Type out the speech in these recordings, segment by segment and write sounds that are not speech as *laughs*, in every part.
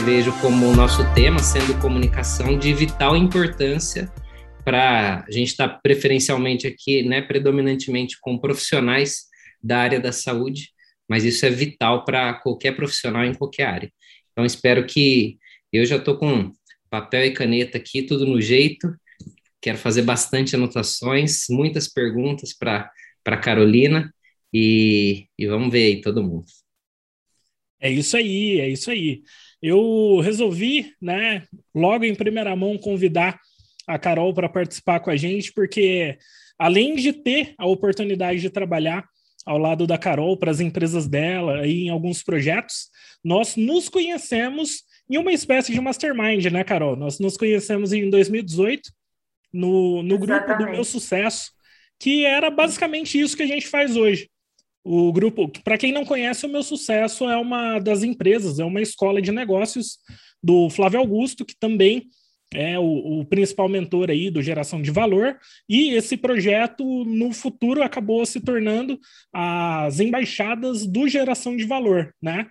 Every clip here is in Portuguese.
vejo como o nosso tema, sendo comunicação, de vital importância para a gente estar tá preferencialmente aqui, né, predominantemente com profissionais da área da saúde, mas isso é vital para qualquer profissional em qualquer área. Então, espero que eu já estou com papel e caneta aqui, tudo no jeito. Quero fazer bastante anotações, muitas perguntas para Carolina e, e vamos ver aí todo mundo. É isso aí, é isso aí. Eu resolvi, né, logo em primeira mão, convidar a Carol para participar com a gente, porque além de ter a oportunidade de trabalhar ao lado da Carol para as empresas dela e em alguns projetos, nós nos conhecemos em uma espécie de mastermind, né, Carol? Nós nos conhecemos em 2018 no, no grupo do Meu Sucesso, que era basicamente isso que a gente faz hoje. O grupo, para quem não conhece, o Meu Sucesso é uma das empresas, é uma escola de negócios do Flávio Augusto, que também é o, o, principal mentor aí do Geração de Valor, e esse projeto no futuro acabou se tornando as embaixadas do Geração de Valor, né?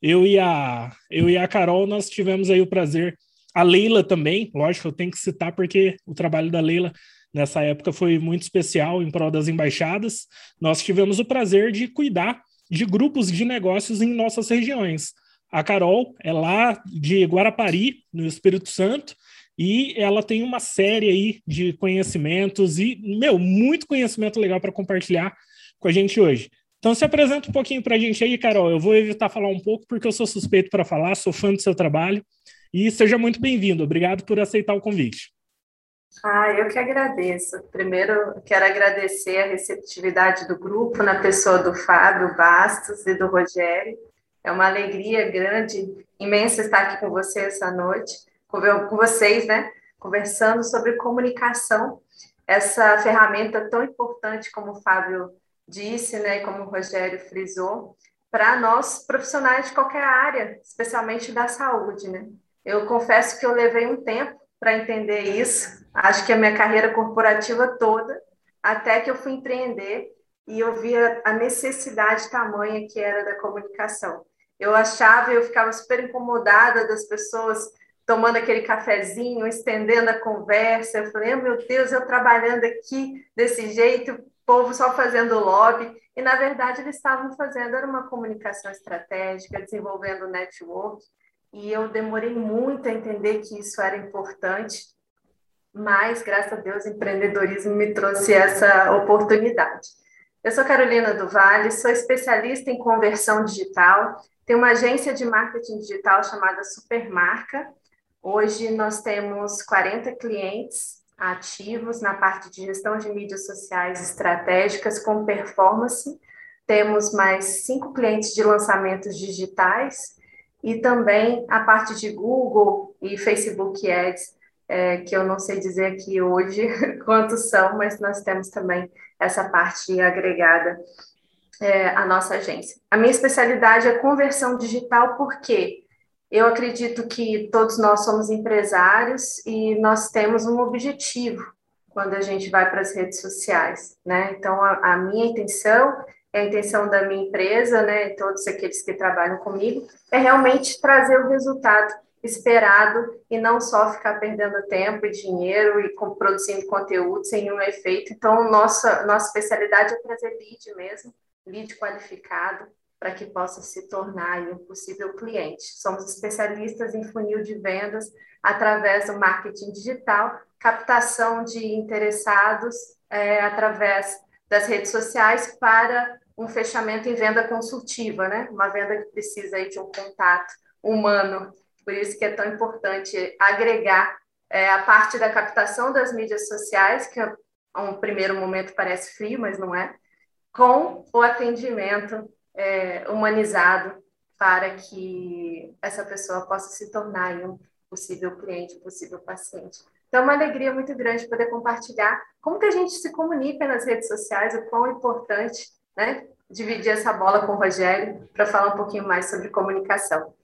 Eu e a, eu e a Carol, nós tivemos aí o prazer, a Leila também, lógico, eu tenho que citar porque o trabalho da Leila nessa época foi muito especial em prol das embaixadas. Nós tivemos o prazer de cuidar de grupos de negócios em nossas regiões. A Carol é lá de Guarapari, no Espírito Santo, e ela tem uma série aí de conhecimentos e, meu, muito conhecimento legal para compartilhar com a gente hoje. Então, se apresenta um pouquinho para a gente aí, Carol. Eu vou evitar falar um pouco porque eu sou suspeito para falar, sou fã do seu trabalho. E seja muito bem-vindo. Obrigado por aceitar o convite. Ah, eu que agradeço. Primeiro, quero agradecer a receptividade do grupo na pessoa do Fábio Bastos e do Rogério. É uma alegria grande, imensa estar aqui com você essa noite com vocês, né? Conversando sobre comunicação, essa ferramenta tão importante, como o Fábio disse, né? Como o Rogério frisou, para nós profissionais de qualquer área, especialmente da saúde, né? Eu confesso que eu levei um tempo para entender isso, acho que a minha carreira corporativa toda, até que eu fui empreender e eu via a necessidade tamanha que era da comunicação. Eu achava, eu ficava super incomodada das pessoas tomando aquele cafezinho, estendendo a conversa. Eu falei, oh, meu Deus, eu trabalhando aqui desse jeito, o povo só fazendo lobby. E, na verdade, eles estavam fazendo era uma comunicação estratégica, desenvolvendo network. E eu demorei muito a entender que isso era importante, mas, graças a Deus, empreendedorismo me trouxe essa oportunidade. Eu sou Carolina do Vale, sou especialista em conversão digital, tenho uma agência de marketing digital chamada Supermarca, Hoje nós temos 40 clientes ativos na parte de gestão de mídias sociais estratégicas com performance. Temos mais cinco clientes de lançamentos digitais e também a parte de Google e Facebook Ads, é, que eu não sei dizer aqui hoje *laughs* quantos são, mas nós temos também essa parte agregada é, à nossa agência. A minha especialidade é conversão digital, por quê? Eu acredito que todos nós somos empresários e nós temos um objetivo quando a gente vai para as redes sociais, né? Então, a, a minha intenção, a intenção da minha empresa, né, todos aqueles que trabalham comigo, é realmente trazer o resultado esperado e não só ficar perdendo tempo e dinheiro e com, produzindo conteúdo sem nenhum efeito. Então, nossa, nossa especialidade é trazer lead mesmo, lead qualificado, para que possa se tornar um possível cliente. Somos especialistas em funil de vendas através do marketing digital, captação de interessados é, através das redes sociais para um fechamento em venda consultiva, né? Uma venda que precisa aí de um contato humano. Por isso que é tão importante agregar é, a parte da captação das mídias sociais, que a um primeiro momento parece frio, mas não é, com o atendimento é, humanizado para que essa pessoa possa se tornar um possível cliente, um possível paciente. Então, é uma alegria muito grande poder compartilhar como que a gente se comunica nas redes sociais, o quão importante, né, dividir essa bola com o Rogério para falar um pouquinho mais sobre comunicação.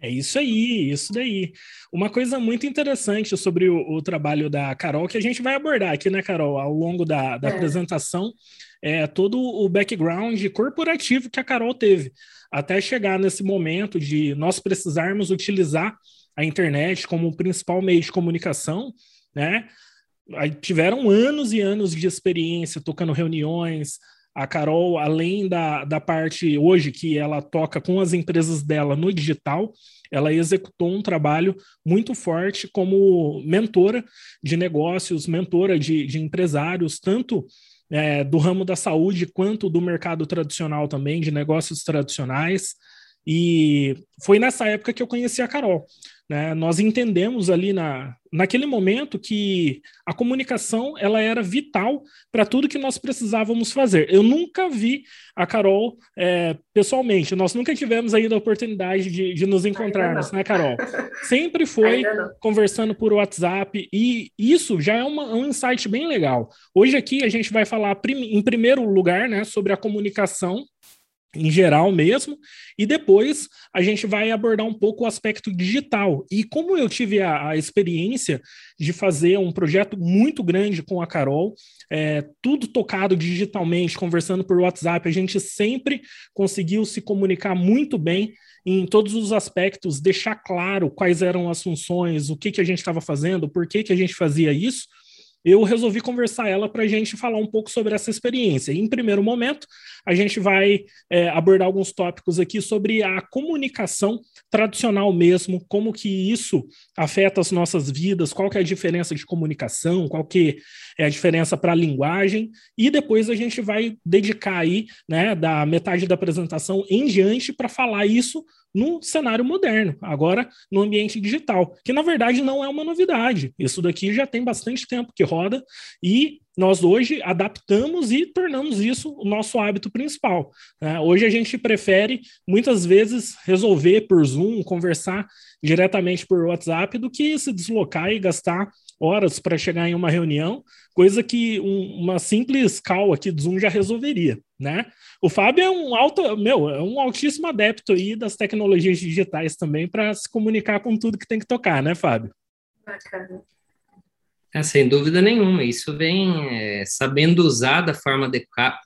É isso aí, isso daí. Uma coisa muito interessante sobre o, o, trabalho da Carol, que a gente vai abordar aqui, né, Carol, ao longo da, da é. apresentação, é todo o background corporativo que a Carol teve. até chegar nesse momento de nós precisarmos utilizar a internet como o principal meio de comunicação, né? Aí tiveram anos e anos de experiência tocando reuniões. A Carol, além da, da parte hoje que ela toca com as empresas dela no digital, ela executou um trabalho muito forte como mentora de negócios, mentora de, de empresários, tanto é, do ramo da saúde quanto do mercado tradicional também, de negócios tradicionais. E foi nessa época que eu conheci a Carol. Né? Nós entendemos ali na, naquele momento que a comunicação ela era vital para tudo que nós precisávamos fazer. Eu nunca vi a Carol é, pessoalmente, nós nunca tivemos ainda a oportunidade de, de nos encontrarmos, né, Carol? *laughs* Sempre foi conversando por WhatsApp e isso já é uma, um insight bem legal. Hoje aqui a gente vai falar prim, em primeiro lugar né, sobre a comunicação em geral mesmo, e depois a gente vai abordar um pouco o aspecto digital. E como eu tive a, a experiência de fazer um projeto muito grande com a Carol, é, tudo tocado digitalmente, conversando por WhatsApp, a gente sempre conseguiu se comunicar muito bem em todos os aspectos, deixar claro quais eram as funções, o que, que a gente estava fazendo, por que, que a gente fazia isso eu resolvi conversar ela para a gente falar um pouco sobre essa experiência. em primeiro momento, a gente vai é, abordar alguns tópicos aqui sobre a comunicação tradicional mesmo, como que isso afeta as nossas vidas, qual que é a diferença de comunicação, qual que é a diferença para a linguagem, e depois a gente vai dedicar aí, né, da metade da apresentação em diante para falar isso no cenário moderno, agora no ambiente digital, que na verdade não é uma novidade. Isso daqui já tem bastante tempo que roda e nós hoje adaptamos e tornamos isso o nosso hábito principal. Né? Hoje a gente prefere muitas vezes resolver por Zoom, conversar diretamente por WhatsApp, do que se deslocar e gastar horas para chegar em uma reunião, coisa que um, uma simples call aqui do Zoom já resolveria, né? O Fábio é um alto, meu, é um altíssimo adepto aí das tecnologias digitais também para se comunicar com tudo que tem que tocar, né, Fábio? Bacana. É, sem dúvida nenhuma, isso vem é, sabendo usar da forma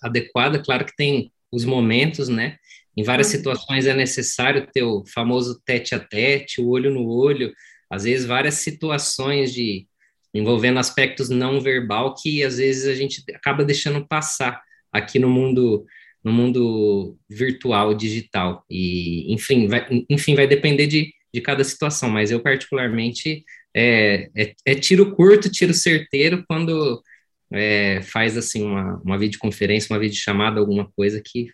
adequada, claro que tem os momentos, né? Em várias uhum. situações é necessário ter o famoso tete a tete, o olho no olho, às vezes várias situações de envolvendo aspectos não verbal que às vezes a gente acaba deixando passar aqui no mundo no mundo virtual digital. E enfim vai, enfim vai depender de, de cada situação mas eu particularmente é, é, é tiro curto tiro certeiro quando é, faz assim uma, uma videoconferência uma videochamada alguma coisa que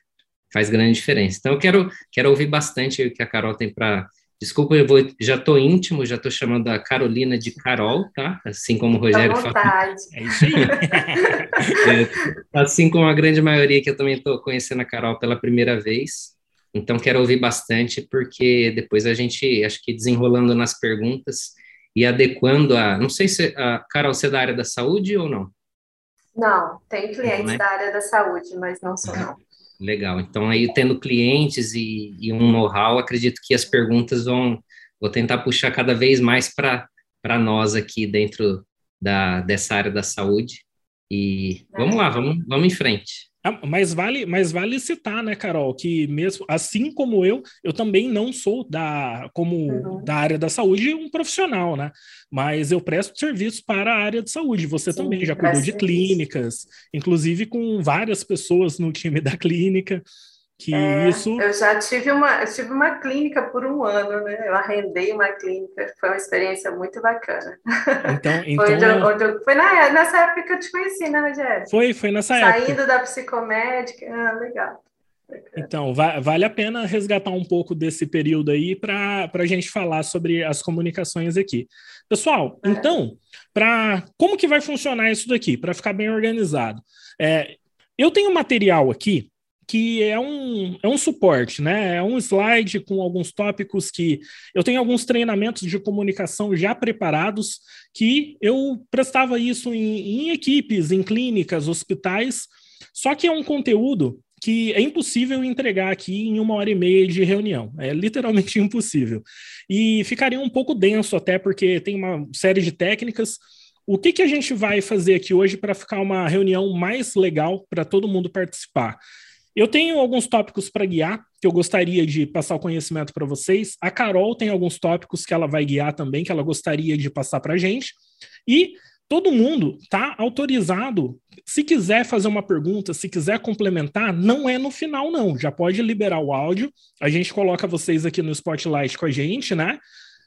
faz grande diferença. Então eu quero quero ouvir bastante o que a Carol tem para Desculpa, eu vou, já estou íntimo, já estou chamando a Carolina de Carol, tá? Assim como o Rogério falou. É isso aí. *laughs* é, assim como a grande maioria que eu também estou conhecendo a Carol pela primeira vez. Então, quero ouvir bastante, porque depois a gente, acho que desenrolando nas perguntas e adequando a. Não sei se. A Carol, você é da área da saúde ou não? Não, tem clientes não, né? da área da saúde, mas não sou, não. Legal. Então, aí, tendo clientes e, e um know-how, acredito que as perguntas vão. Vou tentar puxar cada vez mais para nós aqui dentro da, dessa área da saúde. E vamos lá, vamos, vamos em frente. Ah, mas vale, mas vale citar, né, Carol, que mesmo assim como eu, eu também não sou da como uhum. da área da saúde um profissional, né? Mas eu presto serviço para a área de saúde. Você Sim, também já cuidou de clínicas, inclusive com várias pessoas no time da clínica que é, isso. Eu já tive uma, eu tive uma clínica por um ano, né? Eu arrendei uma clínica, foi uma experiência muito bacana. Então, então... *laughs* Foi, onde eu, onde eu, foi na, nessa época que eu te conheci, né, Rogério? Foi, foi nessa Saindo época. Saindo da psicomédica, ah, legal. Então, va vale a pena resgatar um pouco desse período aí para a gente falar sobre as comunicações aqui. Pessoal, é. então, para como que vai funcionar isso daqui, para ficar bem organizado? É, eu tenho material aqui que é um, é um suporte, né? É um slide com alguns tópicos que eu tenho alguns treinamentos de comunicação já preparados que eu prestava isso em, em equipes, em clínicas, hospitais, só que é um conteúdo que é impossível entregar aqui em uma hora e meia de reunião. É literalmente *laughs* impossível. E ficaria um pouco denso, até porque tem uma série de técnicas. O que, que a gente vai fazer aqui hoje para ficar uma reunião mais legal para todo mundo participar? Eu tenho alguns tópicos para guiar, que eu gostaria de passar o conhecimento para vocês. A Carol tem alguns tópicos que ela vai guiar também, que ela gostaria de passar para a gente. E todo mundo está autorizado. Se quiser fazer uma pergunta, se quiser complementar, não é no final, não. Já pode liberar o áudio. A gente coloca vocês aqui no Spotlight com a gente, né?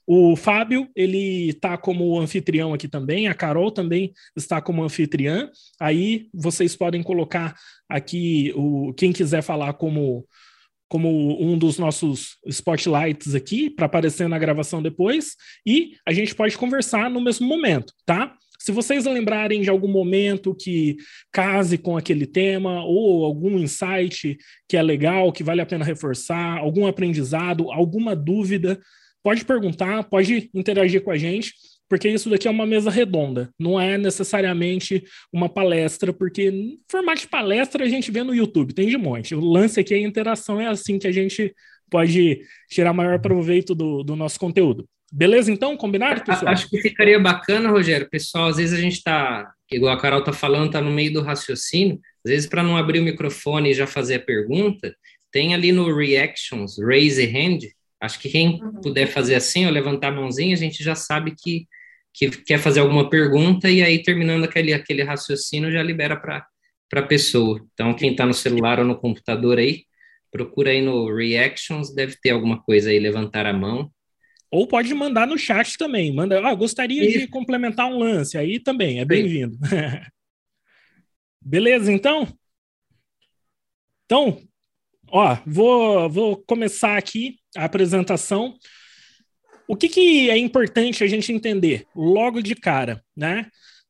O Fábio, ele está como anfitrião aqui também, a Carol também está como anfitriã. Aí vocês podem colocar aqui o quem quiser falar como como um dos nossos spotlights aqui para aparecer na gravação depois e a gente pode conversar no mesmo momento, tá? Se vocês lembrarem de algum momento que case com aquele tema ou algum insight que é legal, que vale a pena reforçar, algum aprendizado, alguma dúvida, pode perguntar, pode interagir com a gente, porque isso daqui é uma mesa redonda, não é necessariamente uma palestra, porque formato de palestra a gente vê no YouTube, tem de monte. O lance aqui é a interação, é assim que a gente pode tirar maior proveito do, do nosso conteúdo. Beleza, então? Combinado, pessoal? Acho que ficaria bacana, Rogério. Pessoal, às vezes a gente está, igual a Carol está falando, está no meio do raciocínio. Às vezes, para não abrir o microfone e já fazer a pergunta, tem ali no Reactions, Raise a Hand, Acho que quem uhum. puder fazer assim, ou levantar a mãozinha, a gente já sabe que, que quer fazer alguma pergunta e aí terminando aquele, aquele raciocínio já libera para a pessoa. Então, quem está no celular ou no computador aí, procura aí no Reactions, deve ter alguma coisa aí, levantar a mão. Ou pode mandar no chat também. Manda, ah, gostaria Isso. de complementar um lance, aí também é bem-vindo. *laughs* Beleza, então? Então, ó, vou, vou começar aqui a apresentação. O que, que é importante a gente entender logo de cara, né?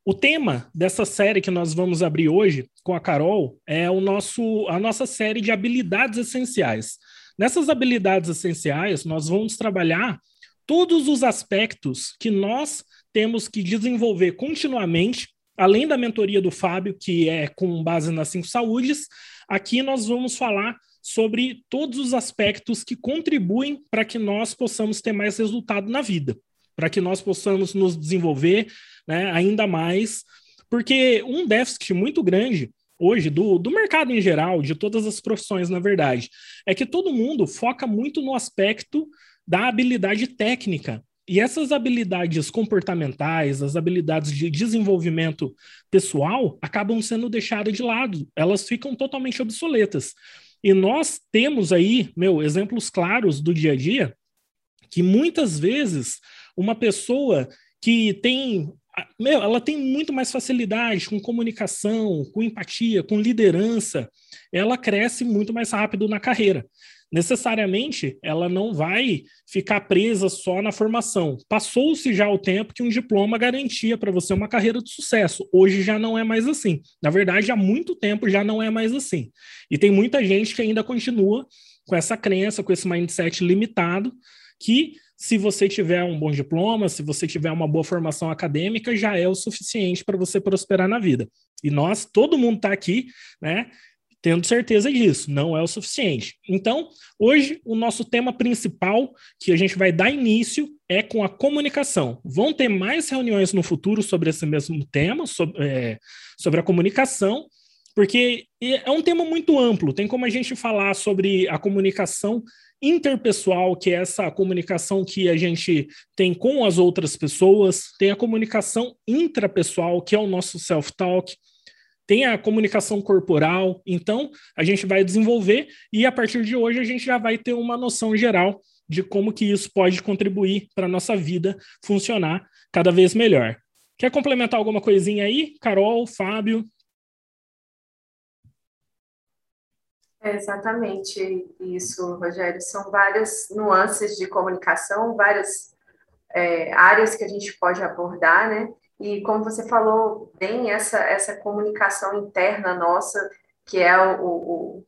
O tema dessa série que nós vamos abrir hoje com a Carol é o nosso, a nossa série de habilidades essenciais. Nessas habilidades essenciais, nós vamos trabalhar todos os aspectos que nós temos que desenvolver continuamente, além da mentoria do Fábio, que é com base nas cinco saúdes. Aqui nós vamos falar sobre todos os aspectos que contribuem para que nós possamos ter mais resultado na vida, para que nós possamos nos desenvolver né, ainda mais, porque um déficit muito grande hoje do, do mercado em geral, de todas as profissões, na verdade, é que todo mundo foca muito no aspecto da habilidade técnica. E essas habilidades comportamentais, as habilidades de desenvolvimento pessoal, acabam sendo deixadas de lado, elas ficam totalmente obsoletas. E nós temos aí, meu, exemplos claros do dia a dia, que muitas vezes uma pessoa que tem meu, ela tem muito mais facilidade com comunicação, com empatia, com liderança, ela cresce muito mais rápido na carreira necessariamente ela não vai ficar presa só na formação. Passou-se já o tempo que um diploma garantia para você uma carreira de sucesso. Hoje já não é mais assim. Na verdade, há muito tempo já não é mais assim. E tem muita gente que ainda continua com essa crença, com esse mindset limitado, que se você tiver um bom diploma, se você tiver uma boa formação acadêmica, já é o suficiente para você prosperar na vida. E nós, todo mundo está aqui, né? Tendo certeza disso, não é o suficiente. Então, hoje, o nosso tema principal que a gente vai dar início é com a comunicação. Vão ter mais reuniões no futuro sobre esse mesmo tema, sobre, é, sobre a comunicação, porque é um tema muito amplo. Tem como a gente falar sobre a comunicação interpessoal, que é essa comunicação que a gente tem com as outras pessoas, tem a comunicação intrapessoal, que é o nosso self-talk, tem a comunicação corporal. Então, a gente vai desenvolver e a partir de hoje a gente já vai ter uma noção geral de como que isso pode contribuir para a nossa vida funcionar cada vez melhor. Quer complementar alguma coisinha aí, Carol, Fábio? É exatamente isso, Rogério. São várias nuances de comunicação, várias é, áreas que a gente pode abordar, né? E como você falou bem, essa, essa comunicação interna nossa, que é o, o,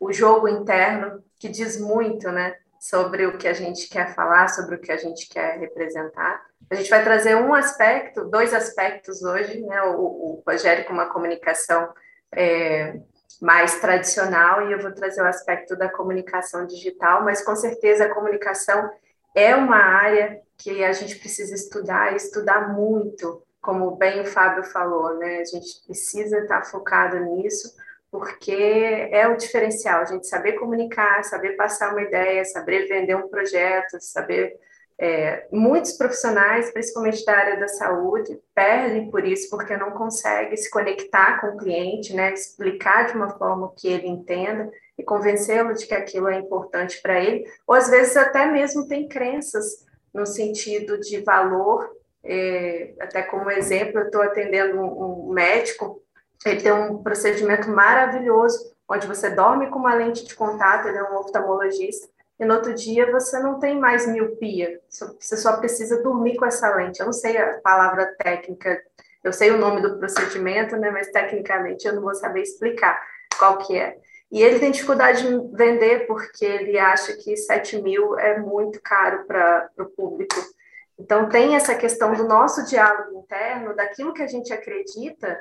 o jogo interno, que diz muito, né? Sobre o que a gente quer falar, sobre o que a gente quer representar. A gente vai trazer um aspecto, dois aspectos hoje, né? O, o Rogério com uma comunicação é, mais tradicional e eu vou trazer o aspecto da comunicação digital, mas com certeza a comunicação é uma área que a gente precisa estudar, estudar muito, como bem o Fábio falou, né? A gente precisa estar focado nisso, porque é o diferencial, a gente saber comunicar, saber passar uma ideia, saber vender um projeto, saber é, muitos profissionais, principalmente da área da saúde, perdem por isso, porque não conseguem se conectar com o cliente, né, explicar de uma forma que ele entenda e convencê-lo de que aquilo é importante para ele, ou às vezes até mesmo tem crenças no sentido de valor. É, até como exemplo, eu estou atendendo um, um médico, ele tem um procedimento maravilhoso, onde você dorme com uma lente de contato, ele é um oftalmologista, e no outro dia você não tem mais miopia, você só precisa dormir com essa lente. Eu não sei a palavra técnica, eu sei o nome do procedimento, né, mas tecnicamente eu não vou saber explicar qual que é. E ele tem dificuldade de vender porque ele acha que 7 mil é muito caro para o público. Então, tem essa questão do nosso diálogo interno, daquilo que a gente acredita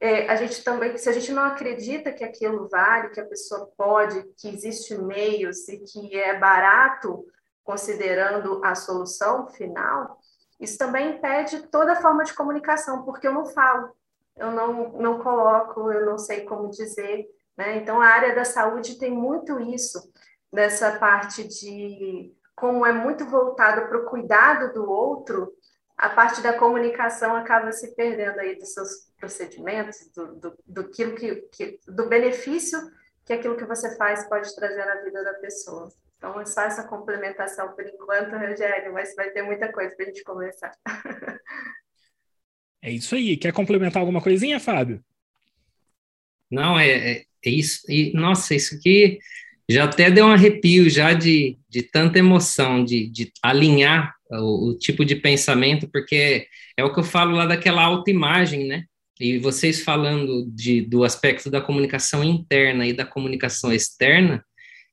é, a gente também, se a gente não acredita que aquilo vale, que a pessoa pode, que existe meios e que é barato, considerando a solução final, isso também impede toda forma de comunicação, porque eu não falo, eu não, não coloco, eu não sei como dizer. Né? Então, a área da saúde tem muito isso, dessa parte de como é muito voltado para o cuidado do outro, a parte da comunicação acaba se perdendo aí dos seus procedimentos, do, do, do, que, que, do benefício que aquilo que você faz pode trazer na vida da pessoa. Então, é só essa complementação por enquanto, Rogério, mas vai ter muita coisa para a gente conversar. *laughs* É isso aí. Quer complementar alguma coisinha, Fábio? Não, é, é, é isso. E, nossa, isso aqui já até deu um arrepio já de, de tanta emoção, de, de alinhar o, o, tipo de pensamento, porque é o que eu falo lá daquela autoimagem, né? E vocês falando de, do aspecto da comunicação interna e da comunicação externa,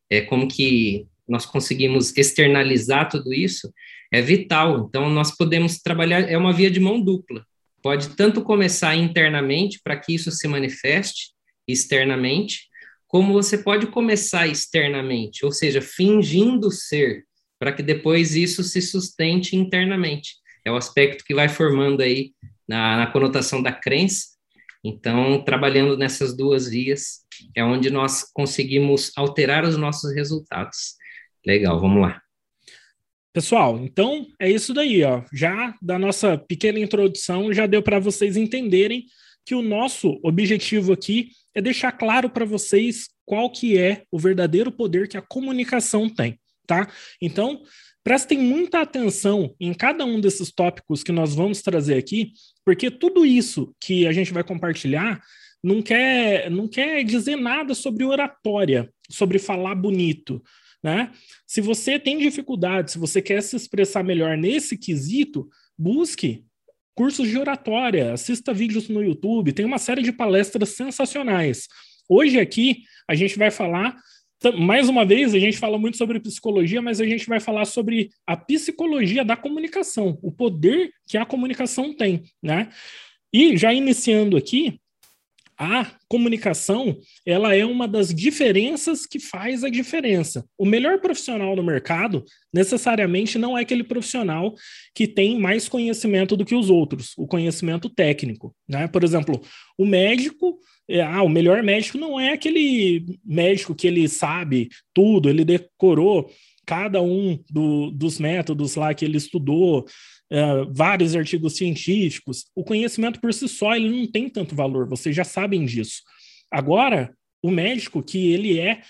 é como que nós conseguimos externalizar tudo isso, é vital. Então, nós podemos trabalhar, é uma via de mão dupla. Pode tanto começar internamente, para que isso se manifeste externamente, como você pode começar externamente, ou seja, fingindo ser, para que depois isso se sustente internamente. É o aspecto que vai formando aí na, na conotação da crença. Então, trabalhando nessas duas vias, é onde nós conseguimos alterar os nossos resultados. Legal, vamos lá. Pessoal, então é isso daí, ó. Já da nossa pequena introdução, já deu para vocês entenderem que o nosso objetivo aqui é deixar claro para vocês qual que é o verdadeiro poder que a comunicação tem, tá? Então, prestem muita atenção em cada um desses tópicos que nós vamos trazer aqui, porque tudo isso que a gente vai compartilhar não quer, não quer dizer nada sobre oratória, sobre falar bonito, né? Se você tem dificuldade, se você quer se expressar melhor nesse quesito, busque cursos de oratória, assista vídeos no YouTube, tem uma série de palestras sensacionais. Hoje aqui a gente vai falar mais uma vez, a gente fala muito sobre psicologia, mas a gente vai falar sobre a psicologia da comunicação, o poder que a comunicação tem, né? E já iniciando aqui, a comunicação ela é uma das diferenças que faz a diferença. O melhor profissional no mercado necessariamente não é aquele profissional que tem mais conhecimento do que os outros, o conhecimento técnico. Né? Por exemplo, o médico é, ah, o melhor médico não é aquele médico que ele sabe tudo, ele decorou cada um do, dos métodos lá que ele estudou, é, vários artigos científicos. O conhecimento por si só ele não tem tanto valor, vocês já sabem disso. Agora, o médico que ele é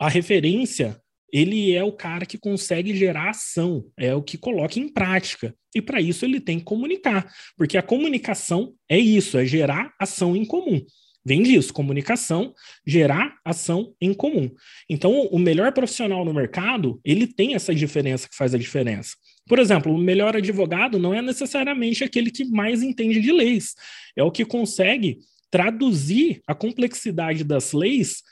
a referência, ele é o cara que consegue gerar ação, é o que coloca em prática. E para isso ele tem que comunicar, porque a comunicação é isso, é gerar ação em comum. Vem disso, comunicação, gerar ação em comum. Então, o melhor profissional no mercado, ele tem essa diferença que faz a diferença. Por exemplo, o melhor advogado não é necessariamente aquele que mais entende de leis, é o que consegue traduzir a complexidade das leis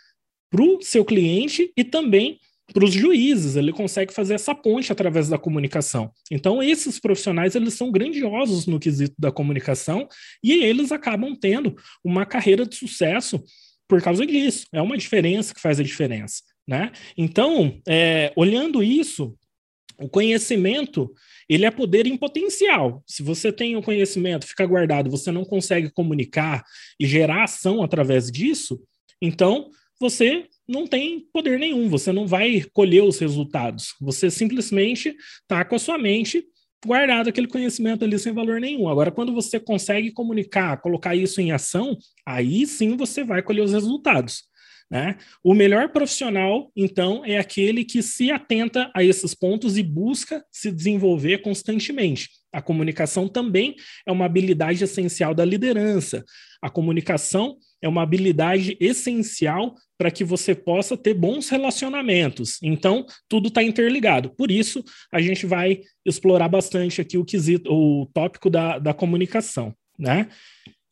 para o seu cliente e também para os juízes, ele consegue fazer essa ponte através da comunicação. Então, esses profissionais, eles são grandiosos no quesito da comunicação e eles acabam tendo uma carreira de sucesso por causa disso. É uma diferença que faz a diferença, né? Então, é, olhando isso, o conhecimento, ele é poder em potencial. Se você tem o conhecimento, fica guardado, você não consegue comunicar e gerar ação através disso, Então, você não tem poder nenhum, você não vai colher os resultados. Você simplesmente está com a sua mente guardado aquele conhecimento ali sem valor nenhum. Agora, quando você consegue comunicar, colocar isso em ação, aí sim você vai colher os resultados. Né? O melhor profissional, então, é aquele que se atenta a esses pontos e busca se desenvolver constantemente. A comunicação também é uma habilidade essencial da liderança. A comunicação é uma habilidade essencial para que você possa ter bons relacionamentos. Então, tudo está interligado. Por isso, a gente vai explorar bastante aqui o quesito, o tópico da, da comunicação, né?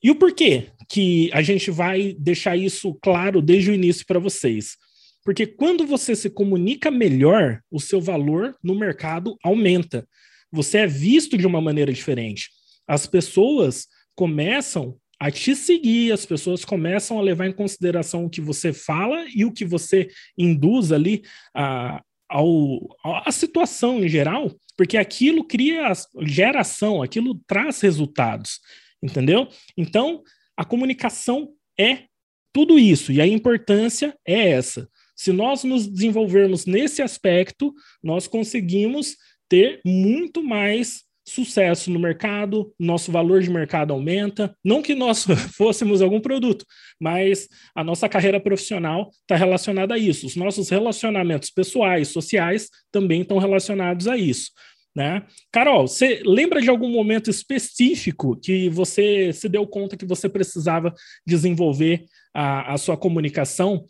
E o porquê que a gente vai deixar isso claro desde o início para vocês? Porque quando você se comunica melhor, o seu valor no mercado aumenta. Você é visto de uma maneira diferente. As pessoas começam a te seguir, as pessoas começam a levar em consideração o que você fala e o que você induz ali a, ao, a situação em geral, porque aquilo cria geração, aquilo traz resultados, entendeu? Então, a comunicação é tudo isso, e a importância é essa. Se nós nos desenvolvermos nesse aspecto, nós conseguimos ter muito mais sucesso no mercado, nosso valor de mercado aumenta. Não que nós *laughs* fôssemos algum produto, mas a nossa carreira profissional está relacionada a isso. Os nossos relacionamentos pessoais, sociais, também estão relacionados a isso. Né? Carol, você lembra de algum momento específico que você se deu conta que você precisava desenvolver a, a sua comunicação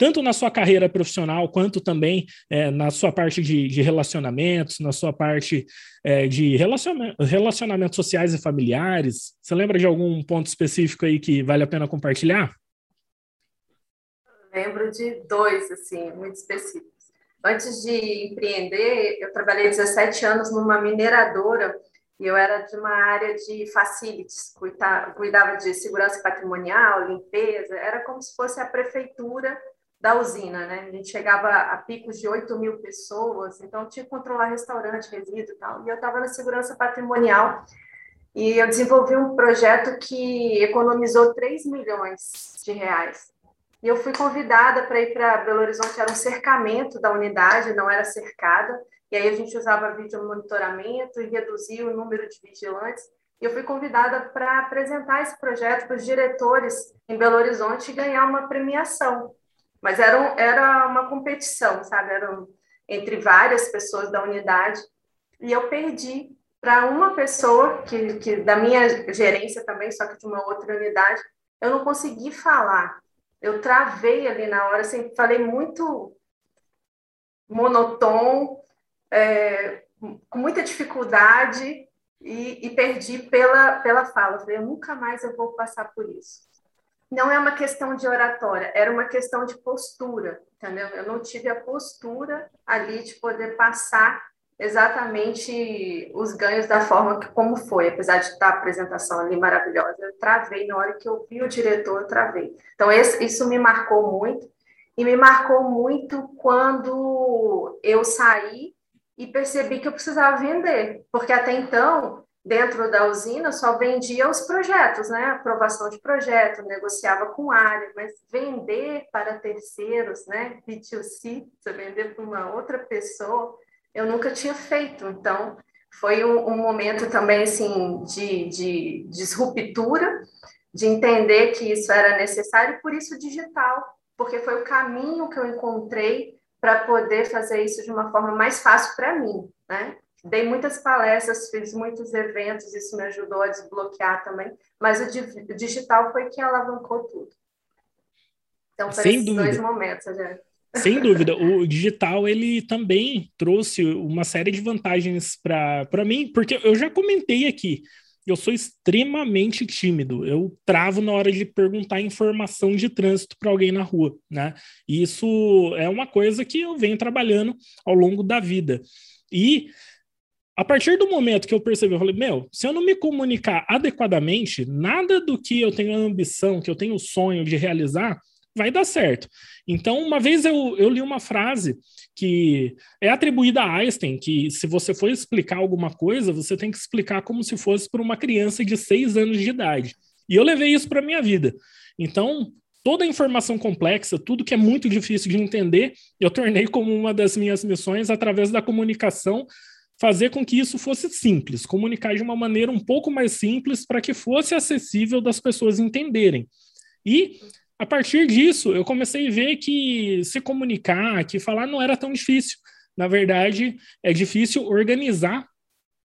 tanto na sua carreira profissional, quanto também é, na sua parte de, de, relacionamentos, na sua parte é, de relacionamentos, relacionamentos sociais e familiares? Você lembra de algum ponto específico aí que vale a pena compartilhar? Lembro de dois, assim, muito específicos. Antes de empreender, eu trabalhei 17 anos numa mineradora e eu era de uma área de facilities, cuidava de segurança patrimonial, limpeza, era como se fosse a prefeitura da usina, né? A gente chegava a picos de 8 mil pessoas, então tinha que controlar restaurante, resíduo e tal. E eu estava na segurança patrimonial e eu desenvolvi um projeto que economizou 3 milhões de reais. E eu fui convidada para ir para Belo Horizonte, era um cercamento da unidade, não era cercada. E aí a gente usava vídeo monitoramento e reduzia o número de vigilantes. E eu fui convidada para apresentar esse projeto para os diretores em Belo Horizonte e ganhar uma premiação. Mas era, um, era uma competição, sabe? Eram entre várias pessoas da unidade. E eu perdi para uma pessoa, que, que da minha gerência também, só que de uma outra unidade, eu não consegui falar. Eu travei ali na hora, assim, falei muito monotom, é, com muita dificuldade e, e, perdi pela, pela fala. Falei, eu nunca mais eu vou passar por isso não é uma questão de oratória, era uma questão de postura, entendeu? Eu não tive a postura ali de poder passar exatamente os ganhos da forma que como foi, apesar de estar a apresentação ali maravilhosa, eu travei na hora que eu vi o diretor, eu travei. Então esse, isso me marcou muito e me marcou muito quando eu saí e percebi que eu precisava vender, porque até então dentro da usina só vendia os projetos, né? Aprovação de projeto, negociava com área, mas vender para terceiros, né? B2C, você vender para uma outra pessoa, eu nunca tinha feito. Então, foi um, um momento também, assim, de, de disruptura, de entender que isso era necessário, e por isso digital, porque foi o caminho que eu encontrei para poder fazer isso de uma forma mais fácil para mim, né? Dei muitas palestras, fiz muitos eventos, isso me ajudou a desbloquear também, mas o, digital foi que alavancou tudo. Então, foram esses dúvida. dois momentos, né? Sem dúvida, o digital ele também trouxe uma série de vantagens para mim, porque eu já comentei aqui, eu sou extremamente tímido. Eu travo na hora de perguntar informação de trânsito para alguém na rua, né? E isso é uma coisa que eu venho trabalhando ao longo da vida. E a partir do momento que eu percebi, eu falei, meu, se eu não me comunicar adequadamente, nada do que eu tenho ambição, que eu tenho sonho de realizar, vai dar certo. Então, uma vez eu, eu li uma frase que é atribuída a Einstein, que se você for explicar alguma coisa, você tem que explicar como se fosse para uma criança de seis anos de idade. E eu levei isso para minha vida. Então, toda a informação complexa, tudo que é muito difícil de entender, eu tornei como uma das minhas missões, através da comunicação, fazer com que isso fosse simples, comunicar de uma maneira um pouco mais simples para que fosse acessível das pessoas entenderem. E a partir disso, eu comecei a ver que se comunicar, que falar não era tão difícil. Na verdade, é difícil organizar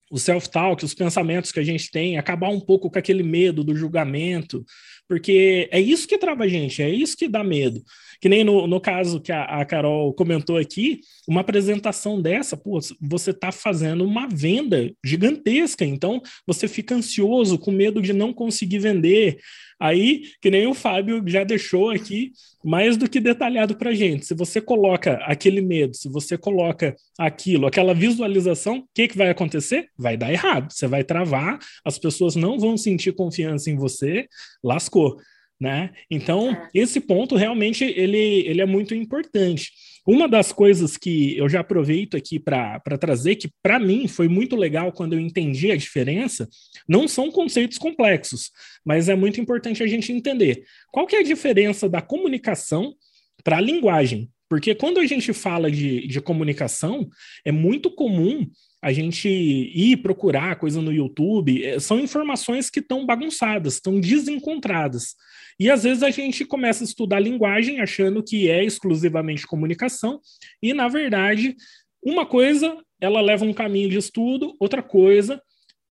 o self-talk, os pensamentos que a gente tem, acabar um pouco com aquele medo do julgamento, porque é isso que trava a gente, é isso que dá medo. Que nem no, no caso que a, a Carol comentou aqui, uma apresentação dessa, pô, você está fazendo uma venda gigantesca, então você fica ansioso, com medo de não conseguir vender. Aí, que nem o Fábio já deixou aqui, mais do que detalhado para gente. Se você coloca aquele medo, se você coloca aquilo, aquela visualização, o que, que vai acontecer? Vai dar errado. Você vai travar, as pessoas não vão sentir confiança em você, lascou né? Então, é. esse ponto realmente ele, ele é muito importante. Uma das coisas que eu já aproveito aqui para trazer, que para mim foi muito legal quando eu entendi a diferença, não são conceitos complexos, mas é muito importante a gente entender qual que é a diferença da comunicação para a linguagem. Porque quando a gente fala de, de comunicação, é muito comum a gente ir procurar coisa no YouTube, é, são informações que estão bagunçadas, estão desencontradas. E às vezes a gente começa a estudar linguagem achando que é exclusivamente comunicação, e na verdade, uma coisa ela leva um caminho de estudo, outra coisa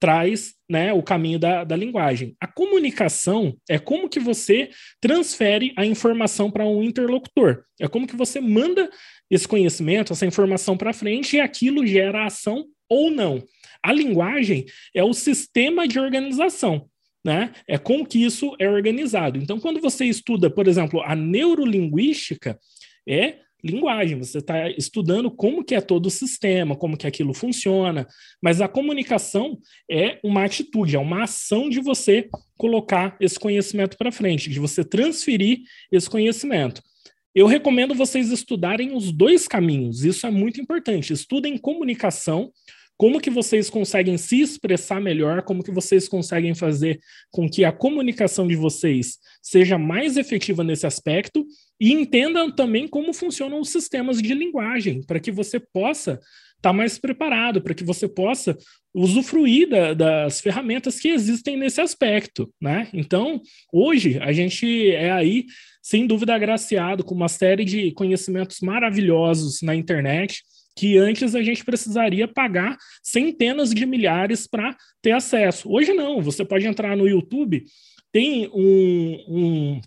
traz né, o caminho da, da linguagem. A comunicação é como que você transfere a informação para um interlocutor. É como que você manda esse conhecimento, essa informação para frente e aquilo gera ação ou não. A linguagem é o sistema de organização. Né? É como que isso é organizado. Então, quando você estuda, por exemplo, a neurolinguística, é linguagem, você está estudando como que é todo o sistema, como que aquilo funciona, mas a comunicação é uma atitude, é uma ação de você colocar esse conhecimento para frente, de você transferir esse conhecimento. Eu recomendo vocês estudarem os dois caminhos, isso é muito importante. Estudem comunicação, como que vocês conseguem se expressar melhor, como que vocês conseguem fazer com que a comunicação de vocês seja mais efetiva nesse aspecto e entendam também como funcionam os sistemas de linguagem, para que você possa estar tá mais preparado, para que você possa usufruir da, das ferramentas que existem nesse aspecto, né? Então, hoje a gente é aí sem dúvida agraciado com uma série de conhecimentos maravilhosos na internet que antes a gente precisaria pagar centenas de milhares para ter acesso. Hoje não, você pode entrar no YouTube, tem um. um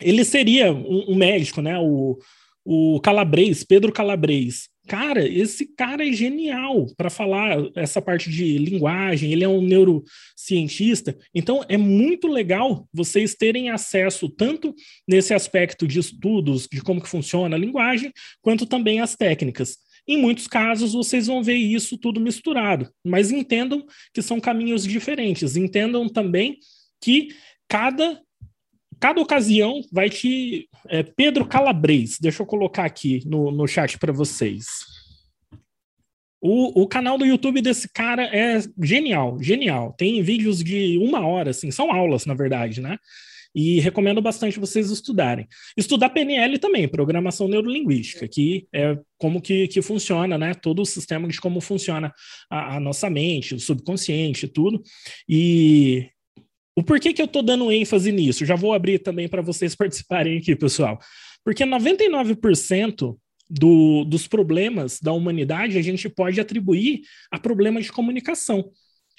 ele seria um, um, médico, né? O, o Calabres, Pedro Calabres. Cara, esse cara é genial para falar essa parte de linguagem, ele é um neurocientista. Então, é muito legal vocês terem acesso tanto nesse aspecto de estudos, de como que funciona a linguagem, quanto também as técnicas. Em muitos casos, vocês vão ver isso tudo misturado, mas entendam que são caminhos diferentes. Entendam também que cada cada ocasião vai te. É, Pedro Calabres, deixa eu colocar aqui no, no chat para vocês. O, o canal do YouTube desse cara é genial, genial. Tem vídeos de uma hora, assim, são aulas, na verdade, né? E recomendo bastante vocês estudarem. Estudar PNL também, Programação Neurolinguística, que é como que, que funciona, né? Todo o sistema de como funciona a, a nossa mente, o subconsciente, tudo. E o porquê que eu estou dando ênfase nisso? Já vou abrir também para vocês *laughs* participarem aqui, pessoal. Porque 99% do, dos problemas da humanidade a gente pode atribuir a problema de comunicação,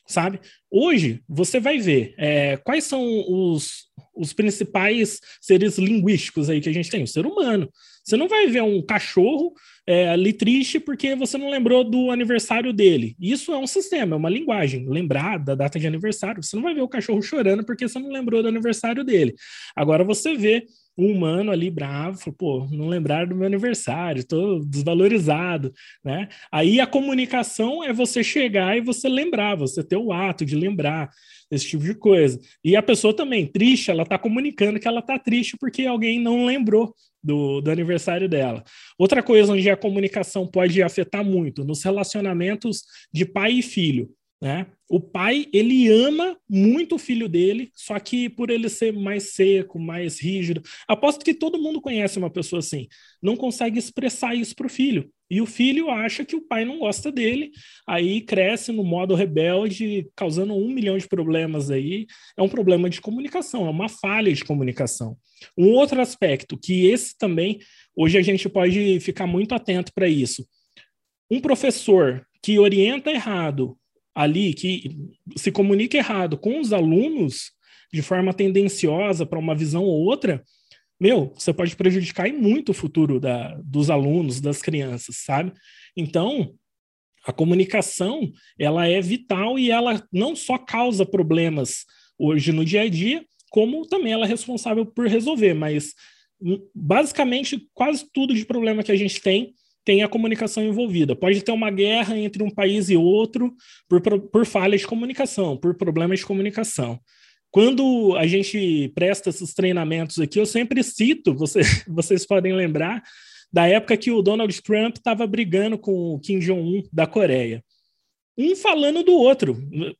sabe? Hoje, você vai ver é, quais são os, os principais seres linguísticos aí que a gente tem. O ser humano. Você não vai ver um cachorro é, ali triste porque você não lembrou do aniversário dele. Isso é um sistema, é uma linguagem. Lembrar da data de aniversário. Você não vai ver o cachorro chorando porque você não lembrou do aniversário dele. Agora você vê um humano ali bravo, pô, não lembraram do meu aniversário, estou desvalorizado, né? Aí a comunicação é você chegar e você lembrar, você ter o ato de lembrar esse tipo de coisa. E a pessoa também, triste, ela está comunicando que ela está triste porque alguém não lembrou do, do aniversário dela. Outra coisa onde a comunicação pode afetar muito, nos relacionamentos de pai e filho. Né? O pai, ele ama muito o filho dele, só que por ele ser mais seco, mais rígido, aposto que todo mundo conhece uma pessoa assim, não consegue expressar isso para o filho. E o filho acha que o pai não gosta dele, aí cresce no modo rebelde, causando um milhão de problemas aí. É um problema de comunicação, é uma falha de comunicação. Um outro aspecto, que esse também, hoje a gente pode ficar muito atento para isso. Um professor que orienta errado ali que se comunica errado com os alunos de forma tendenciosa para uma visão ou outra, meu, você pode prejudicar muito o futuro da, dos alunos, das crianças, sabe? Então, a comunicação, ela é vital e ela não só causa problemas hoje no dia a dia, como também ela é responsável por resolver, mas hum, basicamente quase tudo de problema que a gente tem tem a comunicação envolvida. Pode ter uma guerra entre um país e outro por, por falhas de comunicação, por problemas de comunicação. Quando a gente presta esses treinamentos aqui, eu sempre cito, você, *laughs* vocês podem lembrar, da época que o Donald Trump estava brigando com o Kim Jong-un da Coreia um falando do outro,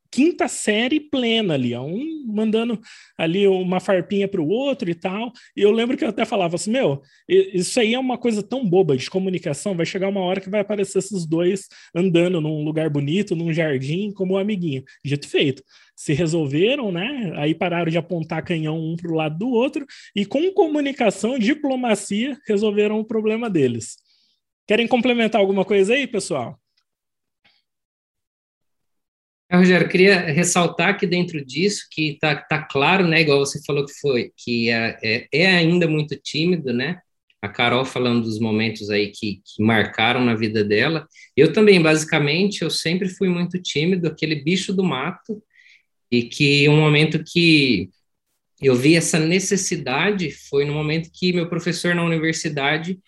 quinta série plena ali, um mandando ali uma farpinha para o outro e tal. E eu lembro que eu até falava assim: meu, isso aí é uma coisa tão boba de comunicação. Vai chegar uma hora que vai aparecer esses dois andando num lugar bonito, num jardim, como um amiguinho. Dito feito. Se resolveram, né? Aí pararam de apontar canhão um para o lado do outro e, com comunicação, diplomacia, resolveram o problema deles. Querem complementar alguma coisa aí, pessoal? É, Rogério, queria ressaltar que dentro disso, que tá, tá claro, né, igual você falou que foi, que é, é, é ainda muito tímido, né, a Carol falando dos momentos aí que, que, marcaram na vida dela, eu também, basicamente, eu sempre fui muito tímido, aquele bicho do mato, e que um momento que eu vi essa necessidade foi no momento que meu professor na universidade,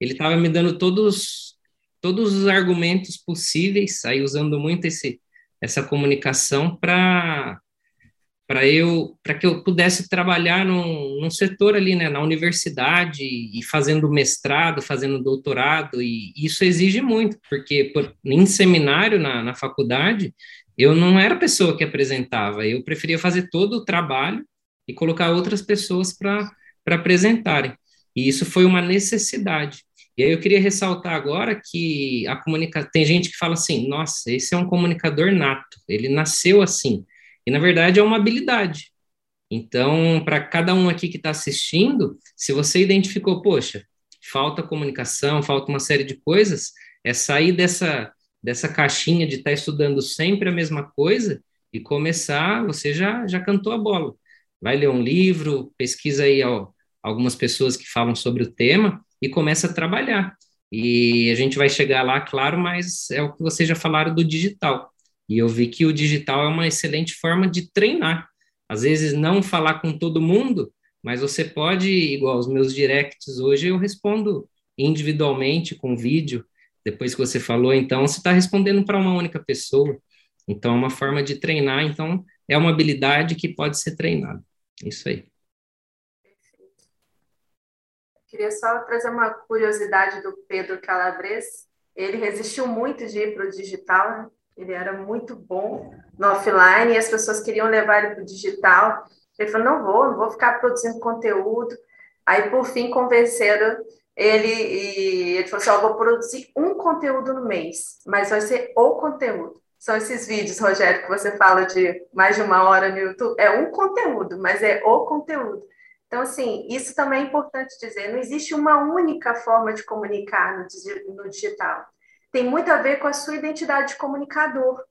ele estava me dando todos, todos os argumentos possíveis, aí usando muito esse essa comunicação para para eu para que eu pudesse trabalhar num, num, setor ali né na universidade e fazendo mestrado fazendo doutorado. E isso exige muito porque por, em seminário na, na faculdade eu não era a pessoa que apresentava. Eu preferia fazer todo o trabalho e colocar outras pessoas para para apresentarem. E isso foi uma necessidade aí eu queria ressaltar agora que a comunicação tem gente que fala assim, nossa, esse é um comunicador nato, ele nasceu assim. E na verdade é uma habilidade. Então, para cada um aqui que está assistindo, se você identificou, poxa, falta comunicação, falta uma série de coisas, é sair dessa dessa caixinha de estar tá estudando sempre a mesma coisa e começar, você já já cantou a bola. Vai ler um livro, pesquisa aí ó, algumas pessoas que falam sobre o tema e começa a trabalhar. E a gente vai chegar lá, claro, mas é o que vocês já falaram do digital. E eu vi que o digital é uma excelente forma de treinar. Às vezes, não falar com todo mundo, mas você pode, igual os meus directs hoje, eu respondo individualmente com vídeo. Depois que você falou, então, você está respondendo para uma única pessoa. Então, é uma forma de treinar. Então, é uma habilidade que pode ser treinada. Isso aí. Queria só trazer uma curiosidade do Pedro Calabres. Ele resistiu muito de ir para o digital, né? ele era muito bom no offline e as pessoas queriam levar ele para o digital. Ele falou: não vou, não vou ficar produzindo conteúdo. Aí, por fim, convenceram ele e ele falou assim: oh, vou produzir um conteúdo no mês, mas vai ser o conteúdo. São esses vídeos, Rogério, que você fala de mais de uma hora no YouTube. É um conteúdo, mas é o conteúdo. Então, assim, isso também é importante dizer: não existe uma única forma de comunicar no, digital. Tem muito a ver com a sua identidade de comunicador.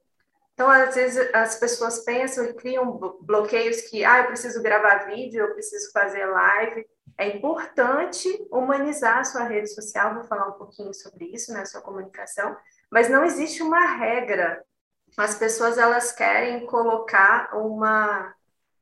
Então, às vezes, as pessoas pensam e criam bloqueios que, ah, eu preciso gravar vídeo, eu preciso fazer live. É importante humanizar a sua rede social, vou falar um pouquinho sobre isso, né, sua comunicação, mas não existe uma regra. As pessoas, elas querem colocar uma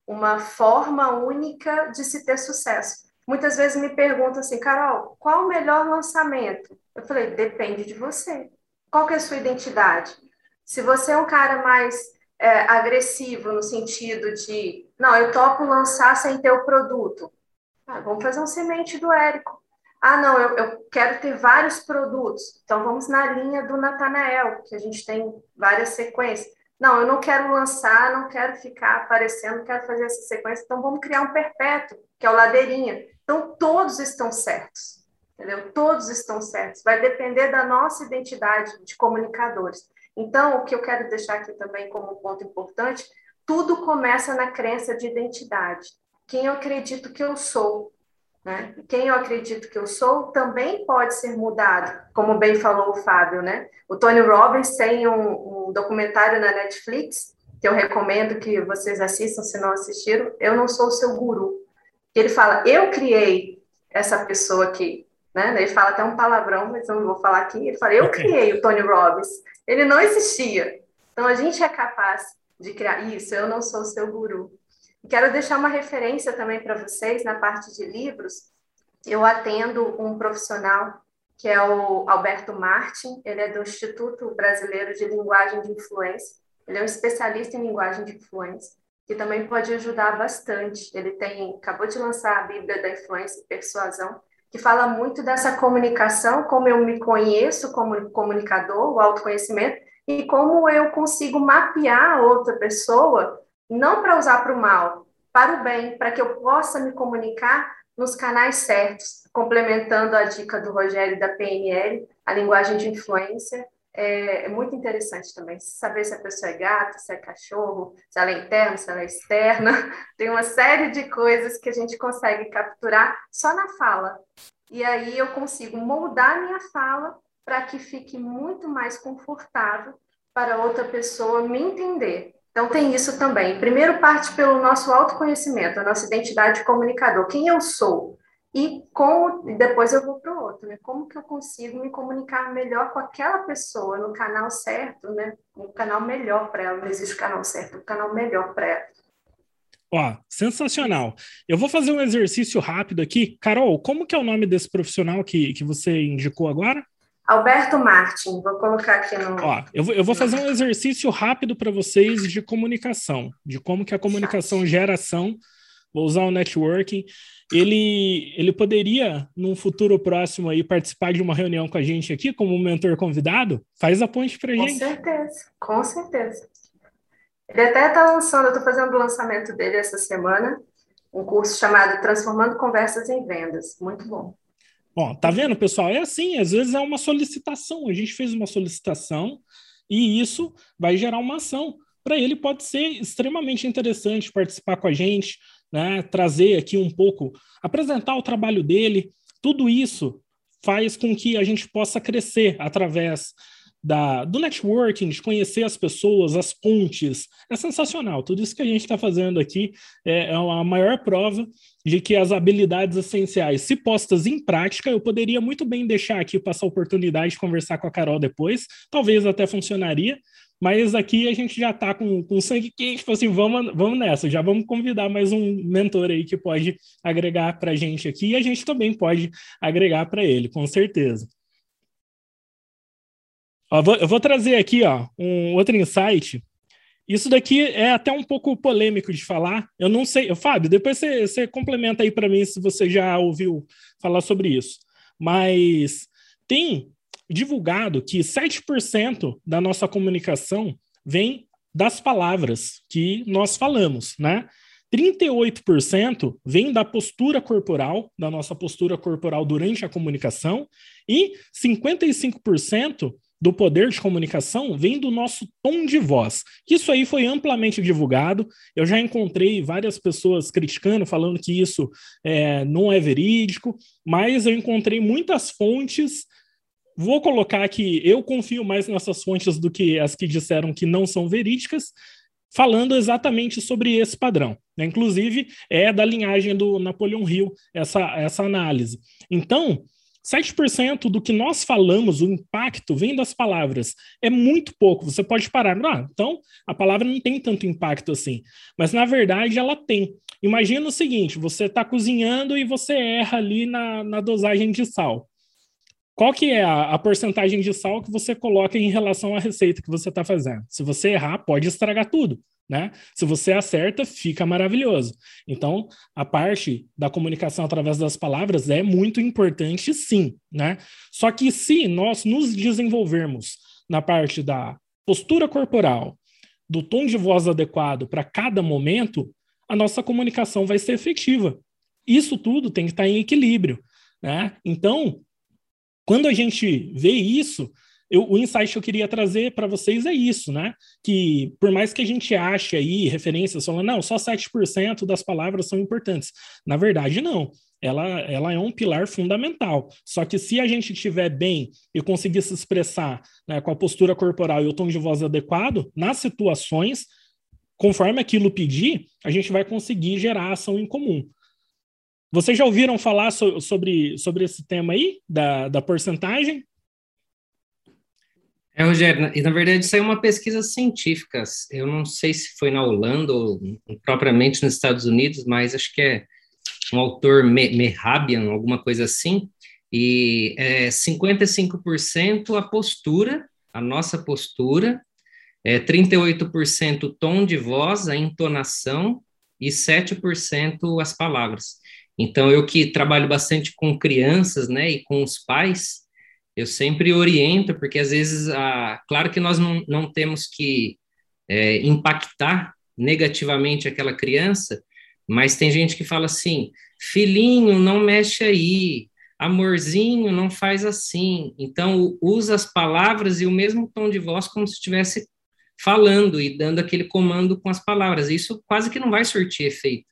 uma forma única de se ter sucesso. Muitas vezes me perguntam assim, Carol, qual o melhor lançamento? Eu falei, depende de você. Qual que é a sua identidade? Se você é um cara mais é, agressivo no sentido de, não, eu topo lançar sem ter o produto. Ah, vamos fazer um semente do Érico. Ah, não, eu, eu quero ter vários produtos. Então vamos na linha do Natanael, que a gente tem várias sequências. Não, eu não quero lançar, não quero ficar aparecendo, quero fazer essa sequência, então vamos criar um perpétuo, que é o ladeirinha. Então, todos estão certos, entendeu? Todos estão certos. Vai depender da nossa identidade de comunicadores. Então, o que eu quero deixar aqui também como um ponto importante, tudo começa na crença de identidade. Quem eu acredito que eu sou, né? Quem eu acredito que eu sou também pode ser mudado, como bem falou o Fábio, né? O Tony Robbins tem um, um documentário na Netflix que eu recomendo que vocês assistam se não assistiram. Eu não sou o seu guru. Ele fala, eu criei essa pessoa aqui, né? Ele fala até um palavrão, mas eu não vou falar aqui. Ele fala, eu criei o Tony Robbins. Ele não existia. Então a gente é capaz de criar isso. Eu não sou o seu guru. Quero deixar uma referência também para vocês na parte de livros. Eu atendo um profissional que é o Alberto Martin, ele é do Instituto Brasileiro de Linguagem de Influência. Ele é um especialista em linguagem de influência, que também pode ajudar bastante. Ele tem acabou de lançar a Bíblia da Influência e Persuasão, que fala muito dessa comunicação, como eu me conheço como comunicador, o autoconhecimento, e como eu consigo mapear a outra pessoa não para usar para o mal, para o bem, para que eu possa me comunicar nos canais certos, complementando a dica do Rogério da PNL, a linguagem de influência. É, é muito interessante também saber se a pessoa é gato, se é cachorro, se ela é interna, se ela é externa. *laughs* Tem uma série de coisas que a gente consegue capturar só na fala. E aí eu consigo moldar minha fala para que fique muito mais confortável para outra pessoa me entender. Então, tem isso também. Primeiro, parte pelo nosso autoconhecimento, a nossa identidade de comunicador, quem eu sou. E como, depois eu vou para o outro, né? Como que eu consigo me comunicar melhor com aquela pessoa no canal certo, né? Um canal melhor para ela. Não existe canal certo, um canal melhor para ela. Ó, sensacional. Eu vou fazer um exercício rápido aqui. Carol, como que é o nome desse profissional que, que você indicou agora? Alberto Martin, vou colocar aqui no. Ó, eu, vou, eu vou fazer um exercício rápido para vocês de comunicação, de como que a comunicação gera ação. Vou usar o networking. Ele, ele poderia, num futuro próximo, aí, participar de uma reunião com a gente aqui, como mentor convidado? Faz a ponte para gente. Com certeza, com certeza. Ele até está lançando, eu estou fazendo o lançamento dele essa semana, um curso chamado Transformando Conversas em Vendas. Muito bom. Ó, tá vendo, pessoal? É assim, às vezes é uma solicitação. A gente fez uma solicitação e isso vai gerar uma ação. Para ele pode ser extremamente interessante participar com a gente, né? Trazer aqui um pouco, apresentar o trabalho dele. Tudo isso faz com que a gente possa crescer através da, do networking, de conhecer as pessoas, as pontes. É sensacional. Tudo isso que a gente está fazendo aqui é, é a maior prova de que as habilidades essenciais, se postas em prática, eu poderia muito bem deixar aqui, passar a oportunidade de conversar com a Carol depois, talvez até funcionaria, mas aqui a gente já está com, com sangue quente, tipo assim, vamos, vamos nessa, já vamos convidar mais um mentor aí que pode agregar para a gente aqui, e a gente também pode agregar para ele, com certeza. Ó, vou, eu vou trazer aqui ó, um outro insight. Isso daqui é até um pouco polêmico de falar. Eu não sei, Fábio, depois você, você complementa aí para mim se você já ouviu falar sobre isso. Mas tem divulgado que 7% da nossa comunicação vem das palavras que nós falamos, né? 38% vem da postura corporal, da nossa postura corporal durante a comunicação, e 55% do poder de comunicação vem do nosso tom de voz. Isso aí foi amplamente divulgado. Eu já encontrei várias pessoas criticando, falando que isso é, não é verídico, mas eu encontrei muitas fontes. Vou colocar que eu confio mais nessas fontes do que as que disseram que não são verídicas, falando exatamente sobre esse padrão. Né? Inclusive, é da linhagem do Napoleão Hill essa, essa análise. Então, 7% do que nós falamos, o impacto, vem das palavras. É muito pouco. Você pode parar. Ah, então, a palavra não tem tanto impacto assim. Mas, na verdade, ela tem. Imagina o seguinte: você está cozinhando e você erra ali na, na dosagem de sal. Qual que é a, a porcentagem de sal que você coloca em relação à receita que você está fazendo? Se você errar, pode estragar tudo. Né? Se você acerta, fica maravilhoso. Então, a parte da comunicação através das palavras é muito importante, sim, né? Só que se nós nos desenvolvermos na parte da postura corporal, do tom de voz adequado para cada momento, a nossa comunicação vai ser efetiva. Isso tudo tem que estar em equilíbrio. Né? Então, quando a gente vê isso, eu, o insight que eu queria trazer para vocês é isso, né? Que por mais que a gente ache aí referências falando, não, só 7% das palavras são importantes. Na verdade, não. Ela, ela é um pilar fundamental. Só que se a gente estiver bem e conseguir se expressar né, com a postura corporal e o tom de voz adequado, nas situações, conforme aquilo pedir, a gente vai conseguir gerar ação em comum. Vocês já ouviram falar so, sobre, sobre esse tema aí, da, da porcentagem? É, Rogério, e na verdade isso é uma pesquisa científica. Eu não sei se foi na Holanda ou propriamente nos Estados Unidos, mas acho que é um autor Mehabian, alguma coisa assim, e é 55% a postura, a nossa postura, é 38% o tom de voz, a entonação, e 7% as palavras. Então, eu que trabalho bastante com crianças, né, e com os pais, eu sempre oriento, porque às vezes, a, claro que nós não, não temos que é, impactar negativamente aquela criança, mas tem gente que fala assim: filhinho, não mexe aí, amorzinho, não faz assim. Então, usa as palavras e o mesmo tom de voz como se estivesse falando e dando aquele comando com as palavras. Isso quase que não vai surtir efeito.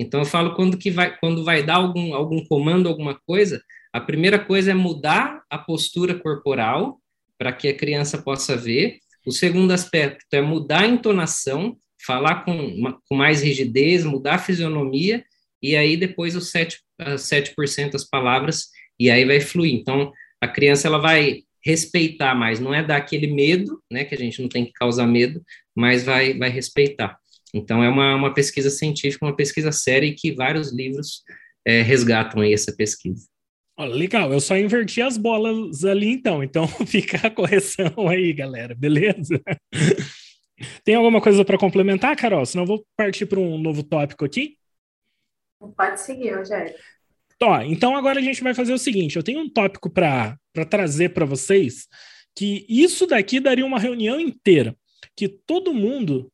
Então, eu falo quando que vai, quando vai dar algum, algum comando, alguma coisa, a primeira coisa é mudar a postura corporal para que a criança possa ver. O segundo aspecto é mudar a entonação, falar com, com mais rigidez, mudar a fisionomia, e aí depois os 7%, 7 as palavras, e aí vai fluir. Então, a criança ela vai respeitar mais, não é dar aquele medo, né, que a gente não tem que causar medo, mas vai, vai respeitar. Então, é uma, uma pesquisa científica, uma pesquisa séria, e que vários livros é, resgatam aí essa pesquisa legal, eu só inverti as bolas ali então, então *laughs* fica a correção aí, galera, beleza? *laughs* Tem alguma coisa para complementar, Carol? Senão eu vou partir para um novo tópico aqui. Pode seguir, Rogério. Ó, então agora a gente vai fazer o seguinte: eu tenho um tópico para trazer para vocês que isso daqui daria uma reunião inteira, que todo mundo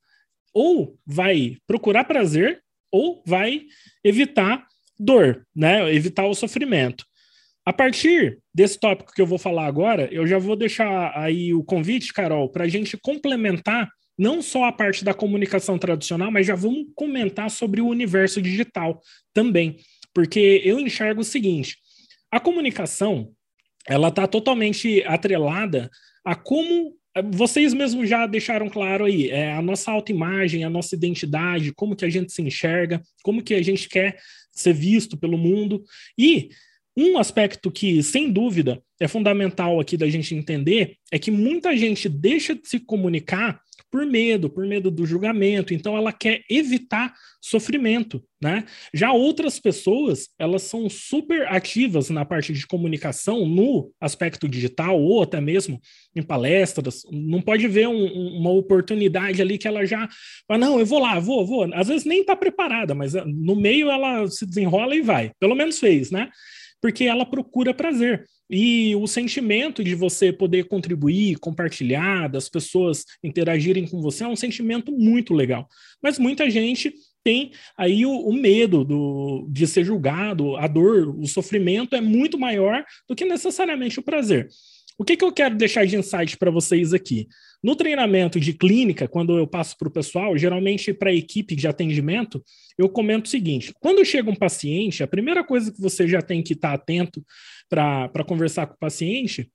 ou vai procurar prazer ou vai evitar dor, né? Evitar o sofrimento. A partir desse tópico que eu vou falar agora, eu já vou deixar aí o convite, Carol, para a gente complementar não só a parte da comunicação tradicional, mas já vamos comentar sobre o universo digital também, porque eu enxergo o seguinte: a comunicação ela está totalmente atrelada a como vocês mesmos já deixaram claro aí, é a nossa autoimagem, a nossa identidade, como que a gente se enxerga, como que a gente quer ser visto pelo mundo. E um aspecto que, sem dúvida, é fundamental aqui da gente entender é que muita gente deixa de se comunicar por medo, por medo do julgamento, então ela quer evitar sofrimento, né? Já outras pessoas, elas são super ativas na parte de comunicação no aspecto digital ou até mesmo em palestras, não pode ver um, uma oportunidade ali que ela já, ah, não, eu vou lá, vou, vou, às vezes nem está preparada, mas ah, no meio ela se desenrola e vai, pelo menos fez, né? porque ela procura prazer. E o sentimento de você poder contribuir, compartilhar, das pessoas interagirem com você é um sentimento muito legal. Mas muita gente tem aí o, o, medo do, de ser julgado, a dor, o sofrimento é muito maior do que necessariamente o prazer. O que, que eu quero deixar de insight para vocês aqui? No treinamento de clínica, quando eu passo para o pessoal, geralmente para a equipe de atendimento, eu comento o seguinte: quando chega um paciente, a primeira coisa que você já tem que estar tá atento para conversar com o paciente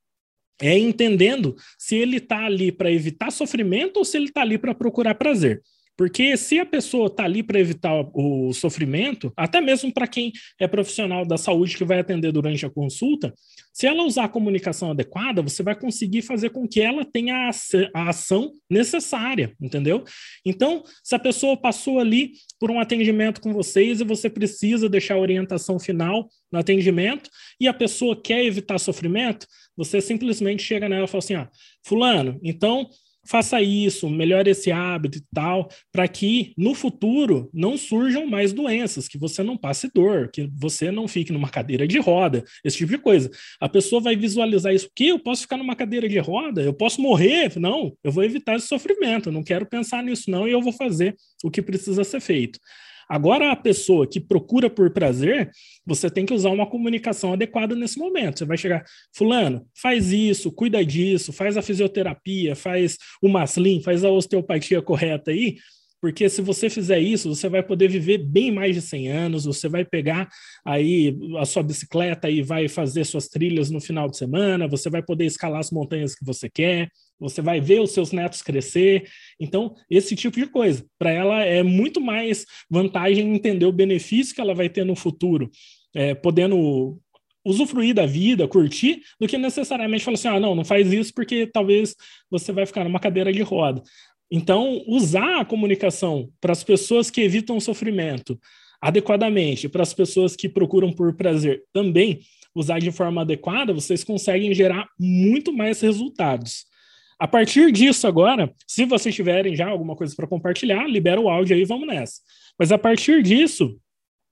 é entendendo se ele está ali para evitar sofrimento ou se ele está ali para procurar prazer. Porque se a pessoa está ali para evitar o sofrimento, até mesmo para quem é profissional da saúde que vai atender durante a consulta, se ela usar a comunicação adequada, você vai conseguir fazer com que ela tenha a ação necessária, entendeu? Então, se a pessoa passou ali por um atendimento com vocês e você precisa deixar a orientação final no atendimento e a pessoa quer evitar sofrimento, você simplesmente chega nela e fala assim: ah, Fulano, então faça isso, melhore esse hábito e tal, para que no futuro não surjam mais doenças, que você não passe dor, que você não fique numa cadeira de roda, esse tipo de coisa. A pessoa vai visualizar isso, que eu posso ficar numa cadeira de roda, eu posso morrer, não, eu vou evitar esse sofrimento, eu não quero pensar nisso não e eu vou fazer o que precisa ser feito. Agora, a pessoa que procura por prazer, você tem que usar uma comunicação adequada nesse momento. Você vai chegar, Fulano, faz isso, cuida disso, faz a fisioterapia, faz o maslim, faz a osteopatia correta aí, porque se você fizer isso, você vai poder viver bem mais de 100 anos, você vai pegar aí a sua bicicleta e vai fazer suas trilhas no final de semana, você vai poder escalar as montanhas que você quer, você vai ver os seus netos crescer. Então, esse tipo de coisa, para ela é muito mais vantagem entender o benefício que ela vai ter no futuro, é, podendo usufruir da vida, curtir, do que necessariamente falar assim: ah, não, não faz isso porque talvez você vai ficar numa cadeira de roda. Então, usar a comunicação para as pessoas que evitam sofrimento adequadamente, para as pessoas que procuram por prazer também, usar de forma adequada, vocês conseguem gerar muito mais resultados. A partir disso, agora, se vocês tiverem já alguma coisa para compartilhar, libera o áudio aí, vamos nessa. Mas a partir disso,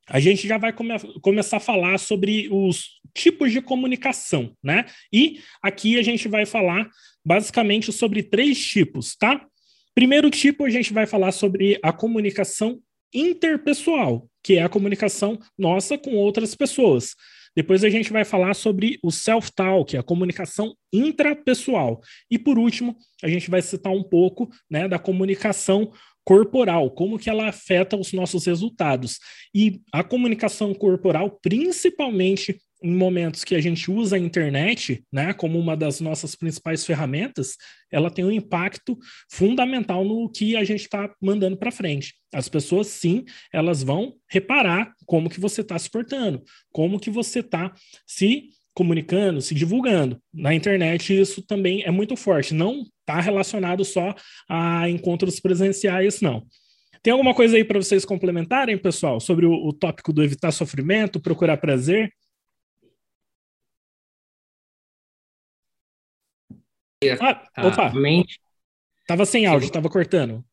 a gente já vai come começar a falar sobre os tipos de comunicação, né? E aqui a gente vai falar basicamente sobre três tipos, tá? Primeiro tipo, a gente vai falar sobre a comunicação interpessoal, que é a comunicação nossa com outras pessoas. Depois a gente vai falar sobre o self-talk, a comunicação intrapessoal. E por último, a gente vai citar um pouco né, da comunicação corporal, como que ela afeta os nossos resultados. E a comunicação corporal, principalmente em momentos que a gente usa a internet, né, como uma das nossas principais ferramentas, ela tem um impacto fundamental no que a gente está mandando para frente. As pessoas, sim, elas vão reparar como que você está se portando, como que você está se comunicando, se divulgando. Na internet isso também é muito forte. Não está relacionado só a encontros presenciais, não. Tem alguma coisa aí para vocês complementarem, pessoal, sobre o, o tópico do evitar sofrimento, procurar prazer? Ah, opa. mente. Tava sem áudio, tava cortando.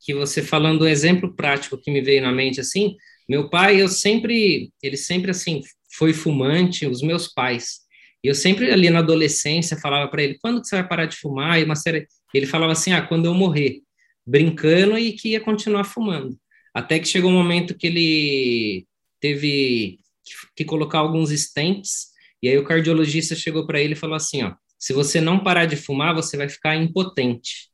Que você falando do exemplo prático que me veio na mente assim, meu pai, eu sempre, ele sempre assim foi fumante, os meus pais. E eu sempre ali na adolescência falava para ele, quando que você vai parar de fumar? E uma série, ele falava assim, ah, quando eu morrer, brincando e que ia continuar fumando. Até que chegou um momento que ele teve que colocar alguns stents, e aí o cardiologista chegou para ele e falou assim, ó, se você não parar de fumar, você vai ficar impotente.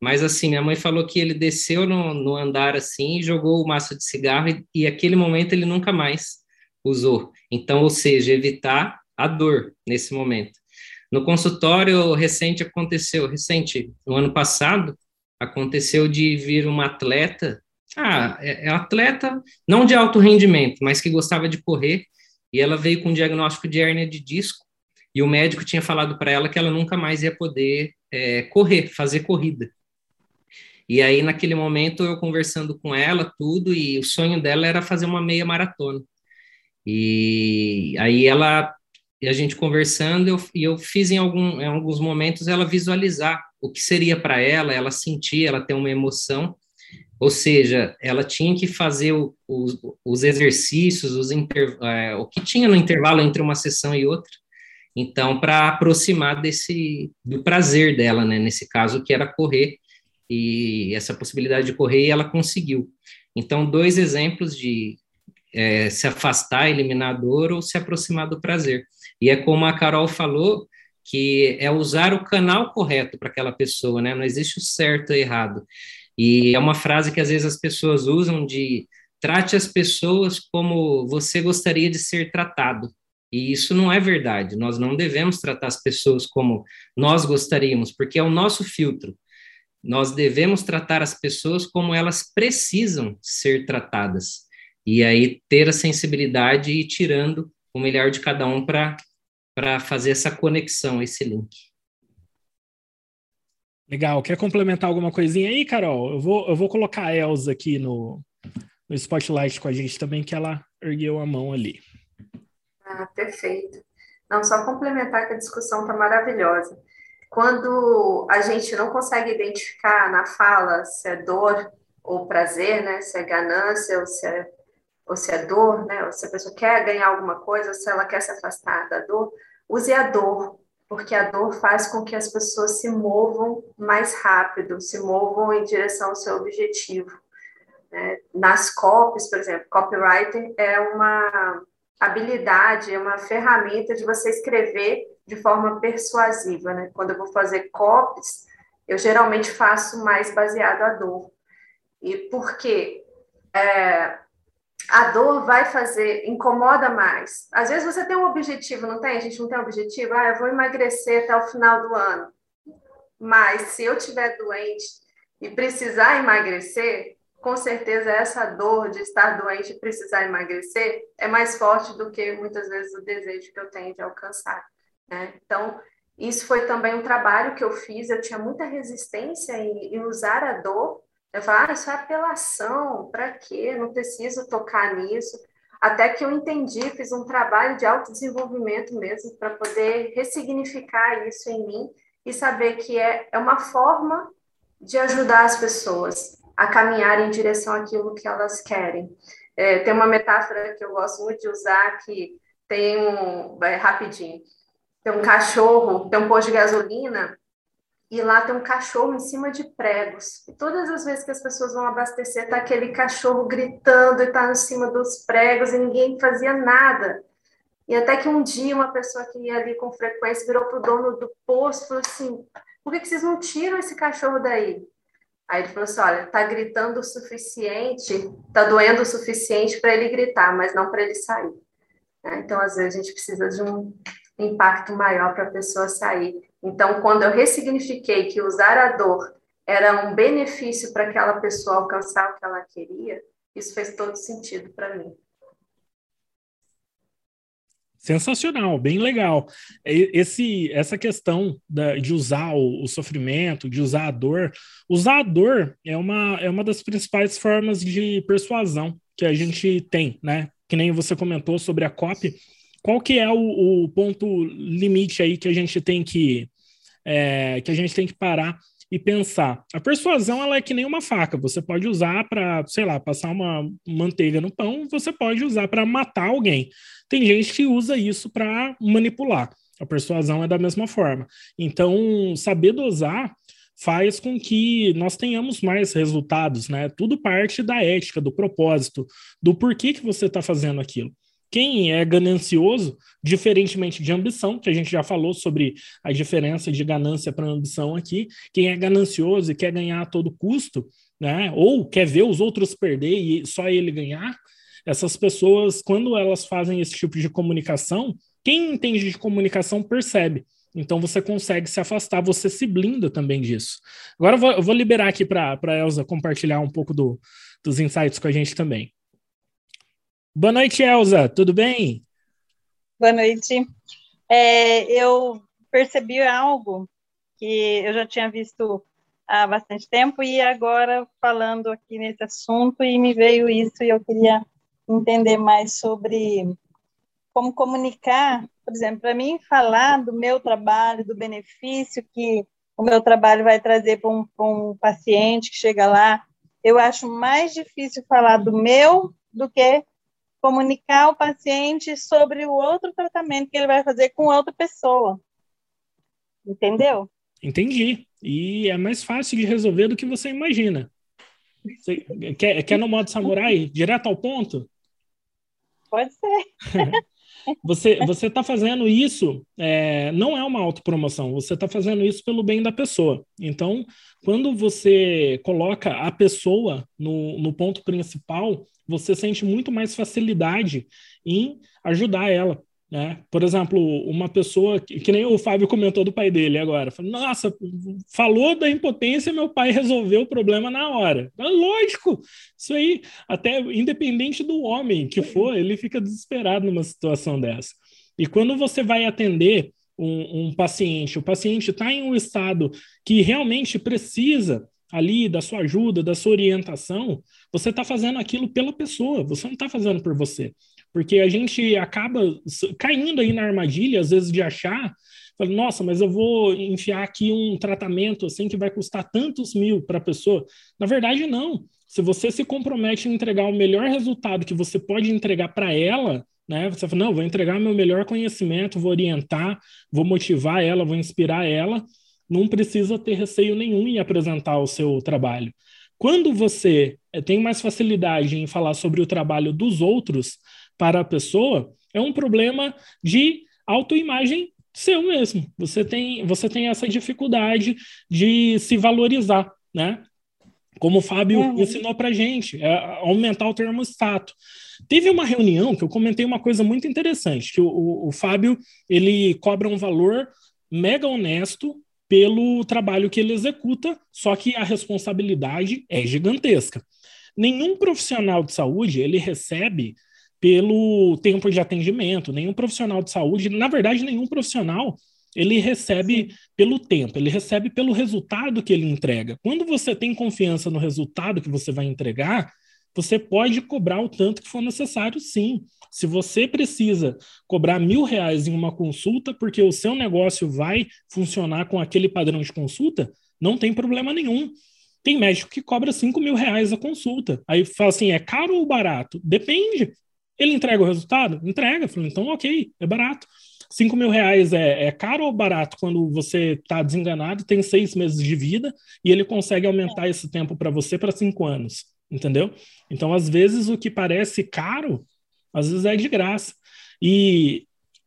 Mas assim, minha mãe falou que ele desceu no, no andar assim jogou o maço de cigarro e, e aquele momento ele nunca mais usou. Então, ou seja, evitar a dor nesse momento. No consultório recente aconteceu, recente, no ano passado, aconteceu de vir uma atleta, ah, é, é atleta não de alto rendimento, mas que gostava de correr, e ela veio com um diagnóstico de hérnia de disco, e o médico tinha falado para ela que ela nunca mais ia poder é, correr, fazer corrida. E aí, naquele momento, eu conversando com ela, tudo, e o sonho dela era fazer uma meia maratona. E aí ela, e a gente conversando, eu, e eu fiz em, algum, em alguns momentos ela visualizar o que seria para ela, ela sentir, ela ter uma emoção, ou seja, ela tinha que fazer o, o, os exercícios, os inter, é, o que tinha no intervalo entre uma sessão e outra, então, para aproximar desse do prazer dela, né? Nesse caso, que era correr e essa possibilidade de correr, ela conseguiu. Então, dois exemplos de é, se afastar, eliminar a dor ou se aproximar do prazer. E é como a Carol falou, que é usar o canal correto para aquela pessoa, né? Não existe o certo e errado. E é uma frase que às vezes as pessoas usam de trate as pessoas como você gostaria de ser tratado. E isso não é verdade. Nós não devemos tratar as pessoas como nós gostaríamos, porque é o nosso filtro. Nós devemos tratar as pessoas como elas precisam ser tratadas. E aí ter a sensibilidade e ir tirando o melhor de cada um para fazer essa conexão, esse link. Legal. Quer complementar alguma coisinha aí, Carol? Eu vou, eu vou colocar a Elza aqui no, no spotlight com a gente também, que ela ergueu a mão ali. Ah, perfeito. Não, só complementar que a discussão está maravilhosa. quando a gente não consegue identificar na fala se é dor ou prazer, né? Se é ganância ou se é, ou se é dor, né? Ou se a pessoa quer ganhar alguma coisa, ou se ela quer se afastar da dor, use a dor, porque a dor faz com que as pessoas se movam mais rápido, se movam em direção ao seu objetivo. Né? Nas copies, por exemplo, copywriter é uma habilidade, é uma ferramenta de você escrever de forma persuasiva. Né? Quando eu vou fazer copies, eu geralmente faço mais baseado à dor. E por quê? É, a dor vai fazer, incomoda mais. Às vezes você tem um objetivo, não tem? A gente não tem um objetivo, ah, eu vou emagrecer até o final do ano. Mas se eu tiver doente e precisar emagrecer, com certeza essa dor de estar doente e precisar emagrecer é mais forte do que muitas vezes o desejo que eu tenho de alcançar. Né? Então, isso foi também um trabalho que eu fiz. Eu tinha muita resistência em, em usar a dor eu falo, ah, isso é apelação, para quê? Não preciso tocar nisso. Até que eu entendi, fiz um trabalho de autodesenvolvimento mesmo, para poder ressignificar isso em mim e saber que é, é uma forma de ajudar as pessoas a caminhar em direção àquilo que elas querem. É, tem uma metáfora que eu gosto muito de usar, que tem um, vai rapidinho, tem um cachorro, tem um posto de gasolina, e lá tem um cachorro em cima de pregos. E todas as vezes que as pessoas vão abastecer, tá aquele cachorro gritando e tá em cima dos pregos e ninguém fazia nada. E até que um dia uma pessoa que ia ali com frequência virou pro dono do posto e falou assim: por que, que vocês não tiram esse cachorro daí? Aí ele falou assim: olha, tá gritando o suficiente, tá doendo o suficiente para ele gritar, mas não para ele sair. Né? Então, às vezes, a gente precisa de um impacto maior para a pessoa sair. Então, quando eu ressignifiquei que usar a dor era um benefício para aquela pessoa alcançar o que ela queria, isso fez todo sentido para mim. Sensacional, bem legal. Esse, essa questão da, de usar o, o, sofrimento, de usar a dor, usar a dor é uma, é uma das principais formas de persuasão que a gente tem, né? Que nem você comentou sobre a copy, qual que é o, o ponto limite aí que a gente tem que é, que a gente tem que parar e pensar. A persuasão ela é que nem uma faca. Você pode usar para, sei lá, passar uma manteiga no pão. Você pode usar para matar alguém. Tem gente que usa isso para manipular. A persuasão é da mesma forma. Então, saber dosar faz com que nós tenhamos mais resultados, né? Tudo parte da ética, do propósito, do porquê que você está fazendo aquilo. Quem é ganancioso, diferentemente de ambição, que a gente já falou sobre a diferença de ganância para ambição aqui, quem é ganancioso e quer ganhar a todo custo, né, ou quer ver os outros perder e só ele ganhar, essas pessoas, quando elas fazem esse tipo de comunicação, quem entende de comunicação percebe. Então você consegue se afastar, você se blinda também disso. Agora eu vou, eu vou liberar aqui para a Elza compartilhar um pouco do, dos insights com a gente também. Boa noite, Elza. Tudo bem? Boa noite. É, eu percebi algo que eu já tinha visto há bastante tempo e agora falando aqui nesse assunto e me veio isso e eu queria entender mais sobre como comunicar, por exemplo, para mim falar do meu trabalho, do benefício que o meu trabalho vai trazer para um, um paciente que chega lá, eu acho mais difícil falar do meu do que comunicar ao paciente sobre o outro tratamento que ele vai fazer com outra pessoa. Entendeu? Entendi. E é mais fácil de resolver do que você imagina. Você quer, quer no modo samurai, direto ao ponto? Pode ser. *laughs* você você está fazendo isso, é, não é uma autopromoção, você está fazendo isso pelo bem da pessoa. Então, quando você coloca a pessoa no, no ponto principal, você sente muito mais facilidade em ajudar ela. Né? Por exemplo, uma pessoa que, que, nem o Fábio comentou do pai dele agora, falou, nossa, falou da impotência, meu pai resolveu o problema na hora. Lógico, isso aí, até independente do homem que for, ele fica desesperado numa situação dessa. E quando você vai atender um, um paciente, o paciente está em um estado que realmente precisa ali da sua ajuda, da sua orientação, você está fazendo aquilo pela pessoa, você não está fazendo por você. Porque a gente acaba caindo aí na armadilha, às vezes, de achar nossa, mas eu vou enfiar aqui um tratamento assim que vai custar tantos mil para a pessoa. Na verdade, não. Se você se compromete em entregar o melhor resultado que você pode entregar para ela, né? Você fala, não, vou entregar meu melhor conhecimento, vou orientar, vou motivar ela, vou inspirar ela. Não precisa ter receio nenhum em apresentar o seu trabalho. Quando você eh, tem mais facilidade em falar sobre o trabalho dos outros para a pessoa, é um problema de autoimagem seu mesmo. Você tem, você tem essa dificuldade de se valorizar, né? Como o Fábio uhum. ensinou para gente, é aumentar o termostato. Teve uma reunião que eu comentei uma coisa muito interessante, que o, o, o Fábio ele cobra um valor mega honesto pelo trabalho que ele executa, só que a responsabilidade é gigantesca. Nenhum profissional de saúde ele recebe pelo tempo de atendimento, nenhum profissional de saúde, na verdade, nenhum profissional ele recebe pelo tempo, ele recebe pelo resultado que ele entrega. Quando você tem confiança no resultado que você vai entregar, você pode cobrar o tanto que for necessário, sim. Se você precisa cobrar mil reais em uma consulta porque o seu negócio vai funcionar com aquele padrão de consulta, não tem problema nenhum. Tem médico que cobra cinco mil reais a consulta. Aí fala assim, é caro ou barato? Depende. Ele entrega o resultado? Entrega. Falo, então, ok, é barato. Cinco mil reais é, é caro ou barato quando você está desenganado, tem seis meses de vida e ele consegue aumentar esse tempo para você para cinco anos, entendeu? Então, às vezes, o que parece caro, às vezes é de graça. E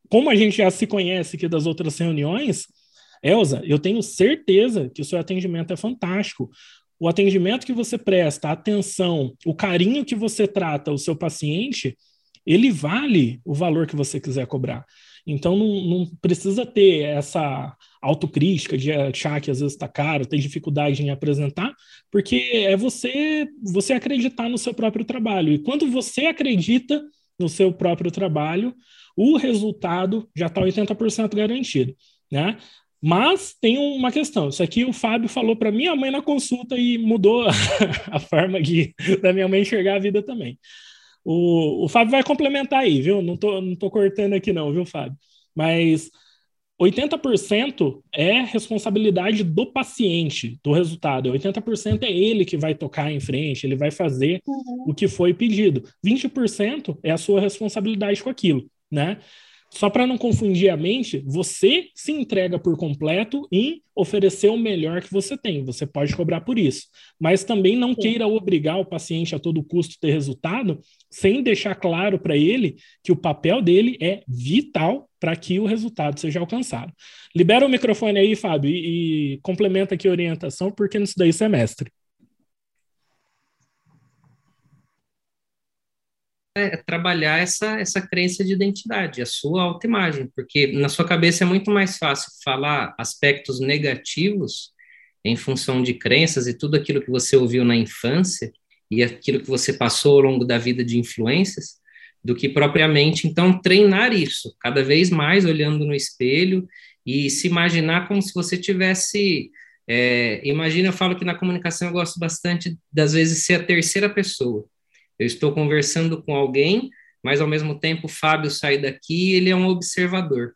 como a gente já se conhece aqui das outras reuniões, Elza, eu tenho certeza que o seu atendimento é fantástico. O atendimento que você presta, a atenção, o carinho que você trata o seu paciente, ele vale o valor que você quiser cobrar. Então não, não precisa ter essa autocrítica de achar que às vezes está caro, tem dificuldade em apresentar, porque é você você acreditar no seu próprio trabalho. E quando você acredita no seu próprio trabalho, o resultado já está 80% garantido, né? Mas tem uma questão. Isso aqui o Fábio falou para minha mãe na consulta e mudou a, *laughs* a forma de, da minha mãe enxergar a vida também. O, o Fábio vai complementar aí, viu? Não tô, não tô cortando aqui, não, viu, Fábio? Mas 80% é responsabilidade do paciente, do resultado. 80% é ele que vai tocar em frente, ele vai fazer uhum. o que foi pedido. 20% é a sua responsabilidade com aquilo, né? Só para não confundir a mente, você se entrega por completo em oferecer o melhor que você tem. Você pode cobrar por isso. Mas também não queira obrigar o paciente a todo custo ter resultado, sem deixar claro para ele que o papel dele é vital para que o resultado seja alcançado. Libera o microfone aí, Fábio, e, e complementa aqui a orientação, porque nisso daí você é trabalhar essa, essa crença de identidade, a sua autoimagem, porque na sua cabeça é muito mais fácil falar aspectos negativos em função de crenças e tudo aquilo que você ouviu na infância e aquilo que você passou ao longo da vida de influências, do que propriamente, então, treinar isso, cada vez mais olhando no espelho e se imaginar como se você tivesse. É, imagina, eu falo que na comunicação eu gosto bastante das vezes ser a terceira pessoa. Eu estou conversando com alguém, mas ao mesmo tempo o Fábio sai daqui e ele é um observador.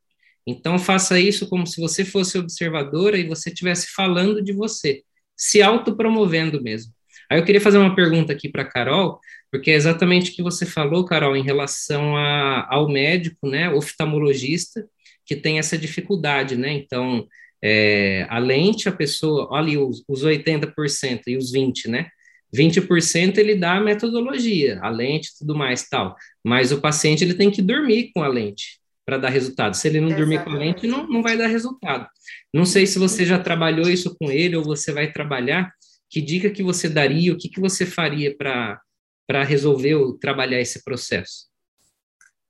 Então faça isso como se você fosse observadora e você estivesse falando de você, se autopromovendo mesmo. Aí eu queria fazer uma pergunta aqui para Carol, porque é exatamente o que você falou, Carol, em relação a, ao médico, né, oftalmologista, que tem essa dificuldade, né? Então, é, a lente, a pessoa, olha ali os, os 80% e os 20%, né? 20% ele dá a metodologia, a lente tudo mais tal. Mas o paciente ele tem que dormir com a lente para dar resultado. Se ele não dormir com a lente, não, não vai dar resultado. Não sei se você já trabalhou isso com ele ou você vai trabalhar. Que dica que você daria? O que, que você faria para resolver ou trabalhar esse processo?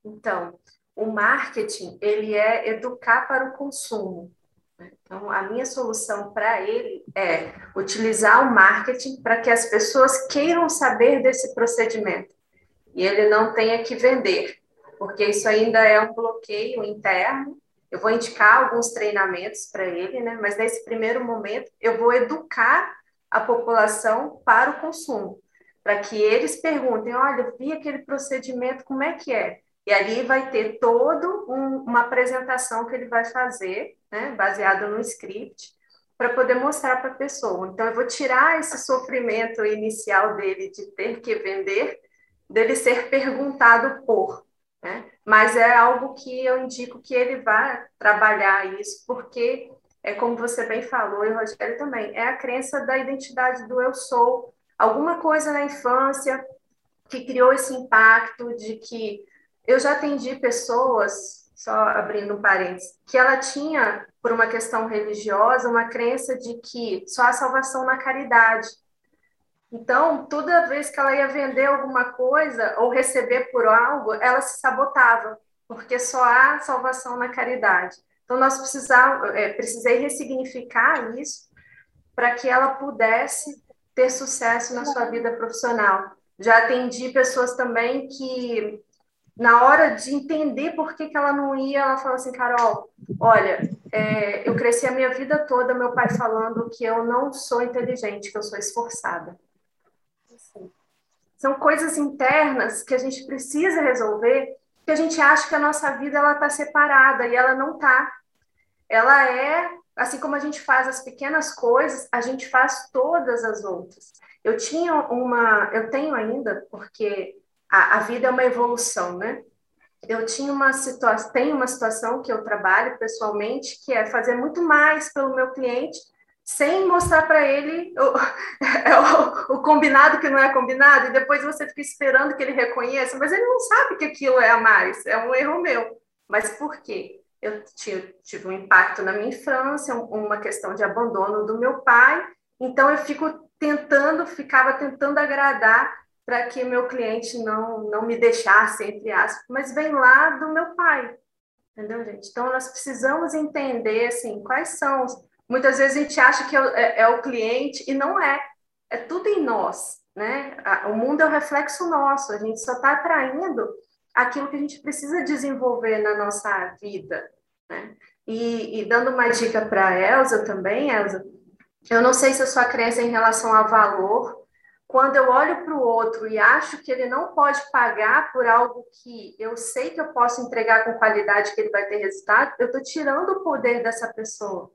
Então, o marketing ele é educar para o consumo. Então, a minha solução para ele é utilizar o marketing para que as pessoas queiram saber desse procedimento e ele não tenha que vender, porque isso ainda é um bloqueio interno. Eu vou indicar alguns treinamentos para ele, né? mas nesse primeiro momento eu vou educar a população para o consumo, para que eles perguntem: olha, eu vi aquele procedimento, como é que é? E ali vai ter toda um, uma apresentação que ele vai fazer né, baseado no script, para poder mostrar para a pessoa. Então, eu vou tirar esse sofrimento inicial dele de ter que vender, dele ser perguntado por. Né? Mas é algo que eu indico que ele vá trabalhar isso, porque é como você bem falou, e Rogério também, é a crença da identidade do eu sou. Alguma coisa na infância que criou esse impacto de que eu já atendi pessoas, só abrindo um parênteses, que ela tinha, por uma questão religiosa, uma crença de que só há salvação na caridade. Então, toda vez que ela ia vender alguma coisa ou receber por algo, ela se sabotava, porque só há salvação na caridade. Então, nós precisamos, é, precisei ressignificar isso para que ela pudesse ter sucesso na sua vida profissional. Já atendi pessoas também que, na hora de entender por que, que ela não ia, ela falou assim: Carol, olha, é, eu cresci a minha vida toda, meu pai falando que eu não sou inteligente, que eu sou esforçada. São coisas internas que a gente precisa resolver, que a gente acha que a nossa vida ela está separada e ela não está. Ela é, assim como a gente faz as pequenas coisas, a gente faz todas as outras. Eu tinha uma, eu tenho ainda, porque a, a vida é uma evolução, né? Eu tinha uma situação, tenho uma situação que eu trabalho pessoalmente, que é fazer muito mais pelo meu cliente sem mostrar para ele o, *laughs* é o, o, combinado que não é combinado, e depois você fica esperando que ele reconheça, mas ele não sabe que aquilo é a mais, é um erro meu. Mas por quê? Eu tive, tive um impacto na minha infância, uma questão de abandono do meu pai, então eu fico tentando, ficava tentando agradar para que meu cliente não, não me deixasse, entre aspas, mas vem lá do meu pai, entendeu, gente? Então, nós precisamos entender, assim, quais são Muitas vezes a gente acha que é, é, é o cliente e não é. É tudo em nós, né? O mundo é o reflexo nosso. A gente só está atraindo aquilo que a gente precisa desenvolver na nossa vida, né? E, e dando uma dica para a Elza também, Elza, eu não sei se a sua crença em relação a valor, quando eu olho para o outro e acho que ele não pode pagar por algo que eu sei que eu posso entregar com qualidade, que ele vai ter resultado, eu estou tirando o poder dessa pessoa.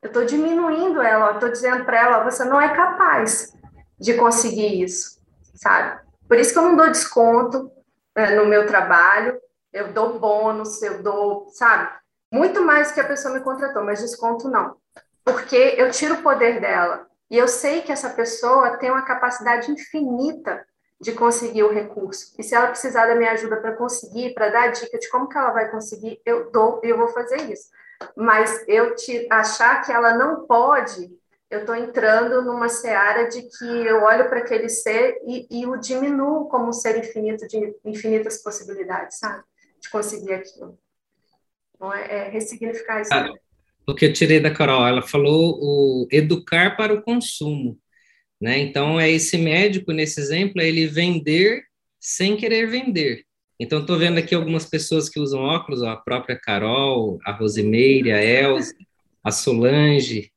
Eu estou diminuindo ela, estou dizendo para ela, você não é capaz de conseguir isso, sabe? Por isso que eu não dou desconto né, no meu trabalho, eu dou bônus, eu dou, sabe? Muito mais que a pessoa me contratou, mas desconto não. Porque eu tiro o poder dela. E eu sei que essa pessoa tem uma capacidade infinita de conseguir o recurso. E se ela precisar da minha ajuda para conseguir, para dar dica de como que ela vai conseguir, eu dou e eu vou fazer isso mas eu te achar que ela não pode, eu estou entrando numa seara de que eu olho para aquele ser e, e, o diminuo como um ser infinito, de infinitas possibilidades, sabe? De conseguir aquilo. Então, é, é ressignificar isso. Ah, o que eu tirei da Carol, ela falou o educar para o consumo, né? Então, é esse médico, nesse exemplo, é ele vender sem querer vender. Então, estou vendo aqui algumas pessoas que usam óculos, ó, a própria Carol, a Rosimeire, a Elza, a Solange,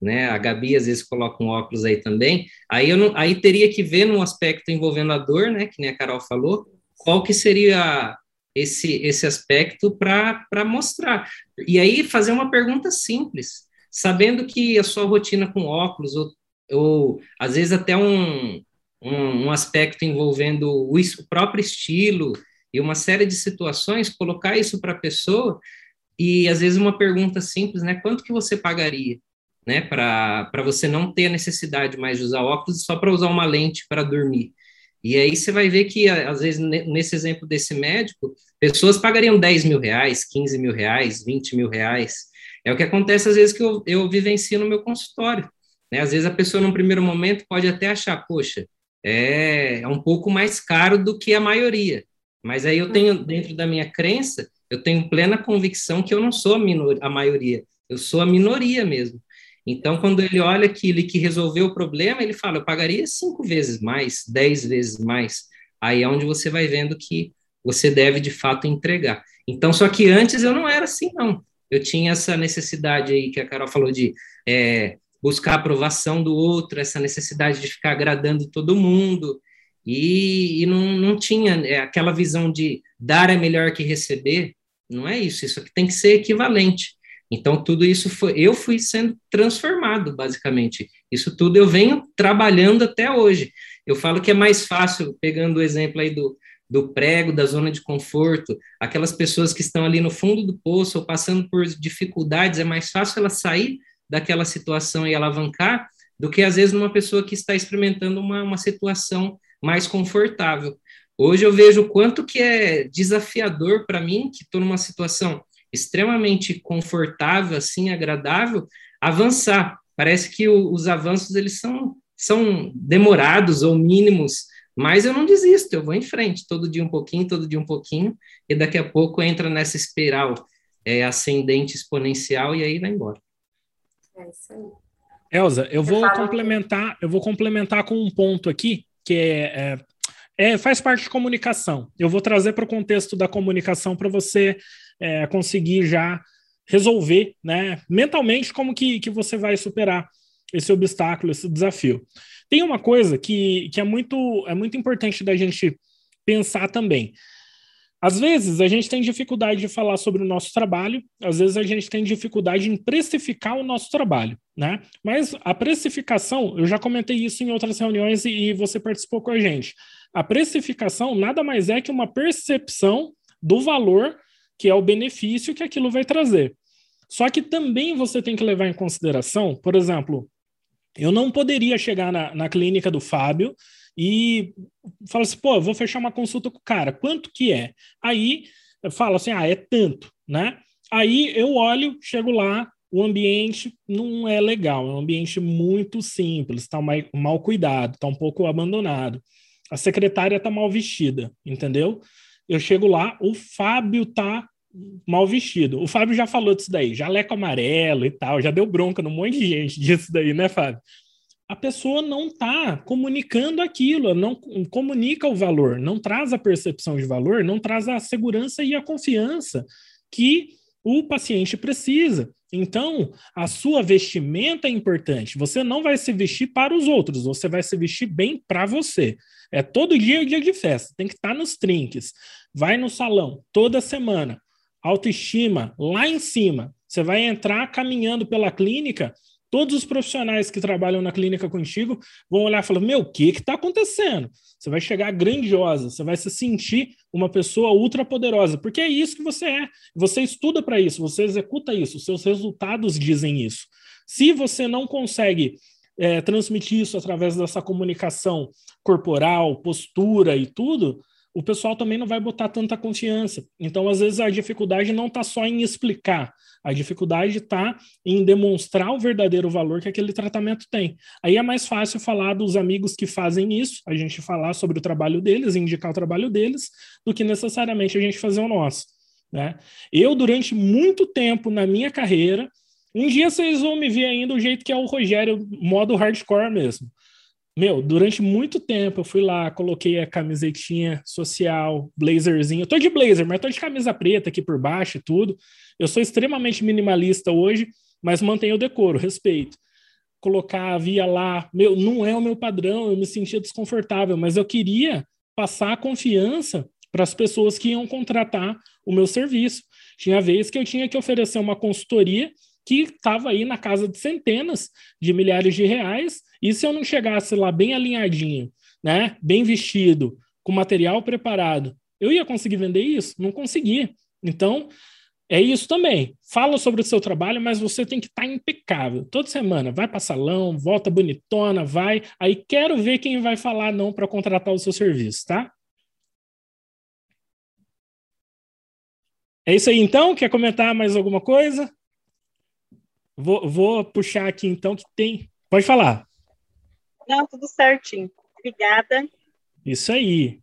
né? A Gabi às vezes coloca um óculos aí também. Aí eu não, aí teria que ver num aspecto envolvendo a dor, né? Que nem a Carol falou, qual que seria esse esse aspecto para mostrar. E aí fazer uma pergunta simples, sabendo que a sua rotina com óculos ou, ou às vezes até um, um, um aspecto envolvendo o, o próprio estilo e uma série de situações, colocar isso para a pessoa e às vezes uma pergunta simples, né? Quanto que você pagaria, né? Para você não ter a necessidade mais de usar óculos só para usar uma lente para dormir. E aí você vai ver que, às vezes, nesse exemplo desse médico, pessoas pagariam 10 mil reais, 15 mil reais, 20 mil reais. É o que acontece, às vezes, que eu, eu vivencio no meu consultório. Né? Às vezes a pessoa, num primeiro momento, pode até achar, poxa, é, é um pouco mais caro do que a maioria. Mas aí eu tenho, dentro da minha crença, eu tenho plena convicção que eu não sou a, minor, a maioria, eu sou a minoria mesmo. Então, quando ele olha aquilo e que resolveu o problema, ele fala, eu pagaria cinco vezes mais, dez vezes mais. Aí é onde você vai vendo que você deve, de fato, entregar. Então, só que antes eu não era assim, não. Eu tinha essa necessidade aí que a Carol falou de é, buscar a aprovação do outro, essa necessidade de ficar agradando todo mundo, e, e não, não tinha é, aquela visão de dar é melhor que receber, não é isso, isso aqui tem que ser equivalente. Então, tudo isso foi, eu fui sendo transformado, basicamente. Isso tudo eu venho trabalhando até hoje. Eu falo que é mais fácil, pegando o exemplo aí do, do prego, da zona de conforto, aquelas pessoas que estão ali no fundo do poço ou passando por dificuldades, é mais fácil ela sair daquela situação e alavancar do que às vezes numa pessoa que está experimentando uma, uma situação mais confortável. Hoje eu vejo o quanto que é desafiador para mim, que estou numa situação extremamente confortável, assim, agradável, avançar. Parece que o, os avanços eles são, são demorados ou mínimos, mas eu não desisto, eu vou em frente, todo dia um pouquinho, todo dia um pouquinho, e daqui a pouco entra nessa espiral é, ascendente exponencial e aí vai embora. É isso aí. Elza, eu vou complementar, eu vou complementar com um ponto aqui que é, é, é faz parte de comunicação. Eu vou trazer para o contexto da comunicação para você é, conseguir já resolver, né, mentalmente como que, que você vai superar esse obstáculo, esse desafio. Tem uma coisa que, que é muito é muito importante da gente pensar também. Às vezes a gente tem dificuldade de falar sobre o nosso trabalho, às vezes a gente tem dificuldade em precificar o nosso trabalho, né? Mas a precificação, eu já comentei isso em outras reuniões e, e você participou com a gente. A precificação nada mais é que uma percepção do valor que é o benefício que aquilo vai trazer. Só que também você tem que levar em consideração, por exemplo, eu não poderia chegar na, na clínica do Fábio e fala assim, pô, vou fechar uma consulta com o cara, quanto que é? Aí fala assim, ah, é tanto, né? Aí eu olho, chego lá, o ambiente não é legal, é um ambiente muito simples, está mal cuidado, está um pouco abandonado. A secretária está mal vestida, entendeu? Eu chego lá, o Fábio tá mal vestido. O Fábio já falou disso daí, jaleco amarelo e tal, já deu bronca num monte de gente disso daí, né, Fábio? a pessoa não está comunicando aquilo, não comunica o valor, não traz a percepção de valor, não traz a segurança e a confiança que o paciente precisa. Então, a sua vestimenta é importante. Você não vai se vestir para os outros, você vai se vestir bem para você. É todo dia dia de festa, tem que estar nos trinques. Vai no salão toda semana. Autoestima lá em cima. Você vai entrar caminhando pela clínica Todos os profissionais que trabalham na clínica contigo vão olhar e falar: Meu, o que está acontecendo? Você vai chegar grandiosa, você vai se sentir uma pessoa ultra poderosa, porque é isso que você é. Você estuda para isso, você executa isso, seus resultados dizem isso. Se você não consegue é, transmitir isso através dessa comunicação corporal, postura e tudo, o pessoal também não vai botar tanta confiança. Então, às vezes, a dificuldade não está só em explicar, a dificuldade está em demonstrar o verdadeiro valor que aquele tratamento tem. Aí é mais fácil falar dos amigos que fazem isso, a gente falar sobre o trabalho deles, indicar o trabalho deles, do que necessariamente a gente fazer o nosso. Né? Eu, durante muito tempo na minha carreira, um dia vocês vão me ver ainda o jeito que é o Rogério, modo hardcore mesmo. Meu, durante muito tempo eu fui lá, coloquei a camisetinha social, blazerzinho. Eu tô de blazer, mas tô de camisa preta aqui por baixo e tudo. Eu sou extremamente minimalista hoje, mas mantenho o decoro, respeito. Colocar, via lá, meu, não é o meu padrão, eu me sentia desconfortável, mas eu queria passar a confiança para as pessoas que iam contratar o meu serviço. Tinha vez que eu tinha que oferecer uma consultoria que estava aí na casa de centenas de milhares de reais, e se eu não chegasse lá bem alinhadinho, né, bem vestido, com material preparado, eu ia conseguir vender isso? Não conseguia. Então, é isso também. Fala sobre o seu trabalho, mas você tem que estar tá impecável. Toda semana, vai para salão, volta bonitona, vai. Aí quero ver quem vai falar não para contratar o seu serviço, tá? É isso aí então? Quer comentar mais alguma coisa? Vou, vou puxar aqui então que tem. Pode falar. Não, tudo certinho. Obrigada. Isso aí.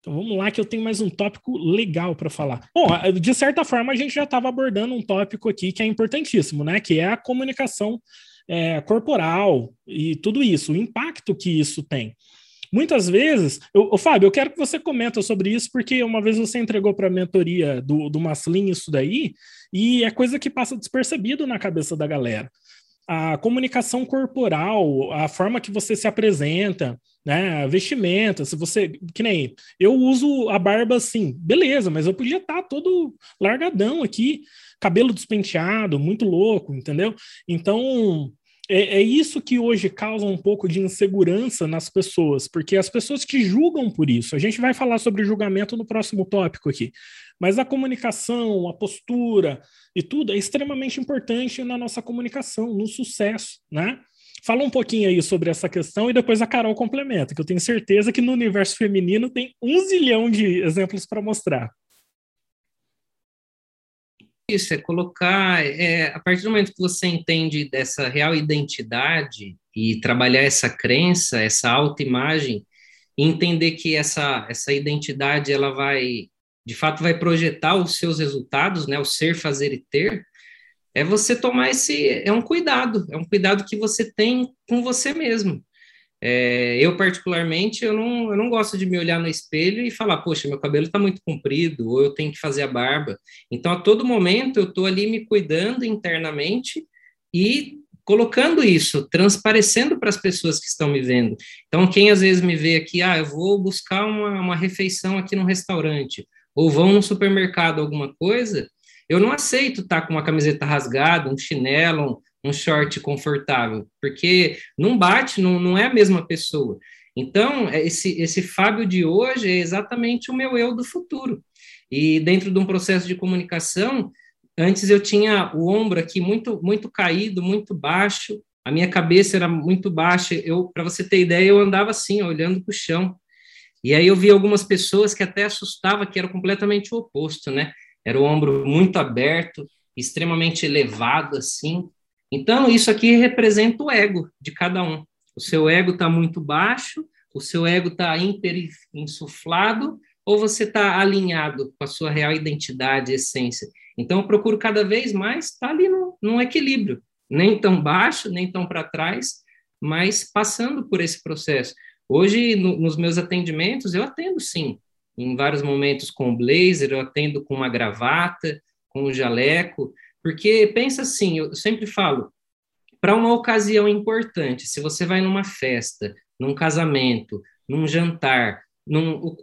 Então vamos lá, que eu tenho mais um tópico legal para falar. Bom, de certa forma, a gente já estava abordando um tópico aqui que é importantíssimo, né? Que é a comunicação é, corporal e tudo isso, o impacto que isso tem. Muitas vezes, eu, Fábio, eu quero que você comenta sobre isso, porque uma vez você entregou para a mentoria do, do Maslin isso daí, e é coisa que passa despercebido na cabeça da galera. A comunicação corporal, a forma que você se apresenta, né? Vestimenta, se você. Que nem eu uso a barba assim, beleza, mas eu podia estar tá todo largadão aqui, cabelo despenteado, muito louco, entendeu? Então. É, é isso que hoje causa um pouco de insegurança nas pessoas, porque as pessoas te julgam por isso. A gente vai falar sobre julgamento no próximo tópico aqui. Mas a comunicação, a postura e tudo é extremamente importante na nossa comunicação, no sucesso, né? Fala um pouquinho aí sobre essa questão e depois a Carol complementa, que eu tenho certeza que no universo feminino tem um zilhão de exemplos para mostrar. Isso, é colocar, é, a partir do momento que você entende dessa real identidade e trabalhar essa crença, essa autoimagem, e entender que essa, essa identidade, ela vai, de fato, vai projetar os seus resultados, né, o ser, fazer e ter, é você tomar esse. É um cuidado, é um cuidado que você tem com você mesmo. É, eu, particularmente, eu não, eu não gosto de me olhar no espelho e falar, poxa, meu cabelo está muito comprido, ou eu tenho que fazer a barba. Então, a todo momento, eu estou ali me cuidando internamente e colocando isso, transparecendo para as pessoas que estão me vendo. Então, quem às vezes me vê aqui, ah, eu vou buscar uma, uma refeição aqui no restaurante, ou vão no supermercado, alguma coisa, eu não aceito estar tá com uma camiseta rasgada, um chinelo, um, short confortável, porque não bate, não, não é a mesma pessoa. Então, é, esse, esse Fábio de hoje é exatamente o meu eu do futuro. E dentro de um processo de comunicação, antes eu tinha o ombro aqui muito, muito caído, muito baixo, a minha cabeça era muito baixa. Eu, para você ter ideia, eu andava assim, olhando para o chão. E aí eu vi algumas pessoas que até assustava que era completamente o oposto, né? era o ombro muito aberto, extremamente elevado assim. Então, isso aqui representa o ego de cada um. O seu ego está muito baixo, o seu ego está insuflado, ou você está alinhado com a sua real identidade, essência. Então, eu procuro cada vez mais estar tá ali no, num equilíbrio, nem tão baixo, nem tão para trás, mas passando por esse processo. Hoje, no, nos meus atendimentos, eu atendo sim em vários momentos com blazer, eu atendo com uma gravata, com um jaleco, porque pensa assim, eu sempre falo, para uma ocasião importante, se você vai numa festa, num casamento, num jantar, num, o,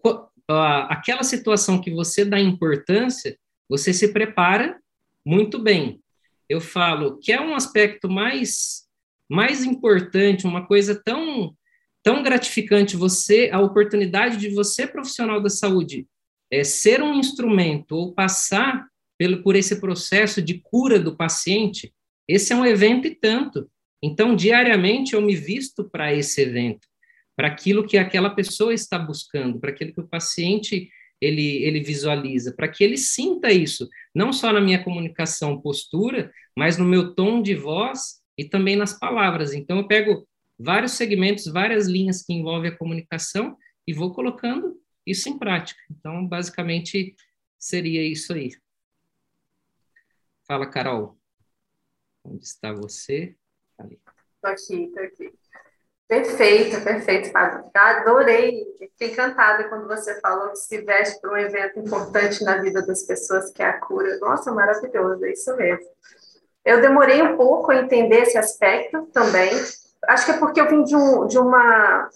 a, aquela situação que você dá importância, você se prepara muito bem. Eu falo que é um aspecto mais mais importante, uma coisa tão tão gratificante você, a oportunidade de você, profissional da saúde, é, ser um instrumento ou passar pelo, por esse processo de cura do paciente, esse é um evento e tanto. Então, diariamente, eu me visto para esse evento, para aquilo que aquela pessoa está buscando, para aquilo que o paciente ele, ele visualiza, para que ele sinta isso, não só na minha comunicação, postura, mas no meu tom de voz e também nas palavras. Então, eu pego vários segmentos, várias linhas que envolvem a comunicação e vou colocando isso em prática. Então, basicamente, seria isso aí. Fala, Carol. Onde está você? Estou aqui, estou aqui. Perfeito, perfeito, Fábio. Adorei, fiquei encantada quando você falou que se veste para um evento importante na vida das pessoas, que é a cura. Nossa, maravilhoso, é isso mesmo. Eu demorei um pouco a entender esse aspecto também, acho que é porque eu vim de, um, de uma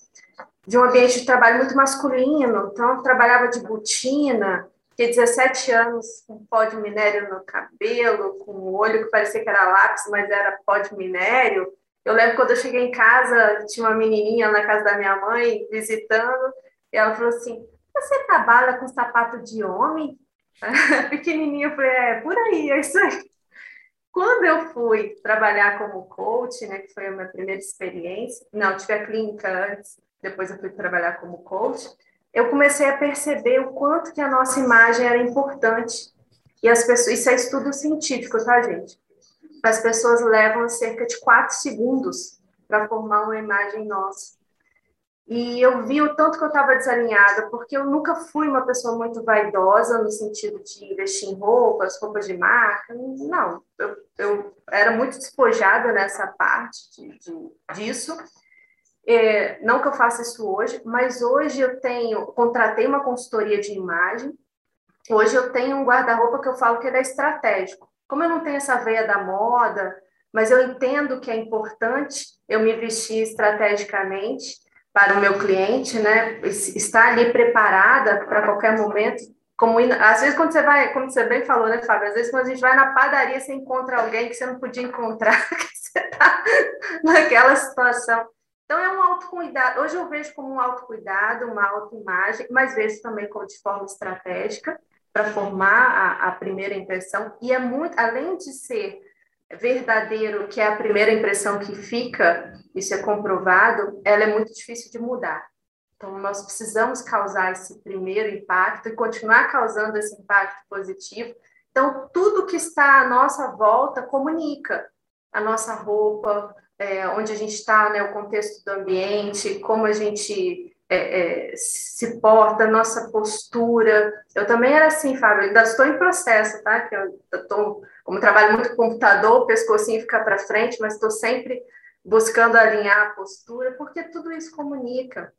de um ambiente de trabalho muito masculino, então eu trabalhava de botina, tinha 17 anos com pó de minério no cabelo, com o olho que parecia que era lápis, mas era pó de minério. Eu lembro quando eu cheguei em casa, tinha uma menininha na casa da minha mãe visitando, e ela falou assim: Você trabalha com sapato de homem? *laughs* Pequenininha, eu falei: É, por aí, é isso aí. Quando eu fui trabalhar como coach, né, que foi a minha primeira experiência, não, tive a clínica antes, depois eu fui trabalhar como coach, eu comecei a perceber o quanto que a nossa imagem era importante. E as pessoas, isso é estudo científico, tá, gente? As pessoas levam cerca de quatro segundos para formar uma imagem nossa. E eu vi o tanto que eu estava desalinhada, porque eu nunca fui uma pessoa muito vaidosa, no sentido de investir em roupas, roupas de marca. Não, eu, eu era muito despojada nessa parte de, de, disso. É, não que eu faça isso hoje, mas hoje eu tenho, contratei uma consultoria de imagem. Hoje eu tenho um guarda-roupa que eu falo que ele é estratégico. Como eu não tenho essa veia da moda, mas eu entendo que é importante eu me vestir estrategicamente para o meu cliente, né? Estar ali preparada para qualquer momento. Como às vezes quando você vai, como você bem falou, né, Fábio? Às vezes quando a gente vai na padaria, você encontra alguém que você não podia encontrar, *laughs* que você está naquela situação. Então é um autocuidado. Hoje eu vejo como um autocuidado, uma autoimagem, mas vejo também como de forma estratégica para formar a, a primeira impressão. E é muito, além de ser verdadeiro, que é a primeira impressão que fica, isso é comprovado, ela é muito difícil de mudar. Então, nós precisamos causar esse primeiro impacto e continuar causando esse impacto positivo. Então, tudo que está à nossa volta comunica. A nossa roupa, é, onde a gente está, né, o contexto do ambiente, como a gente é, é, se porta, nossa postura. Eu também era assim, Fábio, ainda estou em processo, tá? Que eu estou como trabalho muito com computador, o pescocinho fica para frente, mas estou sempre buscando alinhar a postura, porque tudo isso comunica.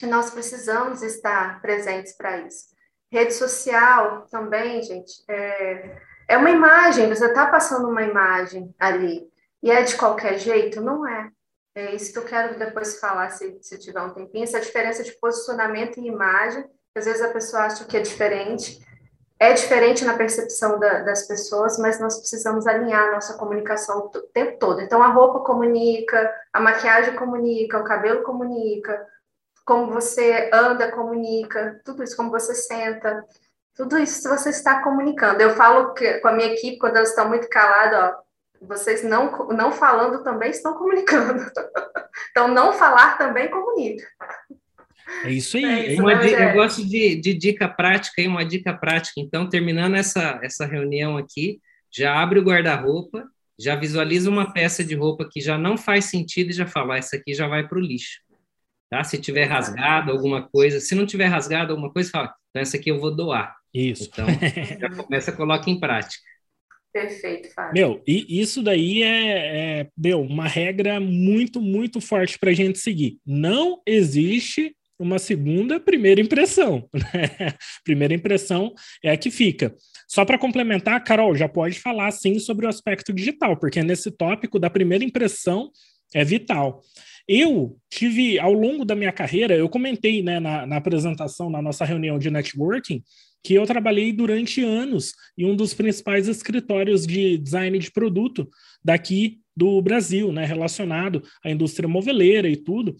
E nós precisamos estar presentes para isso. Rede social também, gente, é, é uma imagem, você está passando uma imagem ali. E é de qualquer jeito? Não é. É isso que eu quero depois falar, se, se tiver um tempinho, essa diferença de posicionamento e imagem, às vezes a pessoa acha que é diferente, é diferente na percepção da, das pessoas, mas nós precisamos alinhar nossa comunicação o tempo todo. Então, a roupa comunica, a maquiagem comunica, o cabelo comunica, como você anda comunica, tudo isso, como você senta, tudo isso você está comunicando. Eu falo que, com a minha equipe, quando elas estão muito caladas, ó, vocês não, não falando também estão comunicando. *laughs* então, não falar também comunica. É isso aí. É isso, dica, eu gosto de, de, dica prática aí, uma dica prática. Então, terminando essa, essa reunião aqui, já abre o guarda-roupa, já visualiza uma peça de roupa que já não faz sentido e já fala, ah, essa aqui já vai para o lixo. Tá? Se tiver rasgado alguma coisa, se não tiver rasgado alguma coisa, fala, então essa aqui eu vou doar. Isso. Então, já começa, coloca em prática. Perfeito, Fábio. Meu, e isso daí é, é meu, uma regra muito, muito forte para a gente seguir. Não existe uma segunda primeira impressão. *laughs* Né? primeira impressão é a que fica. Só para complementar, Carol, já pode falar sim sobre o aspecto digital, porque nesse tópico da primeira impressão é vital. Eu tive, ao longo da minha carreira, eu comentei né, na, na apresentação, na nossa reunião de networking, que eu trabalhei durante anos em um dos principais escritórios de design de produto daqui do Brasil, né, relacionado à indústria moveleira e tudo.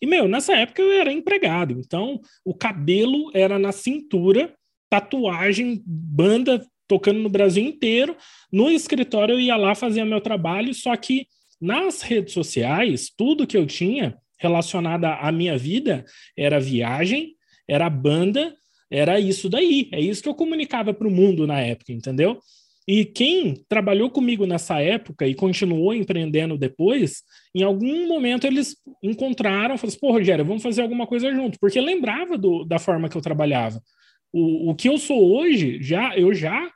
E, meu, nessa época eu era empregado, então o cabelo era na cintura, tatuagem, banda tocando no Brasil inteiro. No escritório eu ia lá fazer meu trabalho, só que nas redes sociais, tudo que eu tinha relacionado à minha vida era viagem, era banda, era isso daí. É isso que eu comunicava para o mundo na época, entendeu? E quem trabalhou comigo nessa época e continuou empreendendo depois, em algum momento eles encontraram, falaram assim, pô, Rogério, vamos fazer alguma coisa junto, porque lembrava do, da forma que eu trabalhava. O, o que eu sou hoje, já eu já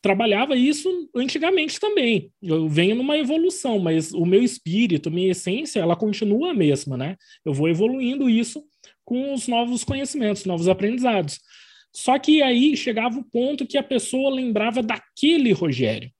trabalhava isso antigamente também. Eu venho numa evolução, mas o meu espírito, minha essência, ela continua a mesma, né? Eu vou evoluindo isso com os novos conhecimentos, novos aprendizados. Só que aí chegava o ponto que a pessoa lembrava daquele Rogério,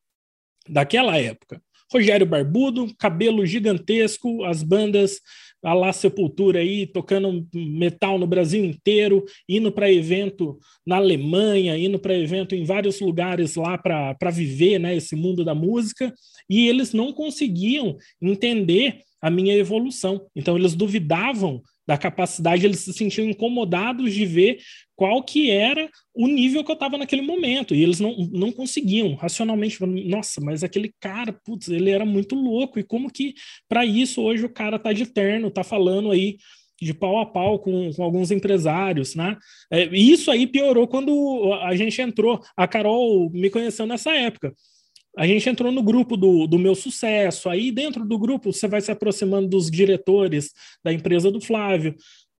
daquela época. Rogério Barbudo, cabelo gigantesco, as bandas a lá Sepultura aí tocando metal no Brasil inteiro, indo para evento na Alemanha, indo para evento em vários lugares lá para viver né, esse mundo da música, e eles não conseguiam entender a minha evolução. Então eles duvidavam da capacidade, eles se sentiam incomodados de ver qual que era o nível que eu estava naquele momento, e eles não, não conseguiam racionalmente, nossa, mas aquele cara, putz, ele era muito louco, e como que para isso hoje o cara tá de terno, tá falando aí de pau a pau com, com alguns empresários, né? É, isso aí piorou quando a gente entrou, a Carol me conheceu nessa época, a gente entrou no grupo do, do meu sucesso. Aí, dentro do grupo, você vai se aproximando dos diretores da empresa do Flávio.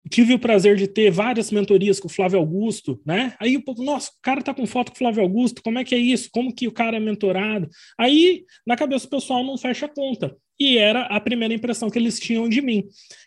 Tive o prazer de ter várias mentorias com o Flávio Augusto, né? Aí o povo, nossa, o cara tá com foto com o Flávio Augusto, como é que é isso? Como que o cara é mentorado? Aí, na cabeça do pessoal, não fecha a conta. E era a primeira impressão que eles tinham de mim.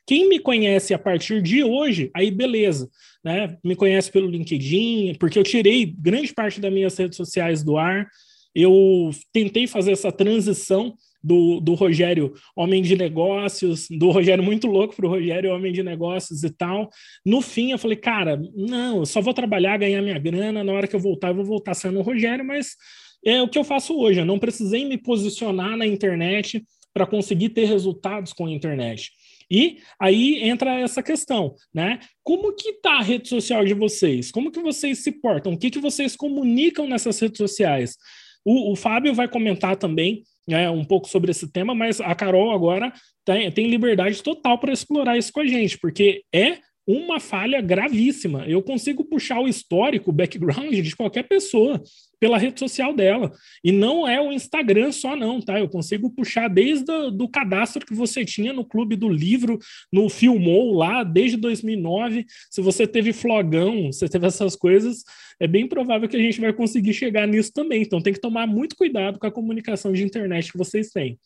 Quem me conhece a partir de hoje, aí beleza, né? Me conhece pelo LinkedIn, porque eu tirei grande parte das minhas redes sociais do ar, eu tentei fazer essa transição do, do Rogério, homem de negócios, do Rogério muito louco para o Rogério, homem de negócios e tal. No fim, eu falei, cara, não, eu só vou trabalhar, ganhar minha grana, na hora que eu voltar, eu vou voltar sendo o Rogério, mas é o que eu faço hoje. Eu não precisei me posicionar na internet para conseguir ter resultados com a internet. E aí entra essa questão, né? Como que tá a rede social de vocês? Como que vocês se portam? O que, que vocês comunicam nessas redes sociais? O, o Fábio vai comentar também né, um pouco sobre esse tema, mas a Carol agora tem, tem liberdade total para explorar isso com a gente, porque é uma falha gravíssima. Eu consigo puxar o histórico, o background de qualquer pessoa pela rede social dela. E não é o Instagram só, não, tá? Eu consigo puxar desde o do cadastro que você tinha no Clube do Livro, no Filmou lá, desde 2009. Se você teve flogão, você teve essas coisas, é bem provável que a gente vai conseguir chegar nisso também. Então tem que tomar muito cuidado com a comunicação de internet que vocês têm.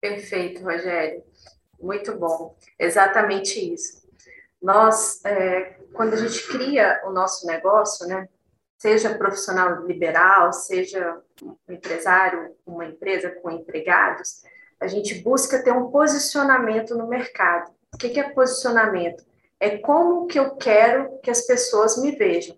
Perfeito, Rogério. Muito bom. Exatamente isso. Nós, é, quando a gente cria o nosso negócio, né, seja profissional liberal, seja um empresário, uma empresa com empregados, a gente busca ter um posicionamento no mercado. O que é posicionamento? É como que eu quero que as pessoas me vejam.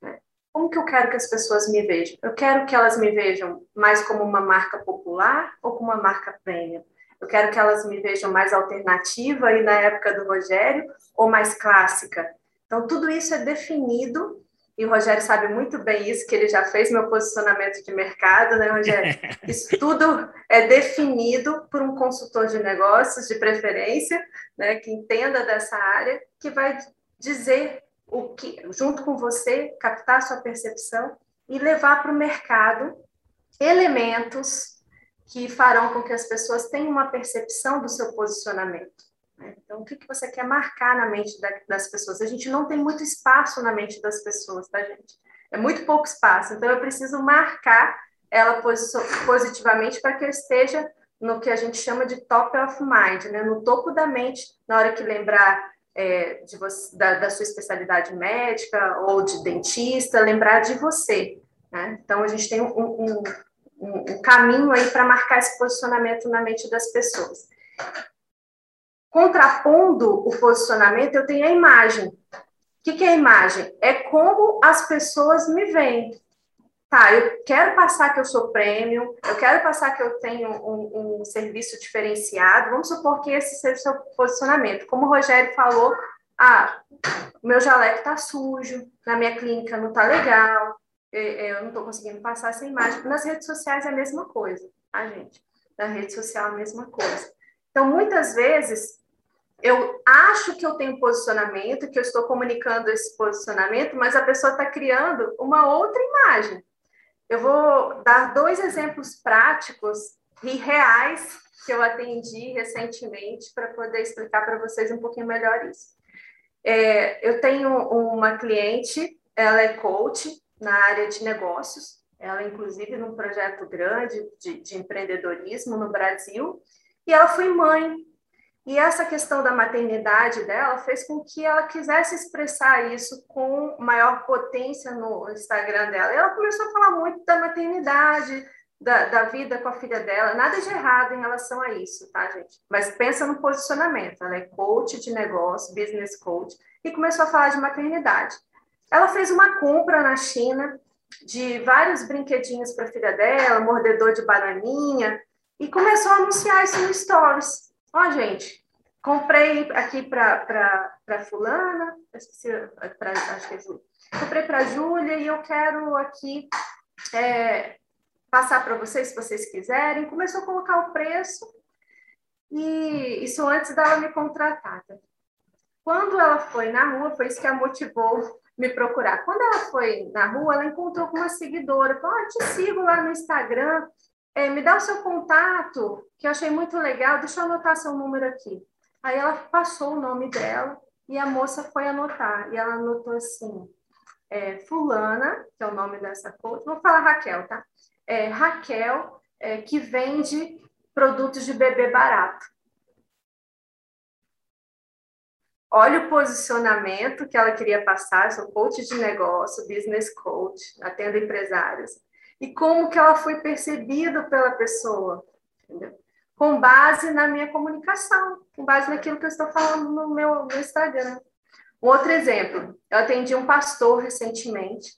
Né? Como que eu quero que as pessoas me vejam? Eu quero que elas me vejam mais como uma marca popular ou como uma marca premium? Eu quero que elas me vejam mais alternativa aí na época do Rogério ou mais clássica. Então, tudo isso é definido e o Rogério sabe muito bem isso, que ele já fez meu posicionamento de mercado, né, Rogério? *laughs* Isso tudo é definido por um consultor de negócios, de preferência, né, que entenda dessa área, que vai dizer o que, junto com você, captar sua percepção e levar para o mercado elementos que farão com que as pessoas tenham uma percepção do seu posicionamento. Né? Então, o que, você quer marcar na mente das pessoas? A gente não tem muito espaço na mente das pessoas, tá, gente? É muito pouco espaço. Então, eu preciso marcar ela positivamente para que eu esteja no que a gente chama de top of mind, né? no topo da mente, na hora que lembrar é, de você, da, da, sua especialidade médica ou de dentista, lembrar de você. Né? Então, a gente tem um, um, um, caminho aí para marcar esse posicionamento na mente das pessoas. Contrapondo o posicionamento, eu tenho a imagem. O que, que é a imagem? É como as pessoas me veem. Tá, eu quero passar que eu sou premium, eu quero passar que eu tenho um, um serviço diferenciado. Vamos supor que esse seja o seu posicionamento. Como o Rogério falou, ah, meu jaleco está sujo, na minha clínica não está legal, eu não estou conseguindo passar essa imagem. Nas redes sociais é a mesma coisa, tá, gente? Na rede social é a mesma coisa. Então, muitas vezes, eu acho que eu tenho posicionamento, que eu estou comunicando esse posicionamento, mas a pessoa está criando uma outra imagem. Eu vou dar dois exemplos práticos e reais que eu atendi recentemente para poder explicar para vocês um pouquinho melhor isso. É, eu tenho uma cliente, ela é coach, na área de negócios. Ela, inclusive, num projeto grande de, de empreendedorismo no Brasil. E ela foi mãe. E essa questão da maternidade dela fez com que ela quisesse expressar isso com maior potência no Instagram dela. E ela começou a falar muito da maternidade, da, da, vida com a filha dela. Nada de errado em relação a isso, tá, gente? Mas pensa no posicionamento. Ela é coach de negócio, business coach, e começou a falar de maternidade. Ela fez uma compra na China de vários brinquedinhos para a filha dela, mordedor de bananinha, e começou a anunciar isso no Stories. Ó, oh, gente, comprei aqui para fulana, pra, acho que é Júlia. Comprei para Júlia e eu quero aqui é, passar para vocês, se vocês quiserem. Começou a colocar o preço, e isso antes dela me contratar. Tá? Quando ela foi na rua, foi isso que a motivou me procurar. Quando ela foi na rua, ela encontrou com uma seguidora. Falou, ah, te sigo lá no Instagram, é, me dá o seu contato, que eu achei muito legal, deixa eu anotar seu número aqui. Aí ela passou o nome dela e a moça foi anotar. E ela anotou assim, é, fulana, que é o nome dessa coisa, vou falar Raquel, tá? É, Raquel, é, que vende produtos de bebê barato. Olha o posicionamento que ela queria passar, sou coach de negócio, business coach, atendo empresários. e como que ela foi percebida pela pessoa, entendeu? Com base na minha comunicação, com base naquilo que eu estou falando no meu Instagram. Um outro exemplo, eu atendi um pastor recentemente,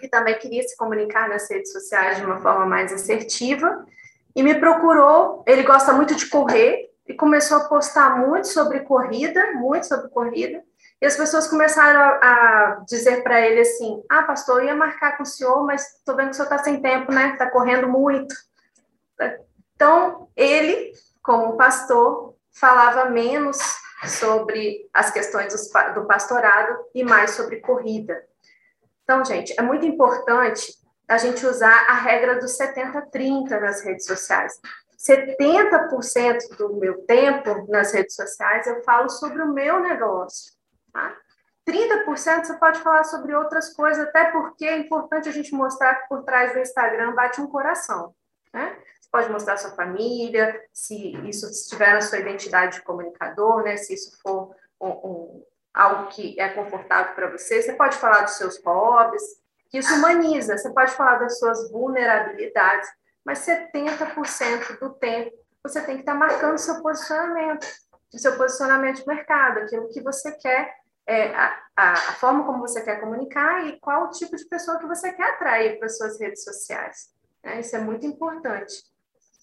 que também queria se comunicar nas redes sociais de uma forma mais assertiva, e me procurou. Ele gosta muito de correr e começou a postar muito sobre corrida, muito sobre corrida. E as pessoas começaram a, a dizer para ele assim: Ah, pastor, eu ia marcar com o senhor, mas estou vendo que o senhor está sem tempo, né? Está correndo muito. Então, ele, como pastor, falava menos sobre as questões do pastorado e mais sobre corrida. Então, gente, é muito importante a gente usar a regra dos 70-30 nas redes sociais. 70% do meu tempo nas redes sociais eu falo sobre o meu negócio. Tá? 30% você pode falar sobre outras coisas, até porque é importante a gente mostrar que por trás do Instagram bate um coração. Né? Você pode mostrar sua família, se isso estiver na sua identidade de comunicador, né? se isso for um, um algo que é confortável para você. Você pode falar dos seus hobbies, que isso humaniza. Você pode falar das suas vulnerabilidades, mas 70% do tempo você tem que estar marcando seu posicionamento, o seu posicionamento de mercado, aquilo que você quer, é, a, a, a, forma como você quer comunicar e qual o tipo de pessoa que você quer atrair para suas redes sociais. Né? Isso é muito importante.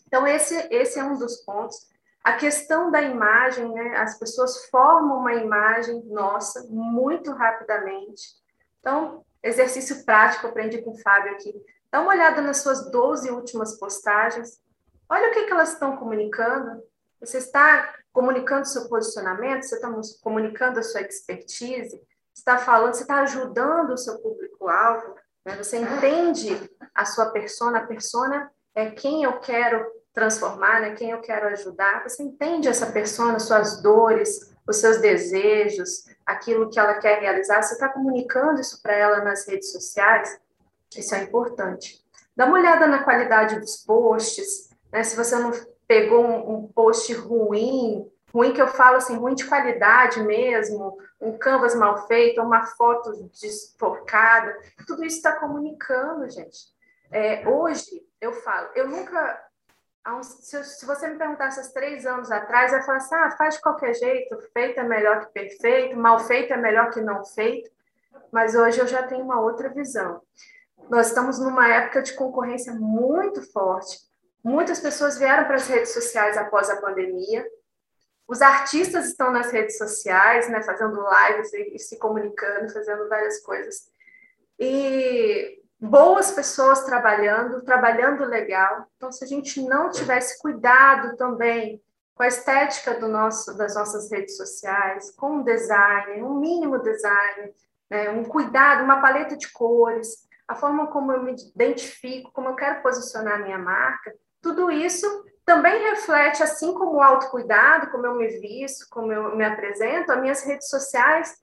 Então, esse, esse é um dos pontos. A questão da imagem, né? as pessoas formam uma imagem nossa muito rapidamente. Então, exercício prático, aprendi com o Fábio aqui. Dá uma olhada nas suas 12 últimas postagens. Olha o que, que elas estão comunicando. Você está comunicando seu posicionamento, você está comunicando a sua expertise, está falando, você está ajudando o seu público-alvo, né? você entende a sua persona, a persona é quem eu quero transformar, né? quem eu quero ajudar. Você entende essa persona, suas dores, os seus desejos, aquilo que ela quer realizar. Você está comunicando isso para ela nas redes sociais. Isso é importante. Dá uma olhada na qualidade dos posts. Né? Se você não pegou um, um post ruim, ruim que eu falo assim, ruim de qualidade mesmo, um canvas mal feito, uma foto desfocada, tudo isso está comunicando, gente. É, hoje eu falo, eu nunca se, você me perguntasse há três anos atrás, eu ia falar assim, ah, faz de qualquer jeito, feito é melhor que perfeito, mal feito é melhor que não feito, mas hoje eu já tenho uma outra visão. Nós estamos numa época de concorrência muito forte, muitas pessoas vieram para as redes sociais após a pandemia, os artistas estão nas redes sociais, né, fazendo lives e, e se comunicando, fazendo várias coisas, e boas pessoas trabalhando, trabalhando legal. Então, se a gente não tivesse cuidado também com a estética do nosso, das nossas redes sociais, com o design, um mínimo design, né, um cuidado, uma paleta de cores, a forma como eu me identifico, como eu quero posicionar minha marca, tudo isso também reflete, assim como o autocuidado, como eu me visto, como eu me apresento, as minhas redes sociais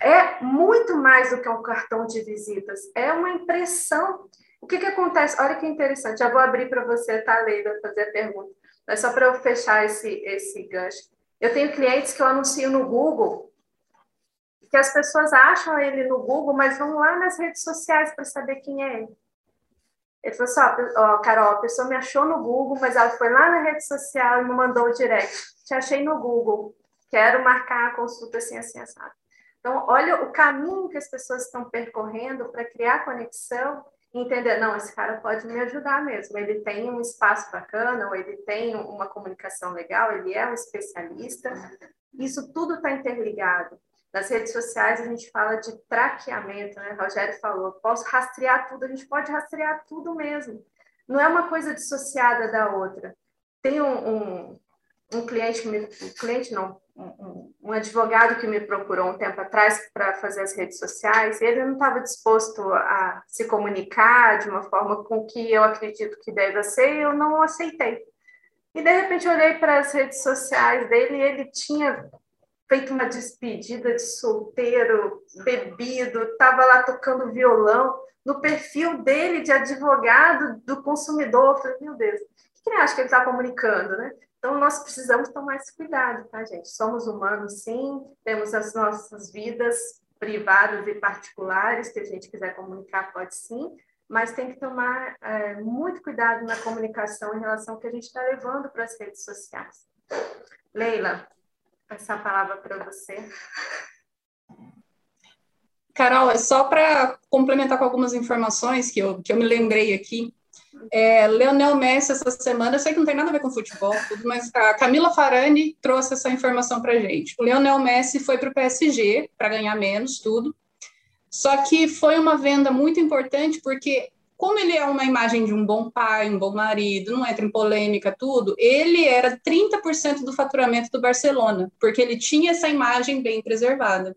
é muito mais do que um cartão de visitas, é uma impressão. O que, que acontece? Olha que interessante, já vou abrir para você, tá, Leila, fazer a pergunta. Mas só para eu fechar esse, esse gancho. Eu tenho clientes que eu anuncio no Google, que as pessoas acham ele no Google, mas vão lá nas redes sociais para saber quem é ele. Ele falou assim, ó, Carol, a pessoa me achou no Google, mas ela foi lá na rede social e me mandou o direct. Te achei no Google, quero marcar a consulta assim, assim, assado. Então, olha o caminho que as pessoas estão percorrendo para criar conexão e entender, não, esse cara pode me ajudar mesmo, ele tem um espaço bacana, ou ele tem uma comunicação legal, ele é um especialista. Isso tudo está interligado. Nas redes sociais a gente fala de traqueamento, né? O Rogério falou, posso rastrear tudo, a gente pode rastrear tudo mesmo. Não é uma coisa dissociada da outra. Tem um, um, um cliente um cliente não, um, um, advogado que me procurou um tempo atrás para fazer as redes sociais, ele não estava disposto a se comunicar de uma forma com que eu acredito que deve ser, e eu não aceitei. E de repente eu olhei para as redes sociais dele e ele tinha feito uma despedida de solteiro, bebido, estava lá tocando violão, no perfil dele de advogado do consumidor. Eu falei, meu Deus, o que ele acha que ele está comunicando, né? Então, nós precisamos tomar esse cuidado, tá, gente? Somos humanos, sim, temos as nossas vidas privadas e particulares, que a gente quiser comunicar, pode sim, mas tem que tomar é, muito cuidado na comunicação em relação ao que a gente está levando para as redes sociais. Leila, essa palavra para você. Carol, é só para complementar com algumas informações que eu, que eu me lembrei aqui. É, Leonel Messi essa semana, eu sei que não tem nada a ver com futebol, tudo, mas a Camila Farani trouxe essa informação para gente. O Leonel Messi foi para o PSG para ganhar menos, tudo. Só que foi uma venda muito importante porque, como ele é uma imagem de um bom pai, um bom marido, não entra em polêmica, tudo, ele era 30% do faturamento do Barcelona, porque ele tinha essa imagem bem preservada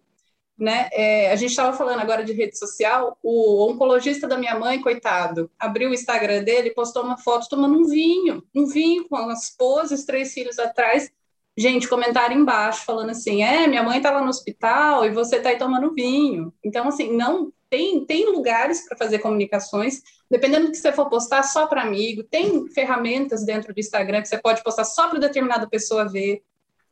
né? É, a gente estava falando agora de rede social, o oncologista da minha mãe, coitado, abriu o Instagram dele, postou uma foto tomando um vinho, um vinho com as poses, três filhos atrás. Gente, comentário embaixo falando assim: é, minha mãe está lá no hospital e você está aí tomando vinho. Então, assim, não tem, tem lugares para fazer comunicações, dependendo do que você for postar só para amigo, tem ferramentas dentro do Instagram que você pode postar só para determinada pessoa ver,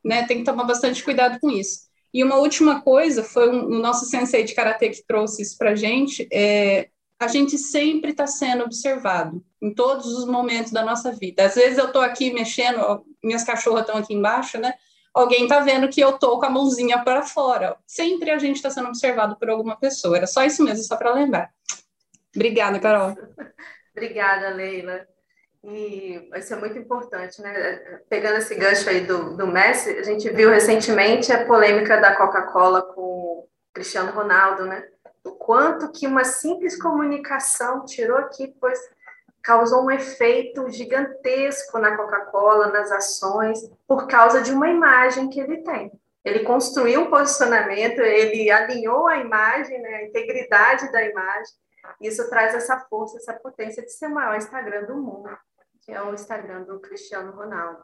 né? Tem que tomar bastante cuidado com isso. E uma última coisa, foi um, o nosso sensei de karatê que trouxe isso para gente, é, a gente sempre está sendo observado em todos os momentos da nossa vida. Às vezes eu estou aqui mexendo, minhas cachorras estão aqui embaixo, né? Alguém está vendo que eu estou com a mãozinha para fora. Sempre a gente está sendo observado por alguma pessoa. Era só isso mesmo, só para lembrar. Obrigada, Carol. *laughs* Obrigada, Leila. E isso é muito importante, né? Pegando esse gancho aí do, do Messi, a gente viu recentemente a polêmica da Coca-Cola com o Cristiano Ronaldo, né? O quanto que uma simples comunicação tirou aqui, pois causou um efeito gigantesco na Coca-Cola, nas ações, por causa de uma imagem que ele tem. Ele construiu um posicionamento, ele alinhou a imagem, né, a integridade da imagem, isso traz essa força, essa potência de ser o maior Instagram do mundo que é o Instagram do Cristiano Ronaldo.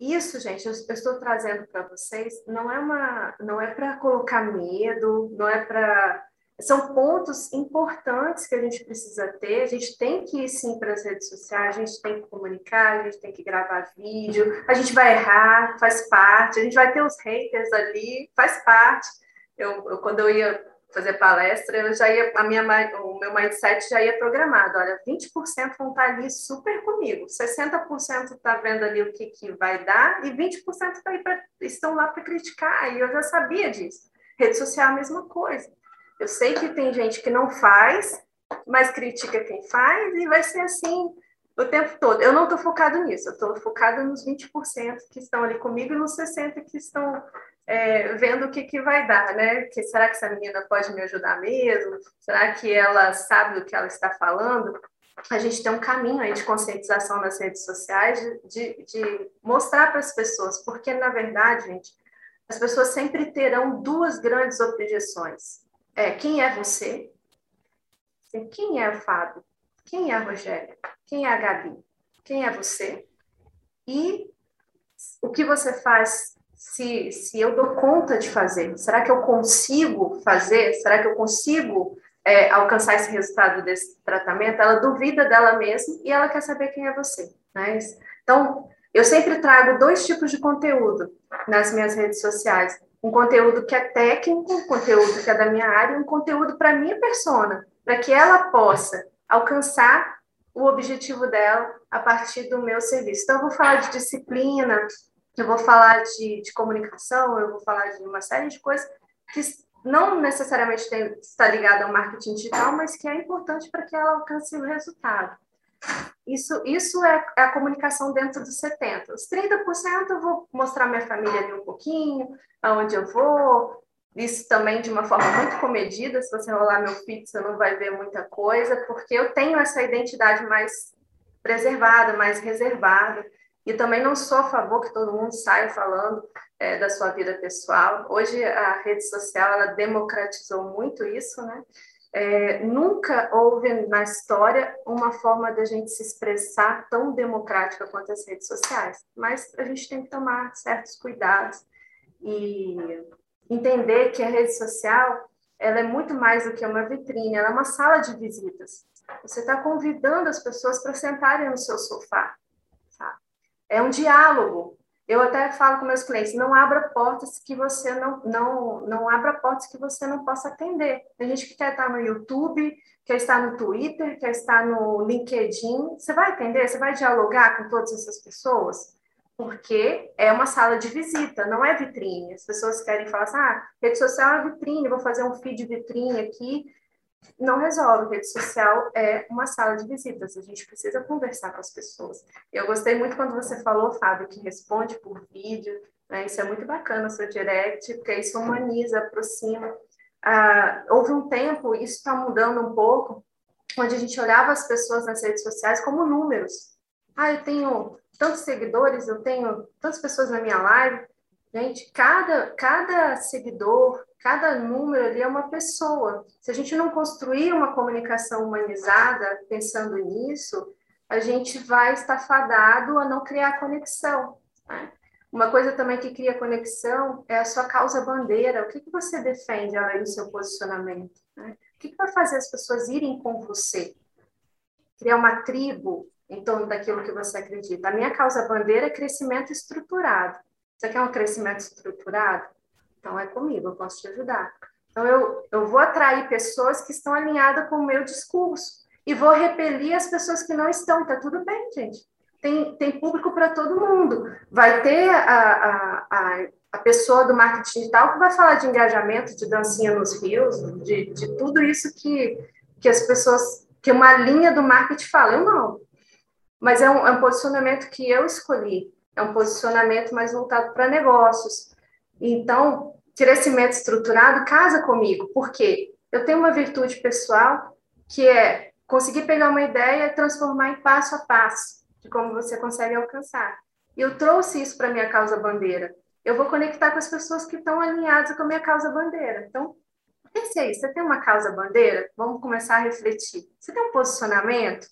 Isso, gente, eu, estou trazendo para vocês, não é uma, não é para colocar medo, não é para são pontos importantes que a gente precisa ter. A gente tem que ir sim para as redes sociais, a gente tem que comunicar, a gente tem que gravar vídeo, a gente vai errar, faz parte, a gente vai ter os haters ali, faz parte. Eu, eu quando eu ia fazer palestra, eu já ia, a minha, o meu mindset já ia programado. Olha, 20% vão estar ali super comigo, 60% está vendo ali o que, que vai dar, e 20% tá aí pra, estão lá para criticar, e eu já sabia disso. Rede social é a mesma coisa. Eu sei que tem gente que não faz, mas critica quem faz, e vai ser assim o tempo todo. Eu não estou focado nisso, eu estou focada nos 20% que estão ali comigo e nos 60% que estão é, vendo o que, que vai dar, né? Que, será que essa menina pode me ajudar mesmo? Será que ela sabe do que ela está falando? A gente tem um caminho aí de conscientização nas redes sociais, de, de mostrar para as pessoas, porque, na verdade, gente, as pessoas sempre terão duas grandes objeções. É, quem é você? Quem é o Fábio? Quem é a Rogéria? Quem é a Gabi? Quem é você? E o que você faz se, se eu dou conta de fazer? Será que eu consigo fazer? Será que eu consigo é, alcançar esse resultado desse tratamento? Ela duvida dela mesma e ela quer saber quem é você. Né? Então, eu sempre trago dois tipos de conteúdo nas minhas redes sociais. Um conteúdo que é técnico, um conteúdo que é da minha área, um conteúdo para minha persona, para que ela possa alcançar o objetivo dela a partir do meu serviço. Então, eu vou falar de disciplina, eu vou falar de, de comunicação, eu vou falar de uma série de coisas que não necessariamente tem, está ligada ao marketing digital, mas que é importante para que ela alcance o resultado. Isso, isso é, é a comunicação dentro dos 70%. Os 30% eu vou mostrar minha família ali um pouquinho, aonde eu vou, isso também de uma forma muito comedida. Se você rolar meu feed, você não vai ver muita coisa, porque eu tenho essa identidade mais preservada, mais reservada. E também não sou a favor que todo mundo saia falando é, da sua vida pessoal. Hoje a rede social ela democratizou muito isso, né? É, nunca houve na história uma forma da gente se expressar tão democrática quanto as redes sociais, mas a gente tem que tomar certos cuidados e entender que a rede social ela é muito mais do que uma vitrine, ela é uma sala de visitas. Você está convidando as pessoas para sentarem no seu sofá, é um diálogo. Eu até falo com meus clientes, não abra portas que você não, não, não abra portas que você não possa atender. Tem gente que quer estar no YouTube, quer estar no Twitter, quer estar no LinkedIn. Você vai atender? Você vai dialogar com todas essas pessoas? Porque é uma sala de visita, não é vitrine. As pessoas querem falar assim, ah, rede social é vitrine, vou fazer um feed vitrine aqui não resolve. Rede social é uma sala de visitas, a gente precisa conversar com as pessoas. Eu gostei muito quando você falou, Fábio, que responde por vídeo, né? isso é muito bacana, seu direct, porque isso humaniza, aproxima. Ah, houve um tempo, isso está mudando um pouco, onde a gente olhava as pessoas nas redes sociais como números. Ah, eu tenho tantos seguidores, eu tenho tantas pessoas na minha live. Gente, cada, cada seguidor, cada número ali é uma pessoa. Se a gente não construir uma comunicação humanizada pensando nisso, a gente vai estar fadado a não criar conexão. Né? Uma coisa também que cria conexão é a sua causa bandeira. O que, que você defende além do seu posicionamento? Né? O que, que vai fazer as pessoas irem com você? Criar uma tribo em torno daquilo que você acredita. A minha causa bandeira é crescimento estruturado. Você quer um crescimento estruturado? Então é comigo, eu posso te ajudar. Então eu, eu vou atrair pessoas que estão alinhadas com o meu discurso e vou repelir as pessoas que não estão. Tá tudo bem, gente. Tem, tem público para todo mundo. Vai ter a, a, a, a, pessoa do marketing digital que vai falar de engajamento, de dancinha nos rios, de, de tudo isso que, que as pessoas, que uma linha do marketing fala. Eu não. Mas é um, é um posicionamento que eu escolhi. É um posicionamento mais voltado para negócios. Então, crescimento estruturado casa comigo, porque eu tenho uma virtude pessoal que é conseguir pegar uma ideia e transformar em passo a passo de como você consegue alcançar. Eu trouxe isso para minha causa bandeira. Eu vou conectar com as pessoas que estão alinhadas com a minha causa bandeira. Então, pense aí, você tem uma causa bandeira? Vamos começar a refletir. Você tem um posicionamento?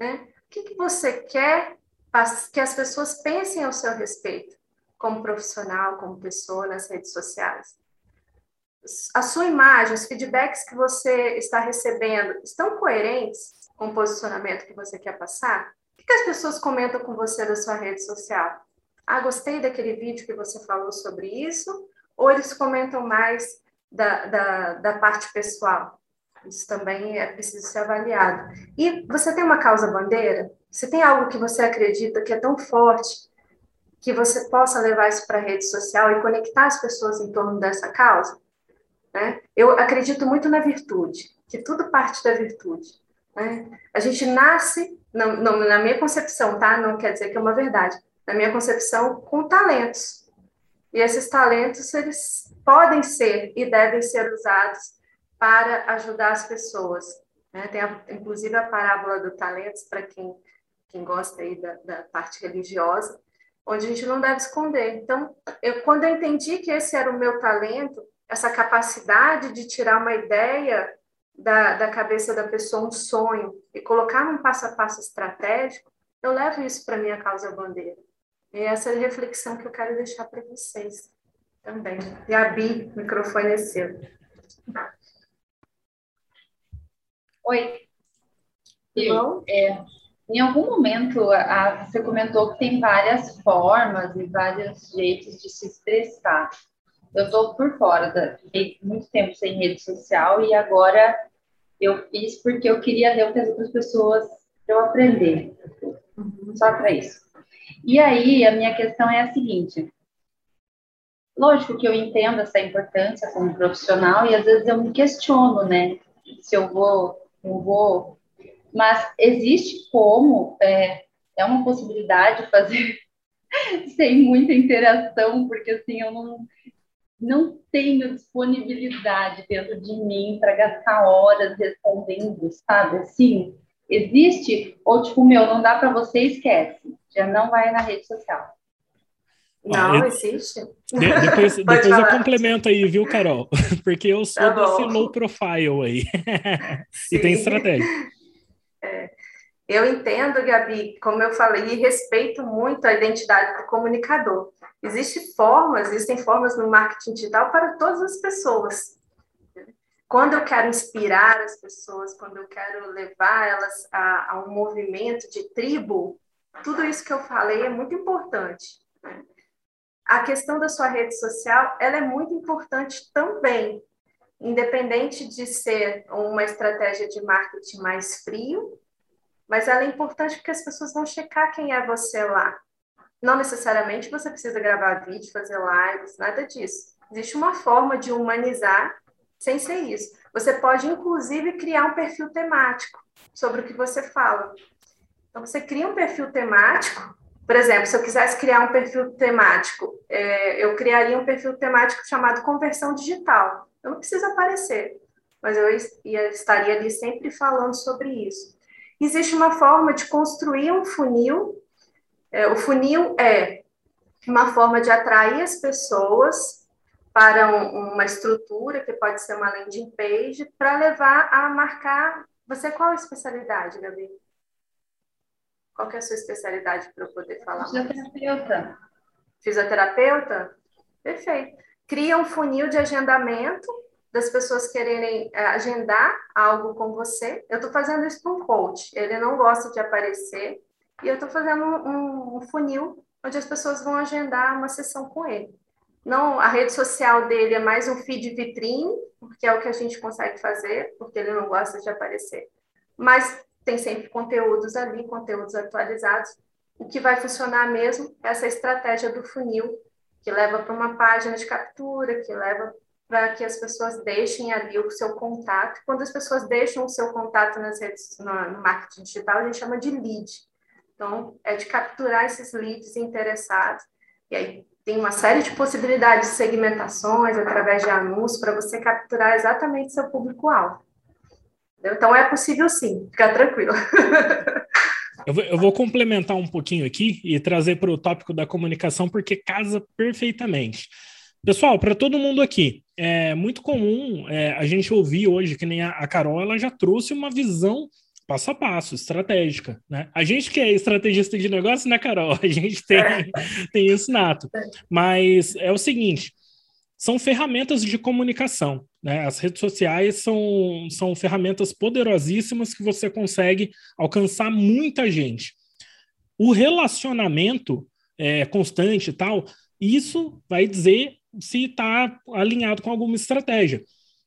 Né? O que, que você quer que as pessoas pensem ao seu respeito? como profissional, como pessoa nas redes sociais. A sua imagem, os feedbacks que você está recebendo, estão coerentes com o posicionamento que você quer passar? O que as pessoas comentam com você da sua rede social? Ah, gostei daquele vídeo que você falou sobre isso? Ou eles comentam mais da, da, da parte pessoal? Isso também é preciso ser avaliado. E você tem uma causa bandeira? Você tem algo que você acredita que é tão forte que você possa levar isso para a rede social e conectar as pessoas em torno dessa causa? Né? Eu acredito muito na virtude, que tudo parte da virtude. Né? A gente nasce, não, na minha concepção, tá? Não quer dizer que é uma verdade. Na minha concepção, com talentos. E esses talentos, eles podem ser e devem ser usados para ajudar as pessoas. Né? Tem, a, inclusive, a parábola do talentos, para quem, quem gosta aí da, da parte religiosa, onde a gente não deve esconder. Então, eu, quando eu entendi que esse era o meu talento, essa capacidade de tirar uma ideia da, da cabeça da pessoa, um sonho, e colocar num passo a passo estratégico, eu levo isso para minha causa bandeira. E essa é a reflexão que eu quero deixar para vocês também. Gabi, o microfone é seu. Oi. Eu, é, em algum momento, a, você comentou que tem várias formas e vários jeitos de se expressar. Eu estou por fora, da, fiquei muito tempo sem rede social e agora eu fiz porque eu queria ler o que as outras pessoas eu aprender. Só para isso. E aí, a minha questão é a seguinte: lógico que eu entendo essa importância como profissional e às vezes eu me questiono, né? Se eu vou, eu vou mas existe como, é, é uma possibilidade fazer *laughs* sem muita interação, porque assim, eu não, não tenho disponibilidade dentro de mim para gastar horas respondendo, sabe? Assim, existe, ou tipo, meu, não dá para você, esquece, já não vai na rede social. Não, existe. De, depois *laughs* depois eu complemento aí, viu, Carol? *laughs* Porque eu sou tá desse low profile aí. *laughs* e tem estratégia. É, eu entendo, Gabi, como eu falei, e respeito muito a identidade do comunicador. Existem formas, existem formas no marketing digital para todas as pessoas. Quando eu quero inspirar as pessoas, quando eu quero levar elas a, a um movimento de tribo, tudo isso que eu falei é muito importante. Né? A questão da sua rede social, ela é muito importante também, independente de ser uma estratégia de marketing mais frio, mas ela é importante porque as pessoas vão checar quem é você lá. Não necessariamente você precisa gravar vídeo, fazer lives, nada disso. Existe uma forma de humanizar sem ser isso. Você pode, inclusive, criar um perfil temático sobre o que você fala. Então, você cria um perfil temático. Por exemplo, se eu quisesse criar um perfil temático, é, eu criaria um perfil temático chamado conversão digital. Eu não preciso aparecer, mas eu ia, estaria ali sempre falando sobre isso. Existe uma forma de construir um funil. É, o funil é uma forma de atrair as pessoas para um, uma estrutura, que pode ser uma landing page, para levar a marcar. Você qual a especialidade, Gabi? Qual é a sua especialidade para eu poder falar? Fisioterapeuta. Fisioterapeuta? Perfeito. Cria um funil de agendamento das pessoas quererem é, agendar algo com você. Eu estou fazendo isso para um coach. Ele não gosta de aparecer e eu estou fazendo um, um funil onde as pessoas vão agendar uma sessão com ele. Não, a rede social dele é mais um feed vitrine, porque é o que a gente consegue fazer, porque ele não gosta de aparecer. Mas tem sempre conteúdos ali, conteúdos atualizados. O que vai funcionar mesmo é essa estratégia do funil, que leva para uma página de captura, que leva para que as pessoas deixem ali o seu contato. Quando as pessoas deixam o seu contato nas redes, no, marketing digital, a gente chama de lead. Então, é de capturar esses leads interessados. E aí, tem uma série de possibilidades de segmentações através de anúncios para você capturar exatamente seu público-alvo. Então é possível sim, fica tranquilo. Eu vou, eu vou, complementar um pouquinho aqui e trazer para o tópico da comunicação, porque casa perfeitamente. Pessoal, para todo mundo aqui, é muito comum é, a gente ouvir hoje, que nem a, a Carol, ela já trouxe uma visão passo a passo, estratégica, né? A gente que é estrategista de negócio, né, Carol? *laughs* A gente tem, tem isso nato. Mas é o seguinte, são ferramentas de comunicação, né? As redes sociais são, são ferramentas poderosíssimas que você consegue alcançar muita gente. O relacionamento é, constante e tal, isso vai dizer se está alinhado com alguma estratégia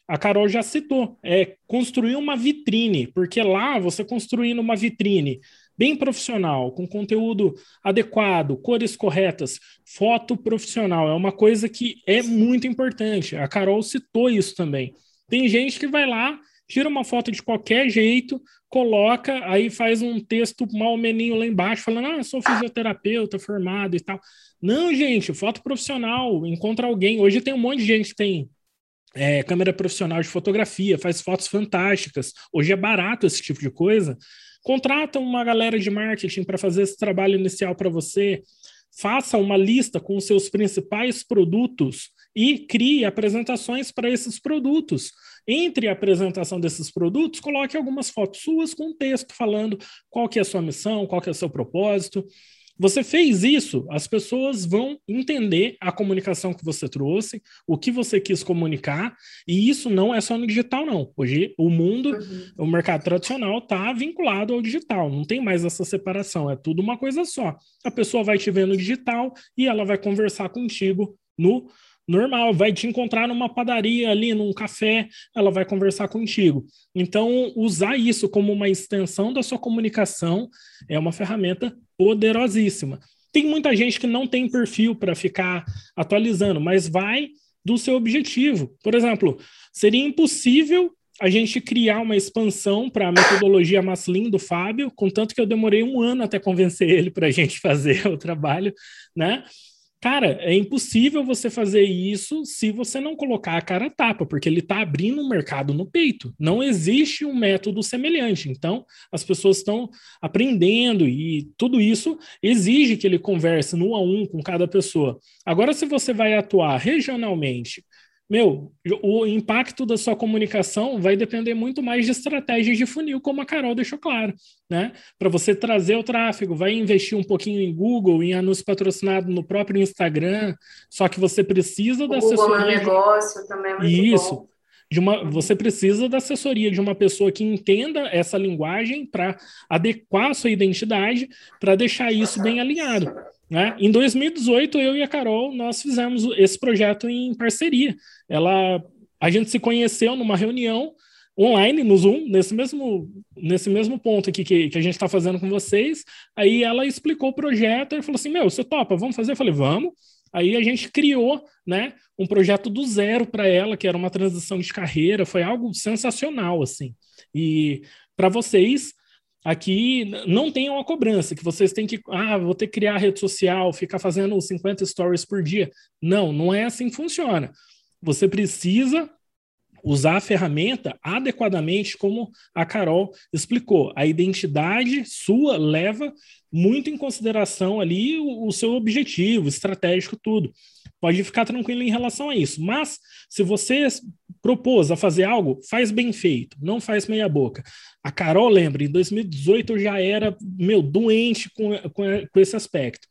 a Carol já citou, é construir uma vitrine, porque lá você construindo uma vitrine bem profissional, com conteúdo adequado, cores corretas, foto profissional, é uma coisa que é muito importante. A Carol citou isso também. Tem gente que vai lá, tira uma foto de qualquer jeito, coloca, aí faz um texto mal meninho lá embaixo, falando, ah, sou fisioterapeuta formado e tal. Não, gente, foto profissional, encontra alguém. Hoje tem um monte de gente que tem é, câmera profissional de fotografia, faz fotos fantásticas. Hoje é barato esse tipo de coisa. Contrata uma galera de marketing para fazer esse trabalho inicial para você. Faça uma lista com os seus principais produtos e crie apresentações para esses produtos. Entre a apresentação desses produtos, coloque algumas fotos suas com texto falando qual que é a sua missão, qual que é o seu propósito. Você fez isso, as pessoas vão entender a comunicação que você trouxe, o que você quis comunicar, e isso não é só no digital, não. Hoje, o mundo, uhum. o mercado tradicional está vinculado ao digital, não tem mais essa separação, é tudo uma coisa só. A pessoa vai te ver no digital e ela vai conversar contigo no normal, vai te encontrar numa padaria ali, num café, ela vai conversar contigo. Então, usar isso como uma extensão da sua comunicação é uma ferramenta poderosíssima. Tem muita gente que não tem perfil para ficar atualizando, mas vai do seu objetivo. Por exemplo, seria impossível a gente criar uma expansão para a metodologia Maslin do Fábio, contanto que eu demorei um ano até convencer ele para a gente *laughs* fazer o trabalho, né? Cara, é impossível você fazer isso se você não colocar a cara a tapa, porque ele está abrindo um mercado no peito. Não existe um método semelhante. Então, as pessoas estão aprendendo e tudo isso exige que ele converse no a um com cada pessoa. Agora, se você vai atuar regionalmente, meu, o impacto da sua comunicação vai depender muito mais de estratégias de funil, como a Carol deixou claro, né? Para você trazer o tráfego, vai investir um pouquinho em Google, em anúncio patrocinado no próprio Instagram, só que você precisa da Google assessoria. Google negócio também é Isso. Bom. De uma, você precisa da assessoria de uma pessoa que entenda essa linguagem para adequar a sua identidade, para deixar isso bem alinhado. Né? Em 2018, eu e a Carol, nós fizemos esse projeto em parceria. Ela, a gente se conheceu numa reunião online, no Zoom, nesse mesmo, nesse mesmo ponto aqui que, que a gente está fazendo com vocês. Aí ela explicou o projeto e falou assim: Meu, você topa, vamos fazer? Eu falei: Vamos. Aí a gente criou né, um projeto do zero para ela, que era uma transição de carreira, foi algo sensacional, assim. E para vocês, aqui não tem uma cobrança, que vocês têm que, ah, vou ter que criar rede social, ficar fazendo 50 stories por dia. Não, não é assim que funciona. Você precisa usar a ferramenta adequadamente, como a Carol explicou. A identidade sua leva muito em consideração ali o, o, seu objetivo estratégico, tudo. Pode ficar tranquilo em relação a isso. Mas, se você propôs a fazer algo, faz bem feito, não faz meia boca. A Carol, lembra, em 2018 eu já era, meu, doente com, com, com esse aspecto.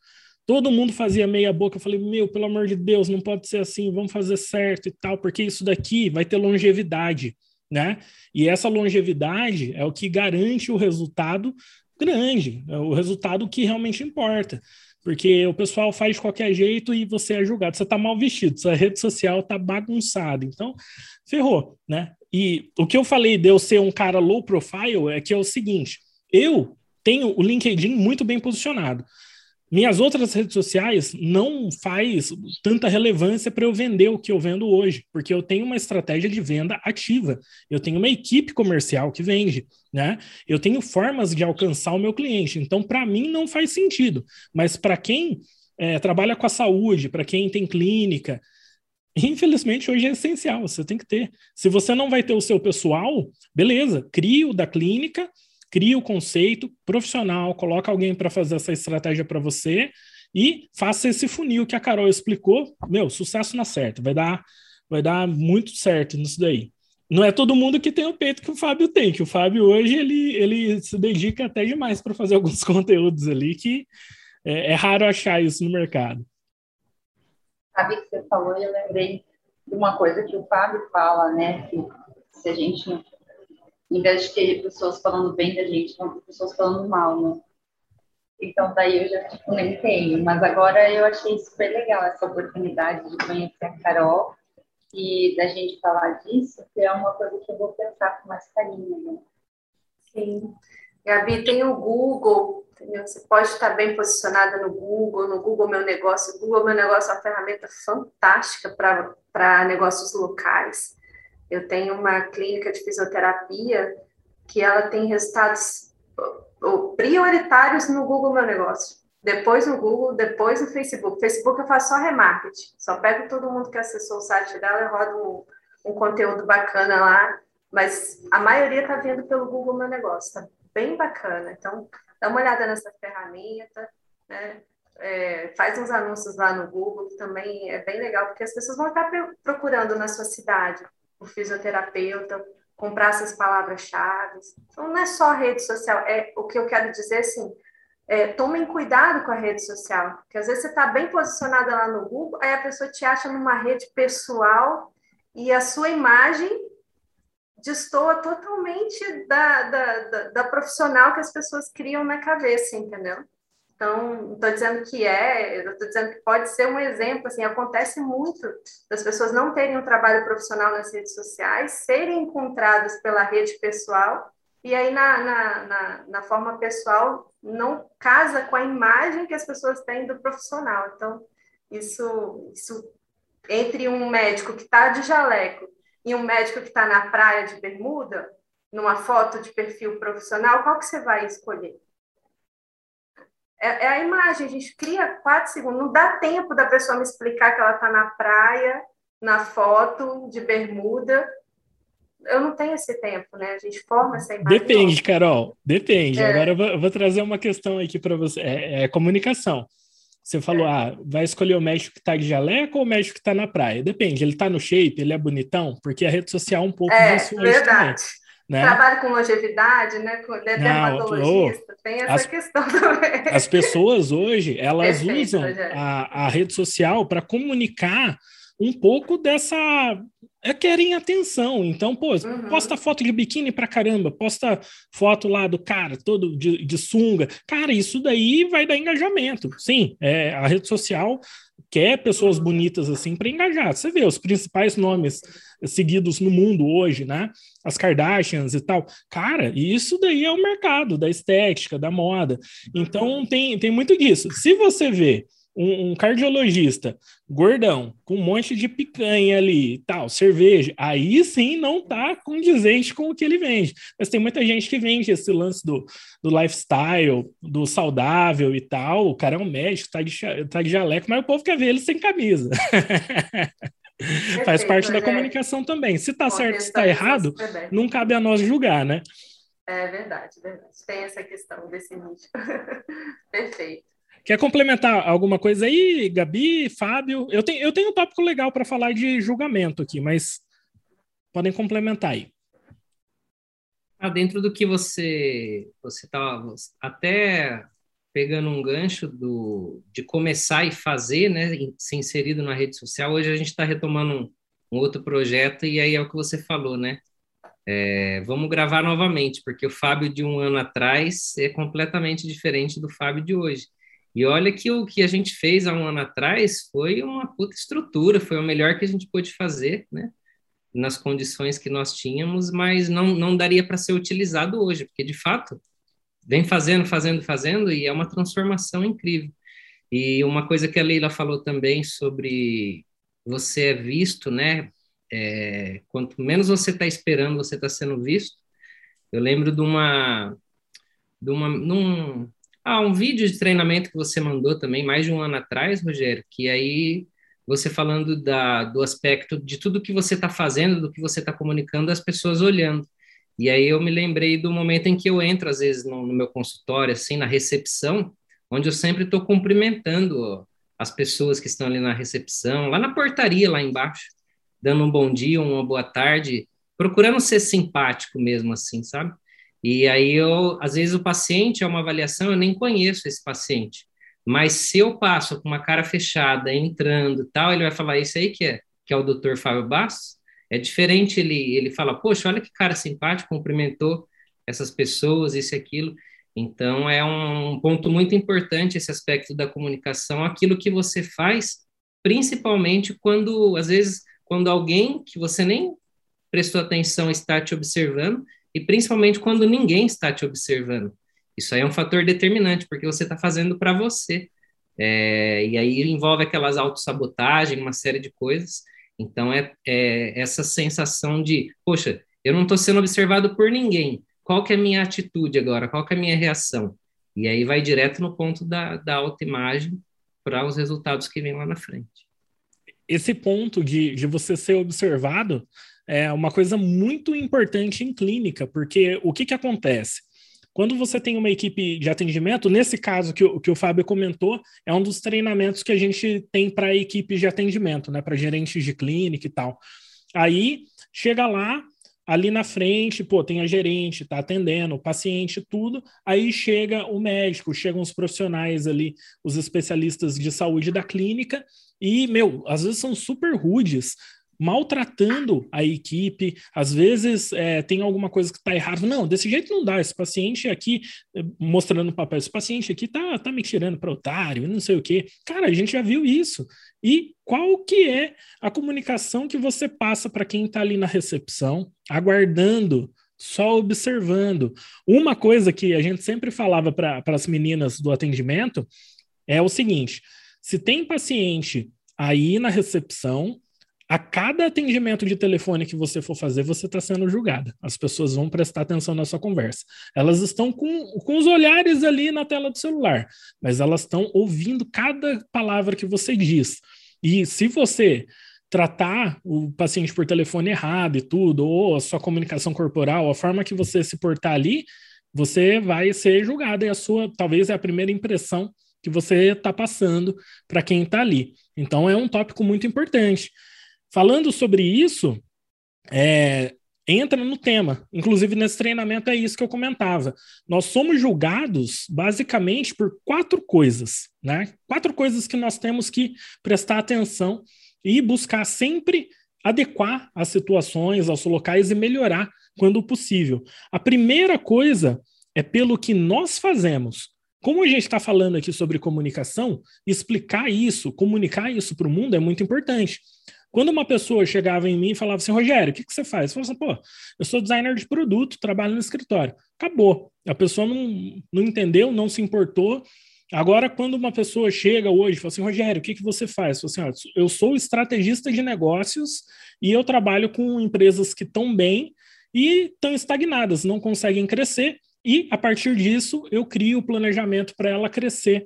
Todo mundo fazia meia boca. Eu falei, meu, pelo amor de Deus, não pode ser assim, vamos fazer certo e tal, porque isso daqui vai ter longevidade, né? E essa longevidade é o que garante o resultado grande, é o resultado que realmente importa. Porque o pessoal faz de qualquer jeito e você é julgado. Você está mal vestido, sua rede social está bagunçada. Então, ferrou, né? E o que eu falei de eu ser um cara low profile é que é o seguinte: eu tenho o LinkedIn muito bem posicionado. Minhas outras redes sociais não faz tanta relevância para eu vender o que eu vendo hoje, porque eu tenho uma estratégia de venda ativa. Eu tenho uma equipe comercial que vende, né? Eu tenho formas de alcançar o meu cliente. Então, para mim não faz sentido. Mas para quem é, trabalha com a saúde, para quem tem clínica, infelizmente hoje é essencial. Você tem que ter. Se você não vai ter o seu pessoal, beleza, crie o da clínica cria o conceito profissional, coloca alguém para fazer essa estratégia para você e faça esse funil que a Carol explicou. Meu, sucesso na certa, vai dar, vai dar muito certo nisso daí. Não é todo mundo que tem o peito que o Fábio tem, que o Fábio hoje ele, ele se dedica até demais para fazer *laughs* alguns conteúdos ali que é, é, raro achar isso no mercado. Sabe que você falou, eu lembrei de uma coisa que o Fábio fala, né? Que se a gente em vez de ter pessoas falando bem da gente, vão ter pessoas falando mal, né? Então, daí eu já tipo, nem tenho. Mas agora eu achei super legal essa oportunidade de conhecer a Carol e da gente falar disso, que é uma coisa que eu vou pensar com mais carinho, né? Sim. Gabi, tem o Google, entendeu? Você pode estar bem posicionada no Google, no Google Meu Negócio. O Google Meu Negócio é uma ferramenta fantástica para negócios locais. Eu tenho uma clínica de fisioterapia que ela tem resultados prioritários no Google Meu Negócio. Depois no Google, depois no Facebook. Facebook eu faço só remarketing. Só pego todo mundo que acessou o site dela e rodo um, um conteúdo bacana lá. Mas a maioria está vindo pelo Google Meu Negócio. Está bem bacana. Então, dá uma olhada nessa ferramenta, né? É, faz uns anúncios lá no Google, que também é bem legal, porque as pessoas vão estar procurando na sua cidade o fisioterapeuta, comprar essas palavras-chave. Então, não é só rede social, é o que eu quero dizer assim. É, tomem cuidado com a rede social, porque às vezes você está bem posicionada lá no Google, aí a pessoa te acha numa rede pessoal e a sua imagem destoa totalmente da, da, da, da profissional que as pessoas criam na cabeça, entendeu? Então, estou dizendo que é, estou dizendo que pode ser um exemplo, assim, acontece muito das pessoas não terem um trabalho profissional nas redes sociais, serem encontradas pela rede pessoal, e aí na, na, na, na forma pessoal não casa com a imagem que as pessoas têm do profissional. Então, isso, isso entre um médico que está de jaleco e um médico que está na praia de bermuda, numa foto de perfil profissional, qual que você vai escolher? É, é, a imagem, a gente cria quatro segundos, não dá tempo da pessoa me explicar que ela está na praia, na foto, de bermuda. Eu não tenho esse tempo, né? A gente forma essa imagem. Depende, Carol, depende. É. Agora eu vou, eu vou, trazer uma questão aqui para você. É, é, comunicação. Você falou, é. ah, vai escolher o médico que está de jaleco ou o médico que está na praia? Depende, ele está no shape, ele é bonitão, porque a rede social é um pouco é, verdade. Também. Né? Trabalho com longevidade, né? Com dermatologista, oh, tem essa as, questão também. As pessoas hoje, elas Perfeito, usam a, a rede social para comunicar um pouco dessa é, querem atenção. Então, pô, uhum. posta foto de biquíni pra caramba, posta foto lá do cara todo de, de sunga. Cara, isso daí vai dar engajamento. Sim, é, a rede social quer pessoas bonitas assim para engajar. Você vê os principais nomes seguidos no mundo hoje, né? As Kardashians e tal. Cara, isso daí é o mercado da estética, da moda. Então tem, tem muito disso. Se você vê um, um, cardiologista gordão, com um monte de picanha ali e tal, cerveja, aí sim não tá condizente com o que ele vende. Mas tem muita gente que vende esse lance do, do lifestyle, do saudável e tal. O cara é um médico, tá de, tá de jaleco, mas o povo quer ver ele sem camisa. *laughs* Faz parte da comunicação também. Se tá certo, se tá errado, não cabe a nós julgar, né? É verdade, verdade. Tem essa questão desse nicho. *laughs* Perfeito. Quer complementar alguma coisa aí, Gabi, Fábio? Eu tenho, eu tenho um tópico legal para falar de julgamento aqui, mas podem complementar aí. Ah, dentro do que você você tá até pegando um gancho do, de começar e fazer, né, se inserido na rede social. Hoje a gente está retomando um, um, outro projeto e aí é o que você falou, né? É, vamos gravar novamente, porque o Fábio de um ano atrás é completamente diferente do Fábio de hoje. E olha que o que a gente fez há um ano atrás foi uma puta estrutura, foi o melhor que a gente pôde fazer, né? Nas condições que nós tínhamos, mas não, não daria para ser utilizado hoje, porque de fato vem fazendo, fazendo, fazendo, e é uma transformação incrível. E uma coisa que a Leila falou também sobre você é visto, né? É, quanto menos você está esperando, você está sendo visto. Eu lembro de uma, de uma, num, ah, um vídeo de treinamento que você mandou também, mais de um ano atrás, Rogério, que aí você falando da, do aspecto de tudo que você está fazendo, do que você está comunicando, as pessoas olhando. E aí eu me lembrei do momento em que eu entro, às vezes, no, no meu consultório, assim, na recepção, onde eu sempre estou cumprimentando ó, as pessoas que estão ali na recepção, lá na portaria, lá embaixo, dando um bom dia, uma boa tarde, procurando ser simpático mesmo, assim, sabe? E aí eu, às vezes o paciente é uma avaliação, eu nem conheço esse paciente, mas se eu passo com uma cara fechada, entrando, tal, ele vai falar isso aí que é, que é o Dr. Fábio Bastos. É diferente ele ele fala, poxa, olha que cara simpático, cumprimentou essas pessoas, isso e aquilo. Então é um ponto muito importante esse aspecto da comunicação, aquilo que você faz, principalmente quando às vezes quando alguém que você nem prestou atenção está te observando e principalmente quando ninguém está te observando. Isso aí é um fator determinante, porque você está fazendo para você. É, e aí envolve aquelas autossabotagem, uma série de coisas. Então, é, é essa sensação de, poxa, eu não estou sendo observado por ninguém. Qual que é a minha atitude agora? Qual que é a minha reação? E aí vai direto no ponto da, da autoimagem para os resultados que vêm lá na frente. Esse ponto de, de você ser observado é uma coisa muito importante em clínica, porque o que, que acontece? Quando você tem uma equipe de atendimento, nesse caso que, o, que o Fábio comentou, é um dos treinamentos que a gente tem para equipes de atendimento, né, para gerentes de clínica e tal. Aí chega lá, ali na frente, pô, tem a gerente, tá atendendo, o paciente, tudo. Aí chega o médico, chegam os profissionais ali, os especialistas de saúde da clínica, e, meu, às vezes são super rudes, maltratando a equipe, às vezes é, tem alguma coisa que está errada. Não, desse jeito não dá. Esse paciente aqui, eh, mostrando o papel, esse paciente aqui tá, tá me tirando para otário, não sei o quê. Cara, a gente já viu isso. E qual que é a comunicação que você passa para quem está ali na recepção, aguardando, só observando? Uma coisa que a gente sempre falava para as meninas do atendimento é o seguinte: se tem paciente aí na recepção a cada atendimento de telefone que você for fazer, você está sendo julgada. As pessoas vão prestar atenção na sua conversa. Elas estão com, com os olhares ali na tela do celular, mas elas estão ouvindo cada palavra que você diz. E se você tratar o paciente por telefone errado e tudo, ou a sua comunicação corporal, a forma que você se portar ali, você vai ser julgada e a sua, talvez, é a primeira impressão que você está passando para quem está ali. Então, é um tópico muito importante. Falando sobre isso, é, entra no tema. Inclusive, nesse treinamento é isso que eu comentava. Nós somos julgados basicamente por quatro coisas, né? Quatro coisas que nós temos que prestar atenção e buscar sempre adequar as situações, aos locais e melhorar quando possível. A primeira coisa é pelo que nós fazemos. Como a gente está falando aqui sobre comunicação, explicar isso, comunicar isso para o mundo é muito importante. Quando uma pessoa chegava em mim e falava assim, Rogério, o que, que você faz? Eu falava assim, pô, eu sou designer de produto, trabalho no escritório. Acabou. A pessoa não, não entendeu, não se importou. Agora, quando uma pessoa chega hoje e fala assim, Rogério, o que, que você faz? Eu, assim, ah, eu sou estrategista de negócios e eu trabalho com empresas que estão bem e estão estagnadas, não conseguem crescer, e a partir disso eu crio o planejamento para ela crescer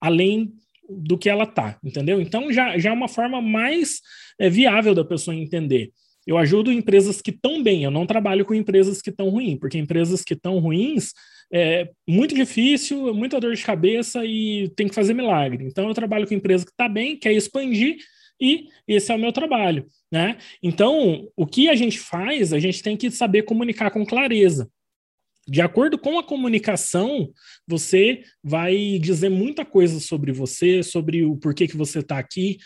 além do que ela tá, entendeu? Então já, já é uma forma mais é, viável da pessoa entender. Eu ajudo empresas que estão bem, eu não trabalho com empresas que estão ruins, porque empresas que estão ruins é muito difícil, muita dor de cabeça e tem que fazer milagre. Então eu trabalho com empresa que está bem, quer expandir e esse é o meu trabalho, né? Então, o que a gente faz, a gente tem que saber comunicar com clareza. De acordo com a comunicação, você vai dizer muita coisa sobre você, sobre o porquê que você está aqui.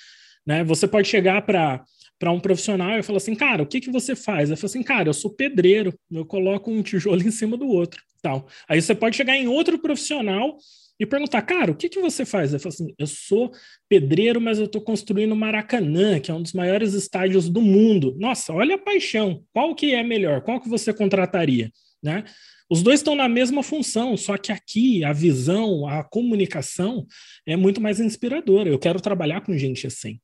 Né? Você pode chegar para um profissional e falar assim, cara, o que, que você faz? Eu falo assim, cara, eu sou pedreiro, eu coloco um tijolo em cima do outro, tal. Aí você pode chegar em outro profissional e perguntar, cara, o que, que você faz? Eu falo assim, eu sou pedreiro, mas eu estou construindo Maracanã, que é um dos maiores estádios do mundo. Nossa, olha a paixão. Qual que é melhor? Qual que você contrataria? Né? Os dois estão na mesma função, só que aqui a visão, a comunicação é muito mais inspiradora. Eu quero trabalhar com gente assim.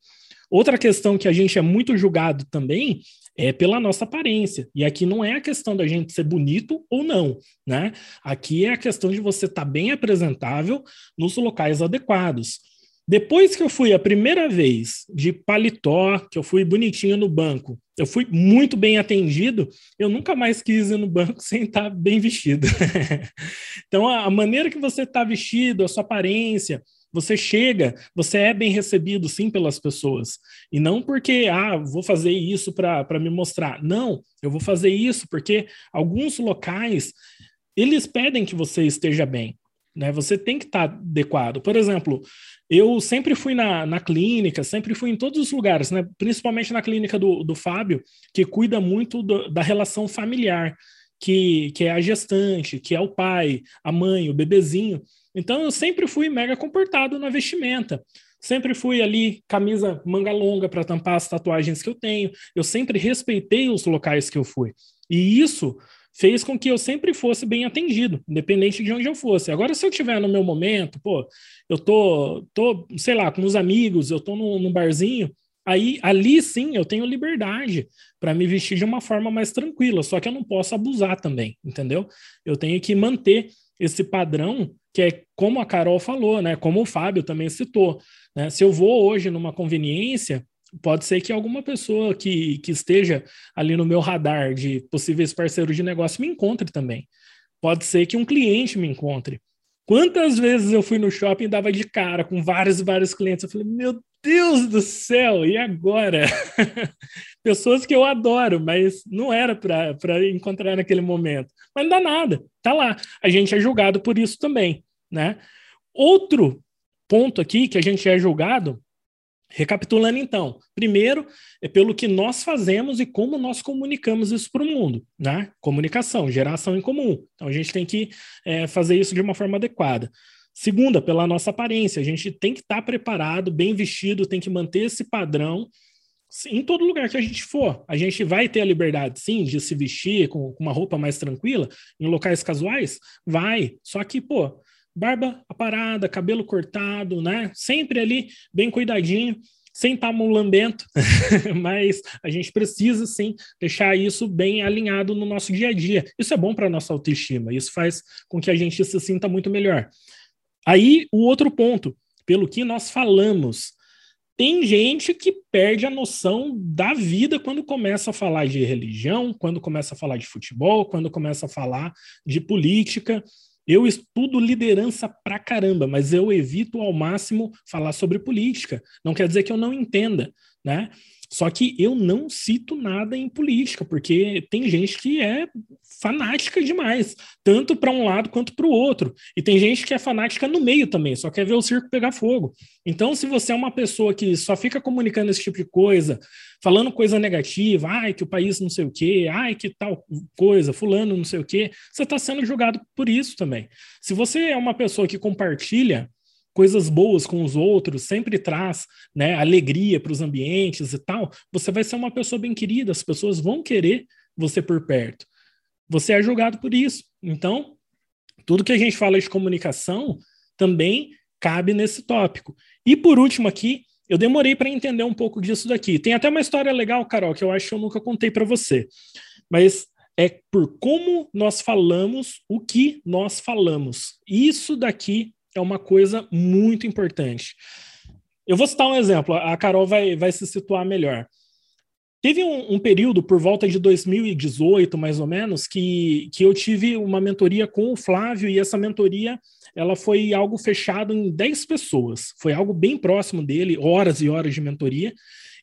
Outra questão que a gente é muito julgado também é pela nossa aparência. E aqui não é a questão da gente ser bonito ou não, né? Aqui é a questão de você estar tá bem apresentável nos locais adequados. Depois que eu fui a primeira vez de paletó, que eu fui bonitinho no banco, eu fui muito bem atendido, eu nunca mais quis ir no banco *laughs* sem estar bem vestido. *laughs* então, a maneira que você está vestido, a sua aparência, você chega, você é bem recebido sim pelas pessoas. E não porque, ah, vou fazer isso para me mostrar. Não, eu vou fazer isso porque alguns locais, eles pedem que você esteja bem. Né? Você tem que estar tá adequado. Por exemplo, eu sempre fui na, na clínica, sempre fui em todos os lugares, né? principalmente na clínica do, do Fábio, que cuida muito do, da relação familiar, que, que é a gestante, que é o pai, a mãe, o bebezinho. Então eu sempre fui mega comportado na vestimenta. Sempre fui ali, camisa manga longa para tampar as tatuagens que eu tenho. Eu sempre respeitei os locais que eu fui. E isso fez com que eu sempre fosse bem atendido, independente de onde eu fosse. Agora, se eu estiver no meu momento, pô, eu tô, tô sei lá, com os amigos, eu tô num barzinho, aí ali sim eu tenho liberdade para me vestir de uma forma mais tranquila, só que eu não posso abusar também, entendeu? Eu tenho que manter esse padrão que é como a Carol falou, né? Como o Fábio também citou, né? Se eu vou hoje numa conveniência, pode ser que alguma pessoa que, que esteja ali no meu radar de possíveis parceiros de negócio me encontre também. Pode ser que um cliente me encontre. Quantas vezes eu fui no shopping e dava de cara com vários e vários clientes? Eu falei, meu Deus do céu, e agora? *laughs* Pessoas que eu adoro, mas não era para encontrar naquele momento. Mas não dá nada, tá lá. A gente é julgado por isso também, né? Outro ponto aqui que a gente é julgado Recapitulando então, primeiro é pelo que nós fazemos e como nós comunicamos isso para o mundo, né? Comunicação, geração em comum. Então a gente tem que é, fazer isso de uma forma adequada. Segunda, pela nossa aparência, a gente tem que estar tá preparado, bem vestido, tem que manter esse padrão em todo lugar que a gente for. A gente vai ter a liberdade, sim, de se vestir com, com uma roupa mais tranquila, em locais casuais? Vai. Só que, pô, barba aparada, cabelo cortado, né? Sempre ali bem cuidadinho, sem estar mulambento, *laughs* mas a gente precisa sim deixar isso bem alinhado no nosso dia a dia. Isso é bom para a nossa autoestima, isso faz com que a gente se sinta muito melhor. Aí, o outro ponto, pelo que nós falamos, tem gente que perde a noção da vida quando começa a falar de religião, quando começa a falar de futebol, quando começa a falar de política. Eu estudo liderança pra caramba, mas eu evito ao máximo falar sobre política. Não quer dizer que eu não entenda, né? Só que eu não cito nada em política, porque tem gente que é fanática demais, tanto para um lado quanto para o outro. E tem gente que é fanática no meio também, só quer ver o circo pegar fogo. Então, se você é uma pessoa que só fica comunicando esse tipo de coisa, falando coisa negativa, ai, que o país não sei o quê, ai, que tal coisa, fulano não sei o quê, você está sendo julgado por isso também. Se você é uma pessoa que compartilha coisas boas com os outros, sempre traz né, alegria para os ambientes e tal, você vai ser uma pessoa bem querida, as pessoas vão querer você por perto. Você é julgado por isso. Então, tudo que a gente fala de comunicação também cabe nesse tópico. E por último aqui, eu demorei para entender um pouco disso daqui. Tem até uma história legal, Carol, que eu acho que eu nunca contei para você. Mas é por como nós falamos o que nós falamos. Isso daqui é uma coisa muito importante. Eu vou citar um exemplo, a Carol vai, vai se situar melhor. Teve um, um, período, por volta de 2018, mais ou menos, que, que eu tive uma mentoria com o Flávio, e essa mentoria ela foi algo fechado em 10 pessoas. Foi algo bem próximo dele, horas e horas de mentoria.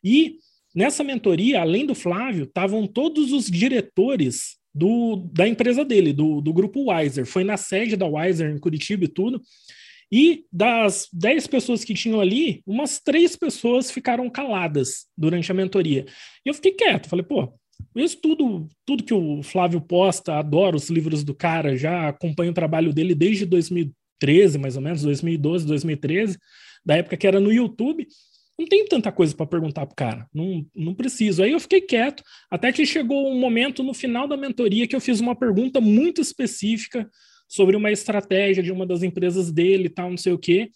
E nessa mentoria, além do Flávio, estavam todos os diretores do, da empresa dele, do, do grupo Wiser. Foi na sede da Wiser, em Curitiba e tudo. E das 10 pessoas que tinham ali, umas três pessoas ficaram caladas durante a mentoria. E eu fiquei quieto, falei, pô, isso tudo, tudo que o Flávio posta, adoro os livros do cara, já acompanho o trabalho dele desde 2013, mais ou menos, 2012, 2013, da época que era no YouTube. Não tem tanta coisa para perguntar pro cara, não, não preciso. Aí eu fiquei quieto, até que chegou um momento no final da mentoria que eu fiz uma pergunta muito específica sobre uma estratégia de uma das empresas dele e tal, não sei o quê.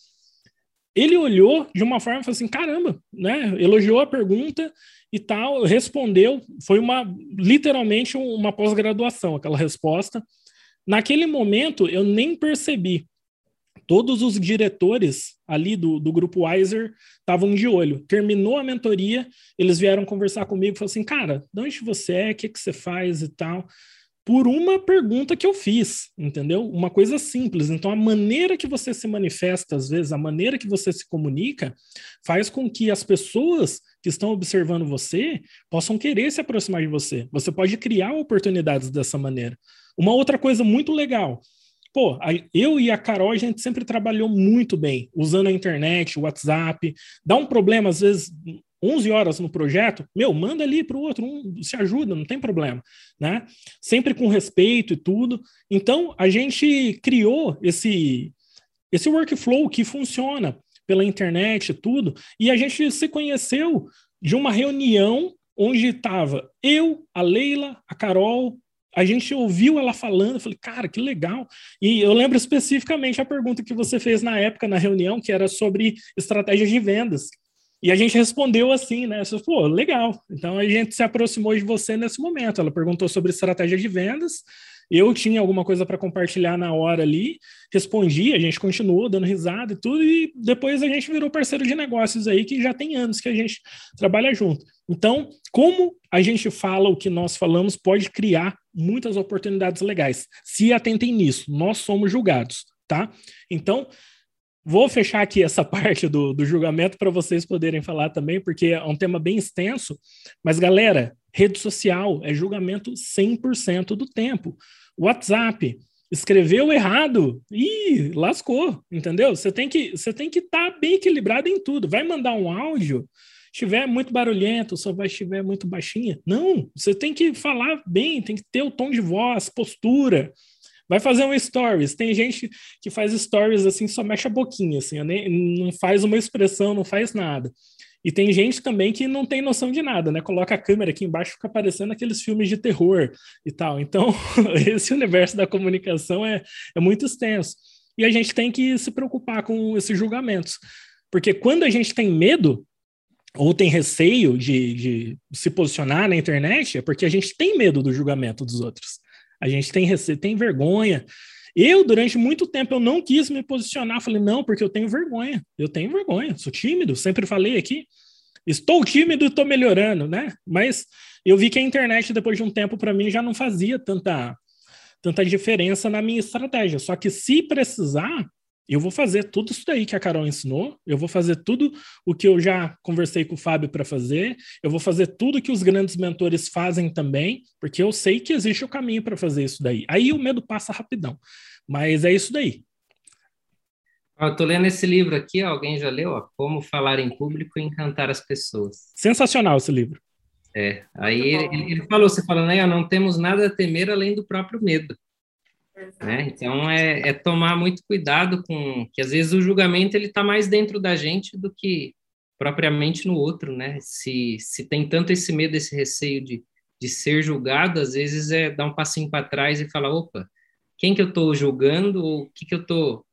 Ele olhou de uma forma e falou assim: caramba, né? Elogiou a pergunta e tal, respondeu. Foi uma literalmente uma pós-graduação aquela resposta. Naquele momento eu nem percebi. Todos os diretores ali do, do grupo Wiser estavam de olho. Terminou a mentoria, eles vieram conversar comigo, falaram assim, cara, de onde você é, o que, que você faz e tal por uma pergunta que eu fiz, entendeu? Uma coisa simples. Então, a maneira que você se manifesta, às vezes, a maneira que você se comunica, faz com que as pessoas que estão observando você possam querer se aproximar de você. Você pode criar oportunidades dessa maneira. Uma outra coisa muito legal. Pô, eu e a Carol, a gente sempre trabalhou muito bem, usando a internet, o WhatsApp. Dá um problema, às vezes, 11 horas no projeto, meu, manda ali para o outro, um, se ajuda, não tem problema, né? Sempre com respeito e tudo. Então, a gente criou esse, esse workflow que funciona pela internet e tudo, e a gente se conheceu de uma reunião onde estava eu, a Leila, a Carol, a gente ouviu ela falando, eu falei, cara, que legal. E eu lembro especificamente a pergunta que você fez na época, na reunião, que era sobre estratégias de vendas. E a gente respondeu assim, né? Falei, Pô, legal. Então a gente se aproximou de você nesse momento. Ela perguntou sobre estratégia de vendas. Eu tinha alguma coisa para compartilhar na hora ali, respondi, a gente continuou dando risada e tudo, e depois a gente virou parceiro de negócios aí, que já tem anos que a gente trabalha junto. Então, como a gente fala o que nós falamos, pode criar muitas oportunidades legais. Se atentem nisso, nós somos julgados, tá? Então, Vou fechar aqui essa *laughs* parte do, do julgamento para vocês poderem falar também, porque é um tema bem extenso. Mas, galera, rede social é julgamento 100% do tempo. WhatsApp, escreveu errado, e lascou, entendeu? Você tem que você tem que estar tá bem equilibrado em tudo. Vai mandar um áudio, estiver muito barulhento, só vai estiver muito baixinha. Não, você tem que falar bem, tem que ter o tom de voz, postura. Vai fazer um stories. Tem gente que faz stories assim, só mexe a boquinha, assim, não faz uma expressão, não faz nada. E tem gente também que não tem noção de nada, né? Coloca a câmera aqui embaixo, fica aparecendo aqueles filmes de terror e tal. Então, *laughs* esse universo da comunicação é, é muito extenso. E a gente tem que se preocupar com esses julgamentos. Porque quando a gente tem medo, ou tem receio de, de se posicionar na internet, é porque a gente tem medo do julgamento dos outros. A gente tem receio, tem vergonha. Eu, durante muito tempo, eu não quis me posicionar. Falei, não, porque eu tenho vergonha. Eu tenho vergonha, sou tímido, sempre falei aqui. Estou tímido estou melhorando, né? Mas eu vi que a internet, depois de um tempo, para mim, já não fazia tanta, tanta diferença na minha estratégia. Só que se precisar, eu vou fazer tudo isso daí que a Carol ensinou, eu vou fazer tudo o que eu já conversei com o Fábio para fazer, eu vou fazer tudo que os grandes mentores fazem também, porque eu sei que existe o caminho para fazer isso daí. Aí o medo passa rapidão. Mas é isso daí. Eu tô lendo esse livro aqui, alguém já leu? Ó, Como Falar em Público e Encantar as Pessoas. Sensacional esse livro. É, aí ele, ele, falou, você falando aí, não temos nada a temer além do próprio medo. Né? Então, é, é, tomar muito cuidado com que, às vezes, o julgamento ele está mais dentro da gente do que propriamente no outro, né? Se, se tem tanto esse medo, esse receio de, de ser julgado, às vezes é dar um passinho para trás e falar, opa, quem que eu estou julgando ou o que que eu estou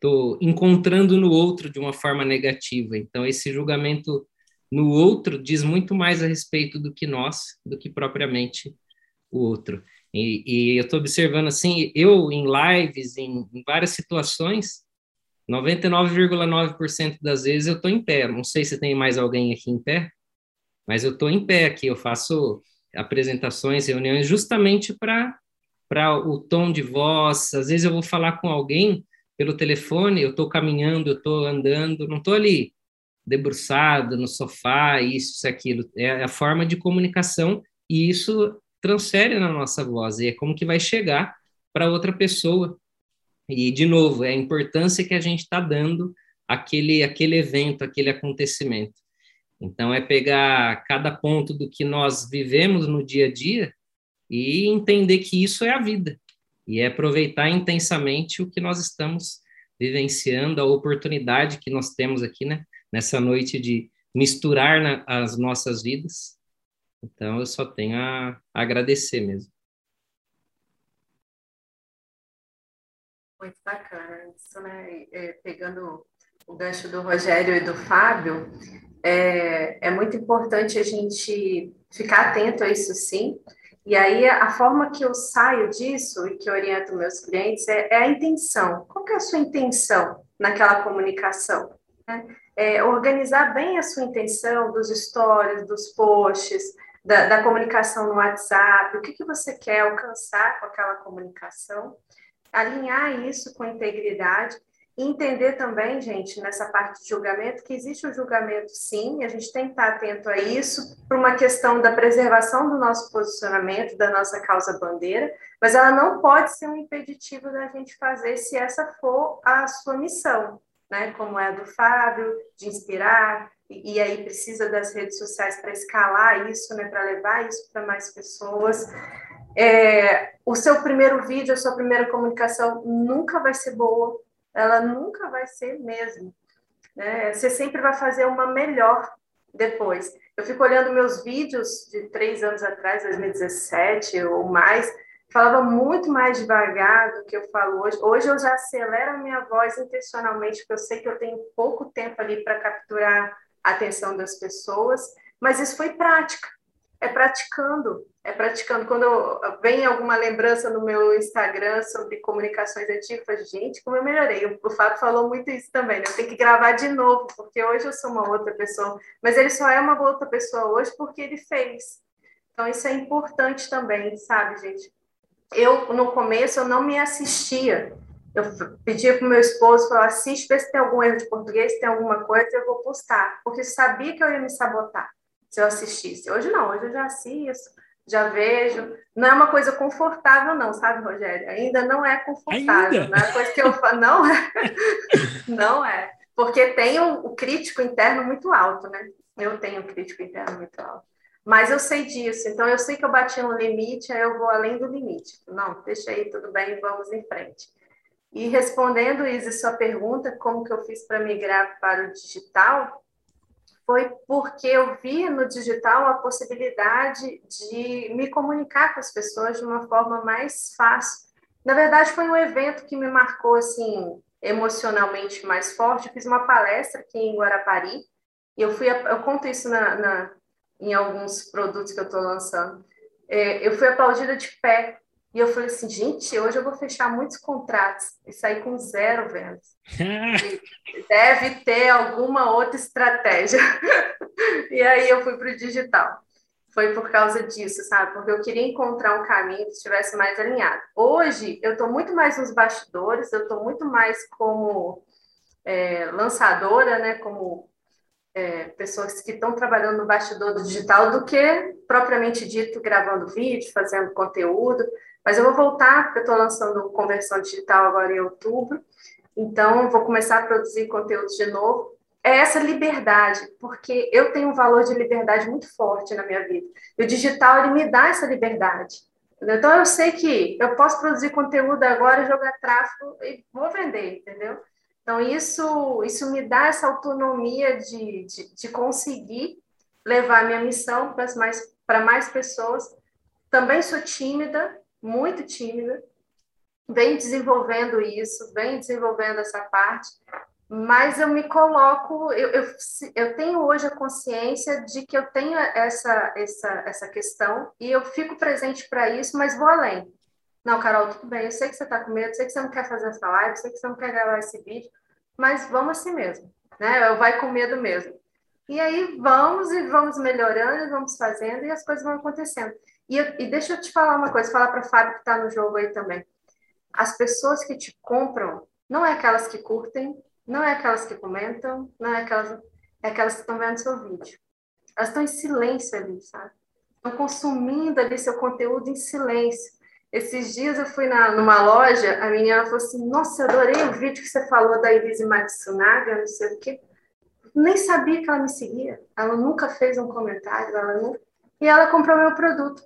tô encontrando no outro de uma forma negativa. Então, esse julgamento no outro diz muito mais a respeito do que nós, do que propriamente o outro. E, e eu estou observando assim, eu em lives, em, em várias situações, 99,9% das vezes eu estou em pé. Não sei se tem mais alguém aqui em pé, mas eu estou em pé aqui. Eu faço apresentações, reuniões, justamente para para o tom de voz. Às vezes eu vou falar com alguém pelo telefone, eu estou caminhando, eu estou andando, não estou ali debruçado no sofá, isso, isso, aquilo. É a forma de comunicação e isso transfere na nossa voz e é como que vai chegar para outra pessoa. E, de novo, é a importância que a gente está dando aquele, aquele evento, aquele acontecimento. Então, é pegar cada ponto do que nós vivemos no dia a dia e entender que isso é a vida e é aproveitar intensamente o que nós estamos vivenciando, a oportunidade que nós temos aqui, né, nessa noite de misturar na, as nossas vidas. Então, eu só tenho a, agradecer mesmo. Muito bacana isso, né? É, pegando o gancho do Rogério e do Fábio, é, é muito importante a gente ficar atento a isso sim, e aí, a forma que eu saio disso e que oriento meus clientes é, é a intenção. Qual é a sua intenção naquela comunicação? Né? É organizar bem a sua intenção dos stories, dos posts, da, da comunicação no WhatsApp, o que, que você quer alcançar com aquela comunicação, alinhar isso com integridade entender também, gente, nessa parte de julgamento, que existe o julgamento sim, a gente tem que estar atento a isso, por uma questão da preservação do nosso posicionamento, da nossa causa bandeira, mas ela não pode ser um impeditivo da gente fazer se essa for a sua missão, né? Como é a do Fábio, de inspirar, e, aí precisa das redes sociais para escalar isso, né? Para levar isso para mais pessoas. É, o seu primeiro vídeo, a sua primeira comunicação nunca vai ser boa, ela nunca vai ser mesmo. Né? Você sempre vai fazer uma melhor depois. Eu fico olhando meus vídeos de três anos atrás, 2017 ou mais, falava muito mais devagar do que eu falo hoje. Hoje eu já acelero a minha voz intencionalmente, porque eu sei que eu tenho pouco tempo ali para capturar a atenção das pessoas, mas isso foi prática é praticando, é praticando. Quando vem alguma lembrança no meu Instagram sobre comunicações falo, gente, como eu melhorei. O, o Fábio falou muito isso também, né? Eu tenho que gravar de novo, porque hoje eu sou uma outra pessoa. Mas ele só é uma outra pessoa hoje porque ele fez. Então, isso é importante também, sabe, gente? Eu, no começo, eu não me assistia. Eu pedia para o meu esposo, falar, assiste, vê se tem algum erro de português, se tem alguma coisa, eu vou postar. Porque sabia que eu ia me sabotar se eu assistisse. Hoje não, hoje eu já assisto, já vejo. Não é uma coisa confortável, não, sabe, Rogério? Ainda não é confortável. Ainda? Não é coisa que eu falo, não é. *laughs* não é. Porque tem o, o crítico interno muito alto, né? Eu tenho um crítico interno muito alto. Mas eu sei disso, então eu sei que eu bati no limite, aí eu vou além do limite. Não, deixa aí, tudo bem, vamos em frente. E respondendo, Isa, sua pergunta, como que eu fiz para migrar para o digital, foi porque eu vi no digital a possibilidade de me comunicar com as pessoas de uma forma mais fácil. Na verdade, foi um evento que me marcou assim emocionalmente mais forte. Eu fiz uma palestra aqui em Guarapari e eu fui, eu conto isso na, na em alguns produtos que eu estou lançando. É, eu fui aplaudida de pé e eu falei assim, gente, hoje eu vou fechar muitos contratos e sair com zero vendas. *laughs* Deve ter alguma outra estratégia. *laughs* e aí eu fui para o digital. foi por causa disso, sabe? Porque eu queria encontrar um caminho que estivesse mais alinhado. Hoje, eu estou muito mais nos bastidores, eu estou muito mais como é, lançadora, né? Como é, pessoas que estão trabalhando no bastidor do digital do que propriamente dito gravando vídeo, fazendo conteúdo. Mas eu vou voltar, porque eu estou lançando conversão digital agora em outubro. Então, vou começar a produzir conteúdo de novo é essa liberdade, porque eu tenho um valor de liberdade muito forte na minha vida. E o digital ele me dá essa liberdade. Então eu sei que eu posso produzir conteúdo agora, jogar tráfego e vou vender, entendeu? Então isso isso me dá essa autonomia de, de, de conseguir levar a minha missão para mais para mais pessoas. Também sou tímida, muito tímida. Venho desenvolvendo isso, venho desenvolvendo essa parte, mas eu me coloco, eu, eu, eu, tenho hoje a consciência de que eu tenho essa, essa, essa questão e eu fico presente para isso, mas vou além. Não, Carol, tudo bem, eu sei que você está com medo, eu sei que você não quer fazer essa live, eu sei que você não quer gravar esse vídeo, mas vamos assim mesmo, né? Vai com medo mesmo. E aí vamos e vamos melhorando, e vamos fazendo e as coisas vão acontecendo. E, e deixa eu te falar uma coisa, falar para Fábio que está no jogo aí também. As pessoas que te compram não é aquelas que curtem, não é aquelas que comentam, não é aquelas, é aquelas que estão vendo seu vídeo. Elas estão em silêncio ali, sabe? Estão consumindo ali seu conteúdo em silêncio. Esses dias eu fui na, numa loja, a menina falou assim: Nossa, eu adorei o vídeo que você falou da Elise Matsunaga, não sei o quê. Nem sabia que ela me seguia. Ela nunca fez um comentário, ela nunca... e ela comprou meu produto.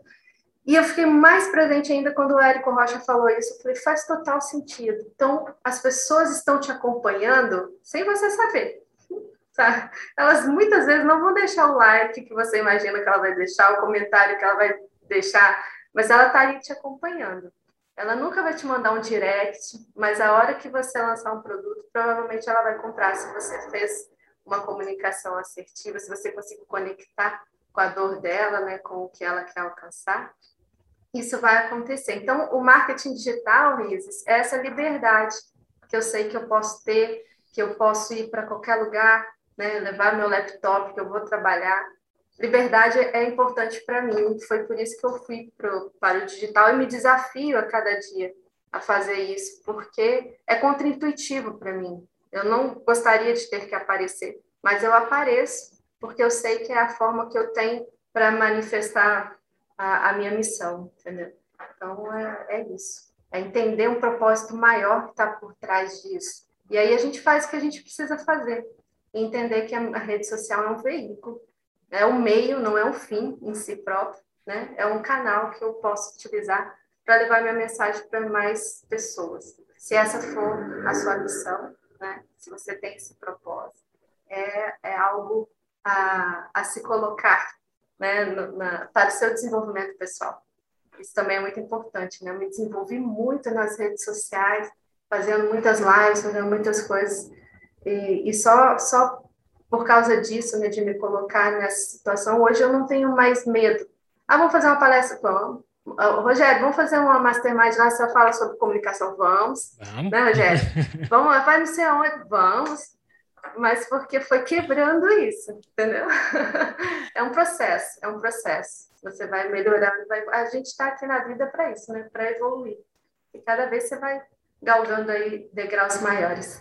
E eu fiquei mais presente ainda quando o Érico Rocha falou isso. Eu falei, faz total sentido. Então, as pessoas estão te acompanhando sem você saber. *laughs* Sabe? Elas muitas vezes não vão deixar o like que você imagina que ela vai deixar, o comentário que ela vai deixar, mas ela está ali te acompanhando. Ela nunca vai te mandar um direct, mas a hora que você lançar um produto, provavelmente ela vai comprar se você fez uma comunicação assertiva, se você conseguiu conectar com a dor dela, né, com o que ela quer alcançar isso vai acontecer. Então, o marketing digital, Rises, é essa liberdade que eu sei que eu posso ter, que eu posso ir para qualquer lugar, né, levar meu laptop, que eu vou trabalhar. Liberdade é importante para mim, foi por isso que eu fui pro, para o digital e me desafio a cada dia a fazer isso, porque é contraintuitivo para mim. Eu não gostaria de ter que aparecer, mas eu apareço porque eu sei que é a forma que eu tenho para manifestar a, a minha missão, entendeu? Então, é, é isso. É entender um propósito maior que está por trás disso. E aí a gente faz o que a gente precisa fazer. Entender que a rede social é um veículo, é um meio, não é um fim em si próprio, né? É um canal que eu posso utilizar para levar minha mensagem para mais pessoas. Se essa for a sua missão, né? Se você tem esse propósito, é, é algo a, a se colocar né, na, para o seu desenvolvimento pessoal. Isso também é muito importante, né? Eu me desenvolvi muito nas redes sociais, fazendo muitas lives, fazendo muitas coisas, e, e só, só por causa disso, né, de me colocar nessa situação, hoje eu não tenho mais medo. Ah, vamos fazer uma palestra? Vamos. Uh, Rogério, vamos fazer uma mastermind lá, você fala sobre comunicação? Vamos. Vamos. Né, Rogério? *laughs* vamos, vai não sei aonde? Vamos mas porque foi quebrando isso, entendeu? *laughs* É um processo, é um processo. Você vai melhorando, vai... a gente está aqui na vida para isso, né? Para evoluir. E cada vez você vai galgando aí degraus maiores.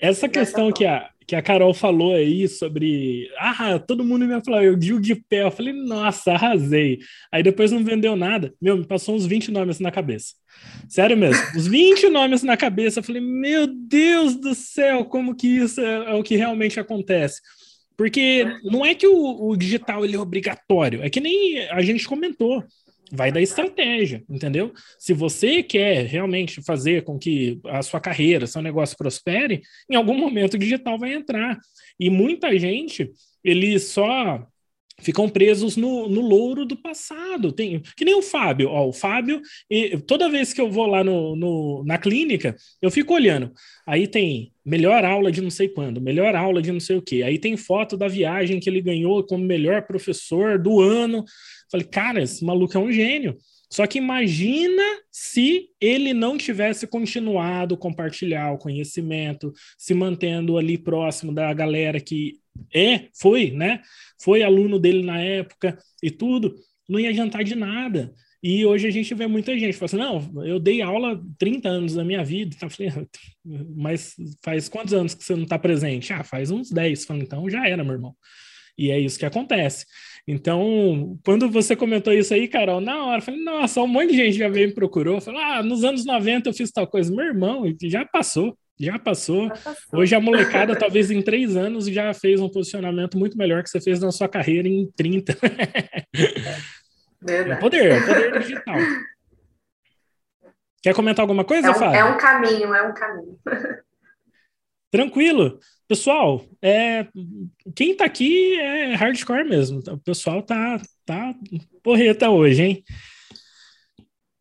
Essa questão que a, que a Carol falou aí sobre. Ah, todo mundo me falou, eu digo de pé. Eu falei, nossa, arrasei. Aí depois não vendeu nada. Meu, me passou uns 20 nomes na cabeça. Sério mesmo, os 20 *laughs* nomes na cabeça. Eu falei, meu Deus do céu, como que isso é, é o que realmente acontece? Porque não é que o, o digital ele é obrigatório, é que nem a gente comentou vai da estratégia, entendeu? Se você quer realmente fazer com que a sua carreira, seu negócio prospere, em algum momento o digital vai entrar. E muita gente, eles só ficam presos no, no louro do passado. Tem, que nem o Fábio. Ó, o Fábio, toda vez que eu vou lá no, no, na clínica, eu fico olhando. Aí tem melhor aula de não sei quando, melhor aula de não sei o quê. Aí tem foto da viagem que ele ganhou como melhor professor do ano. Falei, cara, esse maluco é um gênio. Só que imagina se ele não tivesse continuado compartilhar o conhecimento, se mantendo ali próximo da galera que é, foi, né? Foi aluno dele na época e tudo, não ia adiantar de nada. E hoje a gente vê muita gente falando assim, não, eu dei aula 30 anos da minha vida, tá? Falei, *laughs* mas faz quantos anos que você não está presente? Ah, faz uns 10. Falei, então já era, meu irmão. E é isso que acontece. Então, quando você comentou isso aí, Carol, na hora, falei, nossa, um monte de gente já veio me procurou, falou, ah, nos anos 90 eu fiz tal coisa. Meu irmão, já passou, já passou. Já passou. Hoje a molecada, talvez em três anos, já fez um posicionamento muito melhor que você fez na sua carreira em 30. Verdade. É poder, é poder digital. Quer comentar alguma coisa, é um, Fábio? É um caminho, é um caminho. Tranquilo. Pessoal, é, quem tá aqui é hardcore mesmo. O pessoal tá, tá porreta hoje, hein?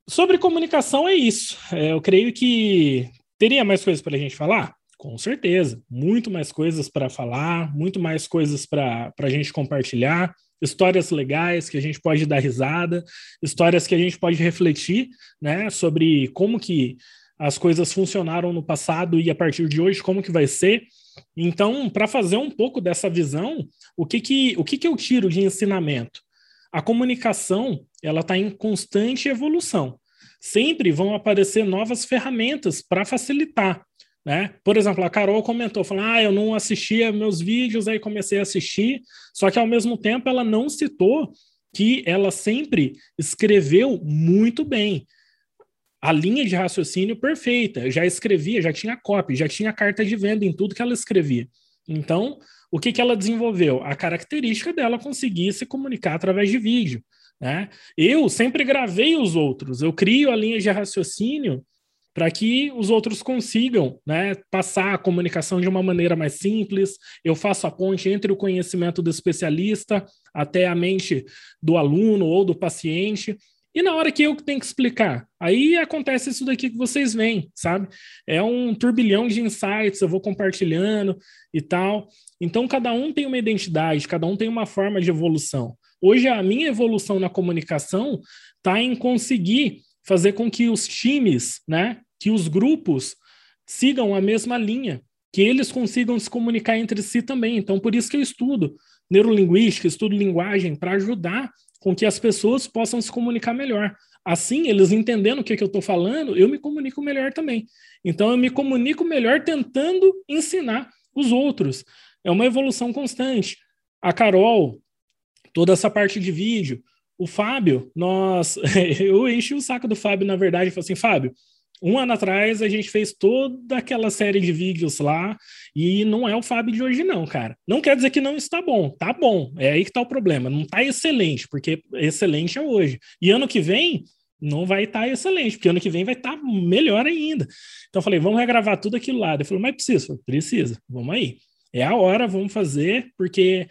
Sobre comunicação é isso. É, eu creio que teria mais coisas para a gente falar? Com certeza. Muito mais coisas para falar, muito mais coisas para a gente compartilhar histórias legais que a gente pode dar risada, histórias que a gente pode refletir, né, sobre como que as coisas funcionaram no passado e a partir de hoje como que vai ser. Então, para fazer um pouco dessa visão, o que que o que que eu tiro de ensinamento? A comunicação, ela está em constante evolução. Sempre vão aparecer novas ferramentas para facilitar. Né? Por exemplo, a Carol comentou, falando, ah, eu não assistia meus vídeos, aí comecei a assistir, só que ao mesmo tempo ela não citou que ela sempre escreveu muito bem. A linha de raciocínio perfeita, já escrevia, já tinha copy, já tinha carta de venda em tudo que ela escrevia. Então, o que, que ela desenvolveu? A característica dela conseguir se comunicar através de vídeo. Né? Eu sempre gravei os outros, eu crio a linha de raciocínio para que os outros consigam né, passar a comunicação de uma maneira mais simples. Eu faço a ponte entre o conhecimento do especialista até a mente do aluno ou do paciente. E na hora que eu tenho que explicar, aí acontece isso daqui que vocês veem, sabe? É um turbilhão de insights, eu vou compartilhando e tal. Então, cada um tem uma identidade, cada um tem uma forma de evolução. Hoje, a minha evolução na comunicação está em conseguir fazer com que os times, né, que os grupos sigam a mesma linha, que eles consigam se comunicar entre si também. Então, por isso que eu estudo neurolinguística, estudo linguagem, para ajudar com que as pessoas possam se comunicar melhor. Assim, eles entendendo o que, que eu estou falando, eu me comunico melhor também. Então, eu me comunico melhor tentando ensinar os outros. É uma evolução constante. A Carol, toda essa parte de vídeo, o Fábio, nós, *laughs* eu enchi o saco do Fábio, na verdade, e falei assim, Fábio, um ano atrás a gente fez toda aquela série de vídeos lá e não é o Fábio de hoje não, cara. Não quer dizer que não está bom, tá bom. É aí que tá o problema. Não tá excelente, porque excelente é hoje. E ano que vem não vai estar tá excelente, porque ano que vem vai estar tá melhor ainda. Então eu falei, vamos regravar tudo aquilo lá. Ele falou, mas precisa, precisa. Vamos aí. É a hora, vamos fazer, porque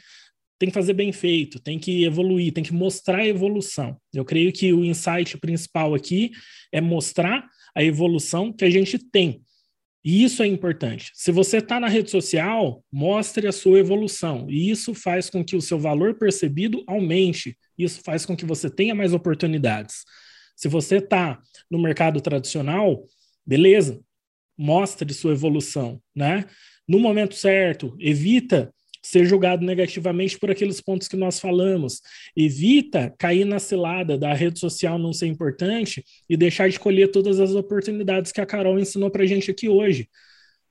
tem que fazer bem feito, tem que evoluir, tem que mostrar a evolução. Eu creio que o insight principal aqui é mostrar a evolução que a gente tem. E isso é importante. Se você está na rede social, mostre a sua evolução. E isso faz com que o seu valor percebido aumente. Isso faz com que você tenha mais oportunidades. Se você está no mercado tradicional, beleza, mostre sua evolução, né? No momento certo, evita ser julgado negativamente por aqueles pontos que nós falamos. Evita cair na cilada da rede social não ser importante e deixar de colher todas as oportunidades que a Carol ensinou para a gente aqui hoje.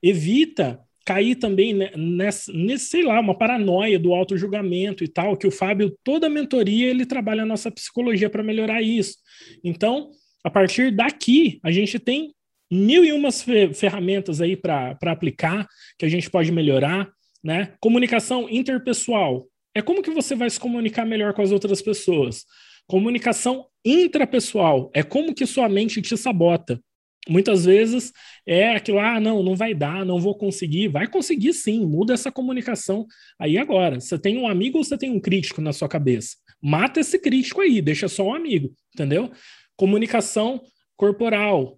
Evita cair também nessa, nesse, sei lá, uma paranoia do auto-julgamento e tal, que o Fábio, toda a mentoria, ele trabalha a nossa psicologia para melhorar isso. Então, a partir daqui, a gente tem mil e umas ferramentas aí para aplicar, que a gente pode melhorar. Né? Comunicação interpessoal é como que você vai se comunicar melhor com as outras pessoas. Comunicação intrapessoal é como que sua mente te sabota. Muitas vezes é aquilo, ah, não, não vai dar, não vou conseguir. Vai conseguir sim, muda essa comunicação. Aí agora, você tem um amigo ou você tem um crítico na sua cabeça? Mata esse crítico aí, deixa só um amigo, entendeu? Comunicação corporal,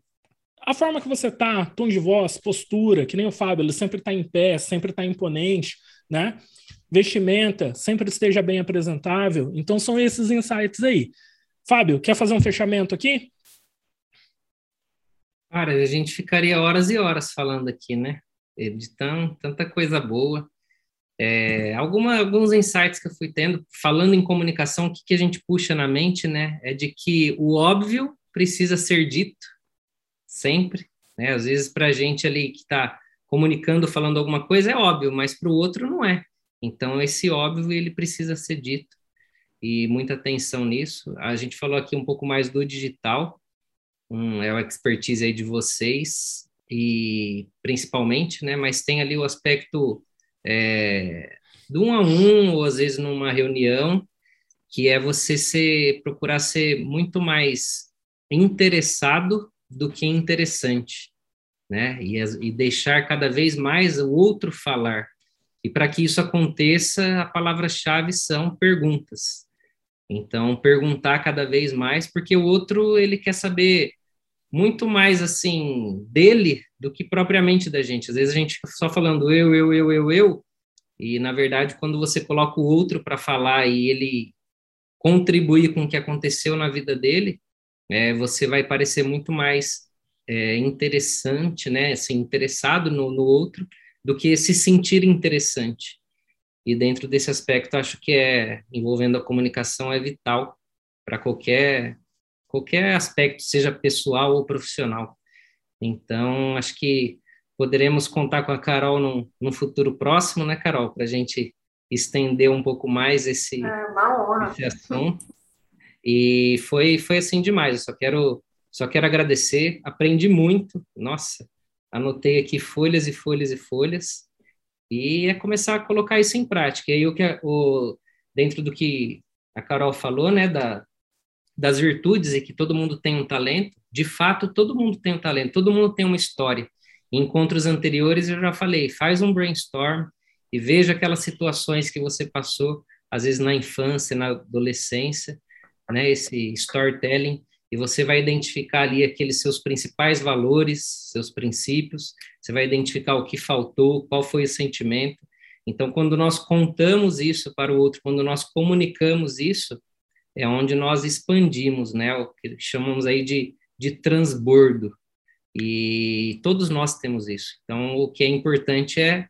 a forma que você tá, tom de voz, postura, que nem o Fábio, ele sempre está em pé, sempre está imponente, né? Vestimenta, sempre esteja bem apresentável. Então são esses insights aí. Fábio, quer fazer um fechamento aqui? Cara, a gente ficaria horas e horas falando aqui, né? De tão, tanta coisa boa. É, alguma, alguns insights que eu fui tendo, falando em comunicação, o que, que a gente puxa na mente, né? É de que o óbvio precisa ser dito sempre, né? Às vezes, para a gente ali que está comunicando, falando alguma coisa, é óbvio, mas para o outro não é. Então, esse óbvio, ele precisa ser dito. E muita atenção nisso. A gente falou aqui um pouco mais do digital, um, é o expertise aí de vocês, e principalmente, né? Mas tem ali o aspecto é, do um a um, ou às vezes numa reunião, que é você ser, procurar ser muito mais interessado do que interessante, né? E, e deixar cada vez mais o outro falar. E para que isso aconteça, a palavra-chave são perguntas. Então, perguntar cada vez mais, porque o outro ele quer saber muito mais assim dele do que propriamente da gente. Às vezes a gente só falando eu, eu, eu, eu, eu, e na verdade quando você coloca o outro para falar e ele contribuir com o que aconteceu na vida dele, é, você vai parecer muito mais é, interessante, né, assim, interessado no, no outro, do que se sentir interessante. E dentro desse aspecto, acho que é envolvendo a comunicação é vital para qualquer qualquer aspecto, seja pessoal ou profissional. Então, acho que poderemos contar com a Carol num, num futuro próximo, né, Carol, para a gente estender um pouco mais esse, é esse assunto. E foi, foi assim demais. Eu só quero, só quero agradecer. Aprendi muito. Nossa, anotei aqui folhas e folhas e folhas. E é começar a colocar isso em prática. E aí, o que, o, dentro do que a Carol falou, né, da, das virtudes e que todo mundo tem um talento, de fato, todo mundo tem um talento, todo mundo tem uma história. Em encontros anteriores, eu já falei, faz um brainstorm e veja aquelas situações que você passou, às vezes na infância, na adolescência, né, esse storytelling, e você vai identificar ali aqueles seus principais valores, seus princípios, você vai identificar o que faltou, qual foi o sentimento. Então, quando nós contamos isso para o outro, quando nós comunicamos isso, é onde nós expandimos, né, o que chamamos aí de, de transbordo. E todos nós temos isso. Então, o que é importante é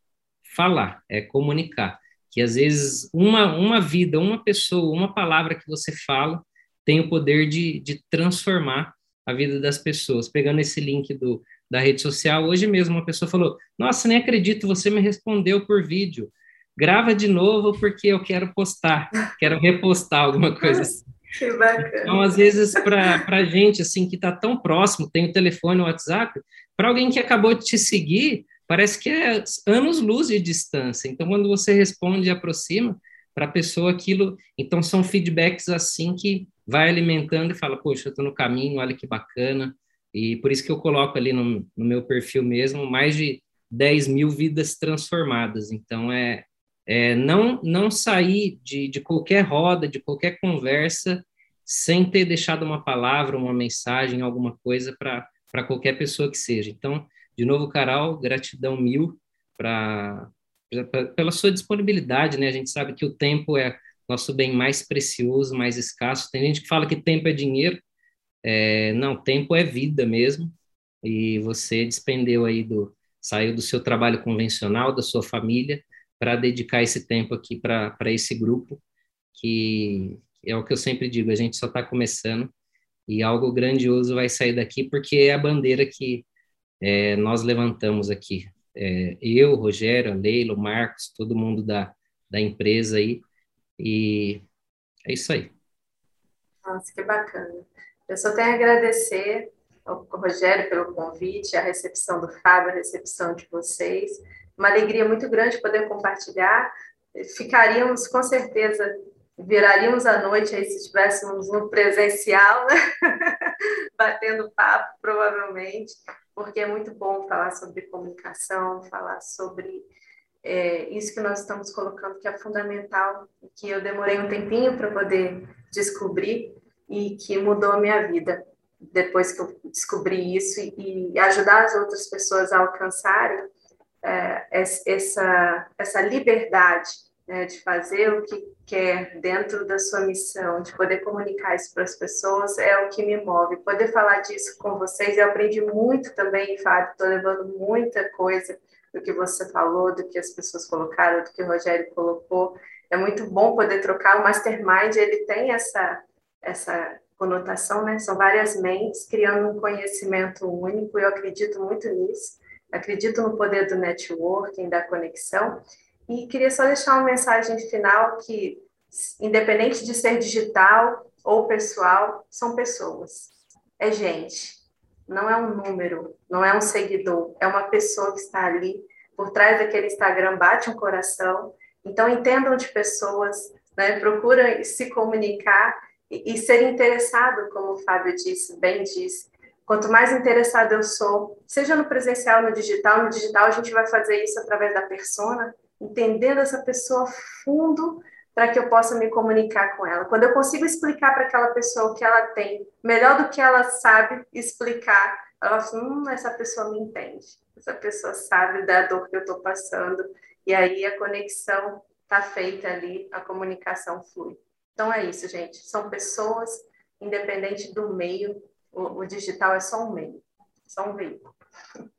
falar, é comunicar. Que às vezes uma, uma vida, uma pessoa, uma palavra que você fala tem o poder de, de transformar a vida das pessoas. Pegando esse link do, da rede social, hoje mesmo uma pessoa falou: Nossa, nem acredito, você me respondeu por vídeo grava de novo porque eu quero postar, quero repostar alguma coisa *laughs* assim. Que bacana. Então, às vezes, para a gente, assim, que está tão próximo, tem o telefone, o WhatsApp, para alguém que acabou de te seguir, parece que é anos-luz de distância. Então, quando você responde e aproxima, para a pessoa aquilo... Então, são feedbacks assim que vai alimentando e fala, poxa, eu estou no caminho, olha que bacana. E por isso que eu coloco ali no, no meu perfil mesmo mais de 10 mil vidas transformadas. Então, é, é, não, não sair de, de qualquer roda, de qualquer conversa, sem ter deixado uma palavra, uma mensagem, alguma coisa para qualquer pessoa que seja. Então, de novo, Carol, gratidão mil pra, pra, pela sua disponibilidade, né? A gente sabe que o tempo é nosso bem mais precioso, mais escasso. Tem gente que fala que tempo é dinheiro. É, não, tempo é vida mesmo. E você despendeu aí do, saiu do seu trabalho convencional, da sua família, para dedicar esse tempo aqui para esse grupo, que é o que eu sempre digo, a gente só está começando e algo grandioso vai sair daqui, porque é a bandeira que é, nós levantamos aqui. É, eu, Rogério, Leila, Marcos, todo mundo da, da empresa aí, e é isso aí. Nossa, que bacana. Eu só tenho a agradecer ao Rogério pelo convite, a recepção do Fábio, a recepção de vocês uma alegria muito grande poder compartilhar. Ficaríamos, com certeza, viraríamos a noite aí se estivéssemos no presencial, né? *laughs* batendo papo, provavelmente, porque é muito bom falar sobre comunicação, falar sobre é, isso que nós estamos colocando, que é fundamental, que eu demorei um tempinho para poder descobrir e que mudou a minha vida depois que eu descobri isso e, e ajudar as outras pessoas a alcançarem é, essa, essa liberdade é, de fazer o que quer dentro da sua missão, de poder comunicar isso para as pessoas, é o que me move. Poder falar disso com vocês, eu aprendi muito também, Fábio, estou levando muita coisa do que você falou, do que as pessoas colocaram, do que o Rogério colocou. É muito bom poder trocar. O Mastermind, ele tem essa, essa conotação, né? São várias mentes criando um conhecimento único, eu acredito muito nisso. Acredito no poder do networking, da conexão. E queria só deixar uma mensagem final que, independente de ser digital ou pessoal, são pessoas. É gente. Não é um número, não é um seguidor, é uma pessoa que está ali. Por trás daquele Instagram bate um coração. Então, entendam de pessoas, né? procura se comunicar e, e ser interessado, como o Fábio disse, bem disse. Quanto mais interessado eu sou, seja no presencial, no digital, no digital a gente vai fazer isso através da persona, entendendo essa pessoa fundo para que eu possa me comunicar com ela. Quando eu consigo explicar para aquela pessoa o que ela tem, melhor do que ela sabe explicar, ela fala, hum, essa pessoa me entende, essa pessoa sabe da dor que eu estou passando, e aí a conexão está feita ali, a comunicação flui. Então é isso, gente, são pessoas, independente do meio, o, o digital é só um meio, só um veículo. *laughs*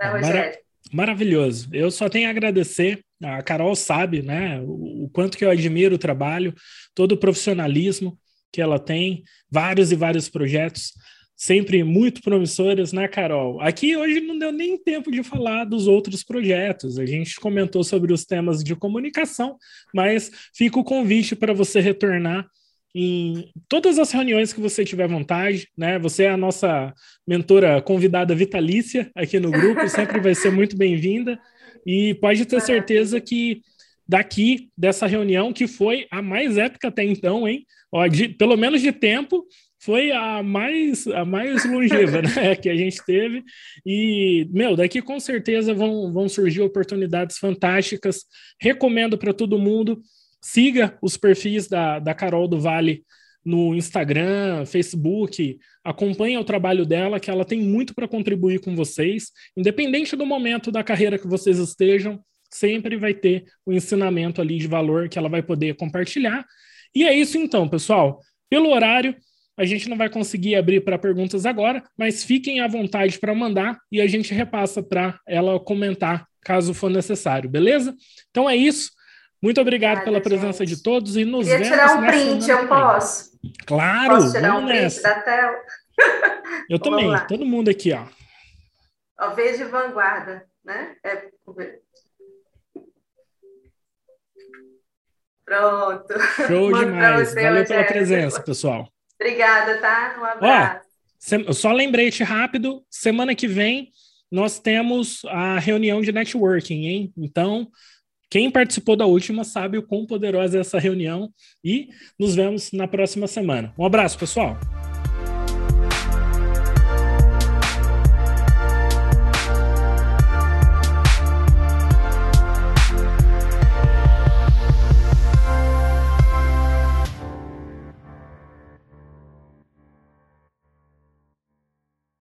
Né, Rogério? Maravilhoso. Eu só tenho a agradecer a Carol sabe, né, o, quanto que eu admiro o trabalho, todo o profissionalismo que ela tem, vários e vários projetos, sempre muito promissores, né, Carol? Aqui hoje não deu nem tempo de falar dos outros projetos. A gente comentou sobre os temas de comunicação, mas fica o convite para você retornar em todas as reuniões que você tiver vontade, né? Você é a nossa mentora convidada vitalícia aqui no grupo, sempre vai ser muito bem-vinda. E pode ter certeza que daqui dessa reunião, que foi a mais épica até então, hein? Ó, de, pelo menos de tempo, foi a mais, a mais longeva né, *laughs* que a gente teve. E, meu, daqui com certeza vão, vão surgir oportunidades fantásticas. Recomendo para todo mundo. Siga os perfis da, da Carol do Vale no Instagram, Facebook, acompanhe o trabalho dela, que ela tem muito para contribuir com vocês, independente do momento da carreira que vocês estejam, sempre vai ter o um ensinamento ali de valor que ela vai poder compartilhar. E é isso então, pessoal. Pelo horário, a gente não vai conseguir abrir para perguntas agora, mas fiquem à vontade para mandar e a gente repassa para ela comentar caso for necessário, beleza? Então é isso. Muito obrigado pela presença gente. de todos e nos Queria vemos. tirar um print, eu posso? Claro, posso tirar um print nessa. da tela? Eu também, todo mundo aqui, ó. ó veja vanguarda, né? É... Pronto. Show demais. Valeu pela presença, pessoal. Obrigada, tá? Um abraço. Ó, só lembrete rápido, semana que vem nós temos a reunião de networking, hein? Então, quem participou da última sabe o quão poderosa é essa reunião e nos vemos na próxima semana. Um abraço, pessoal!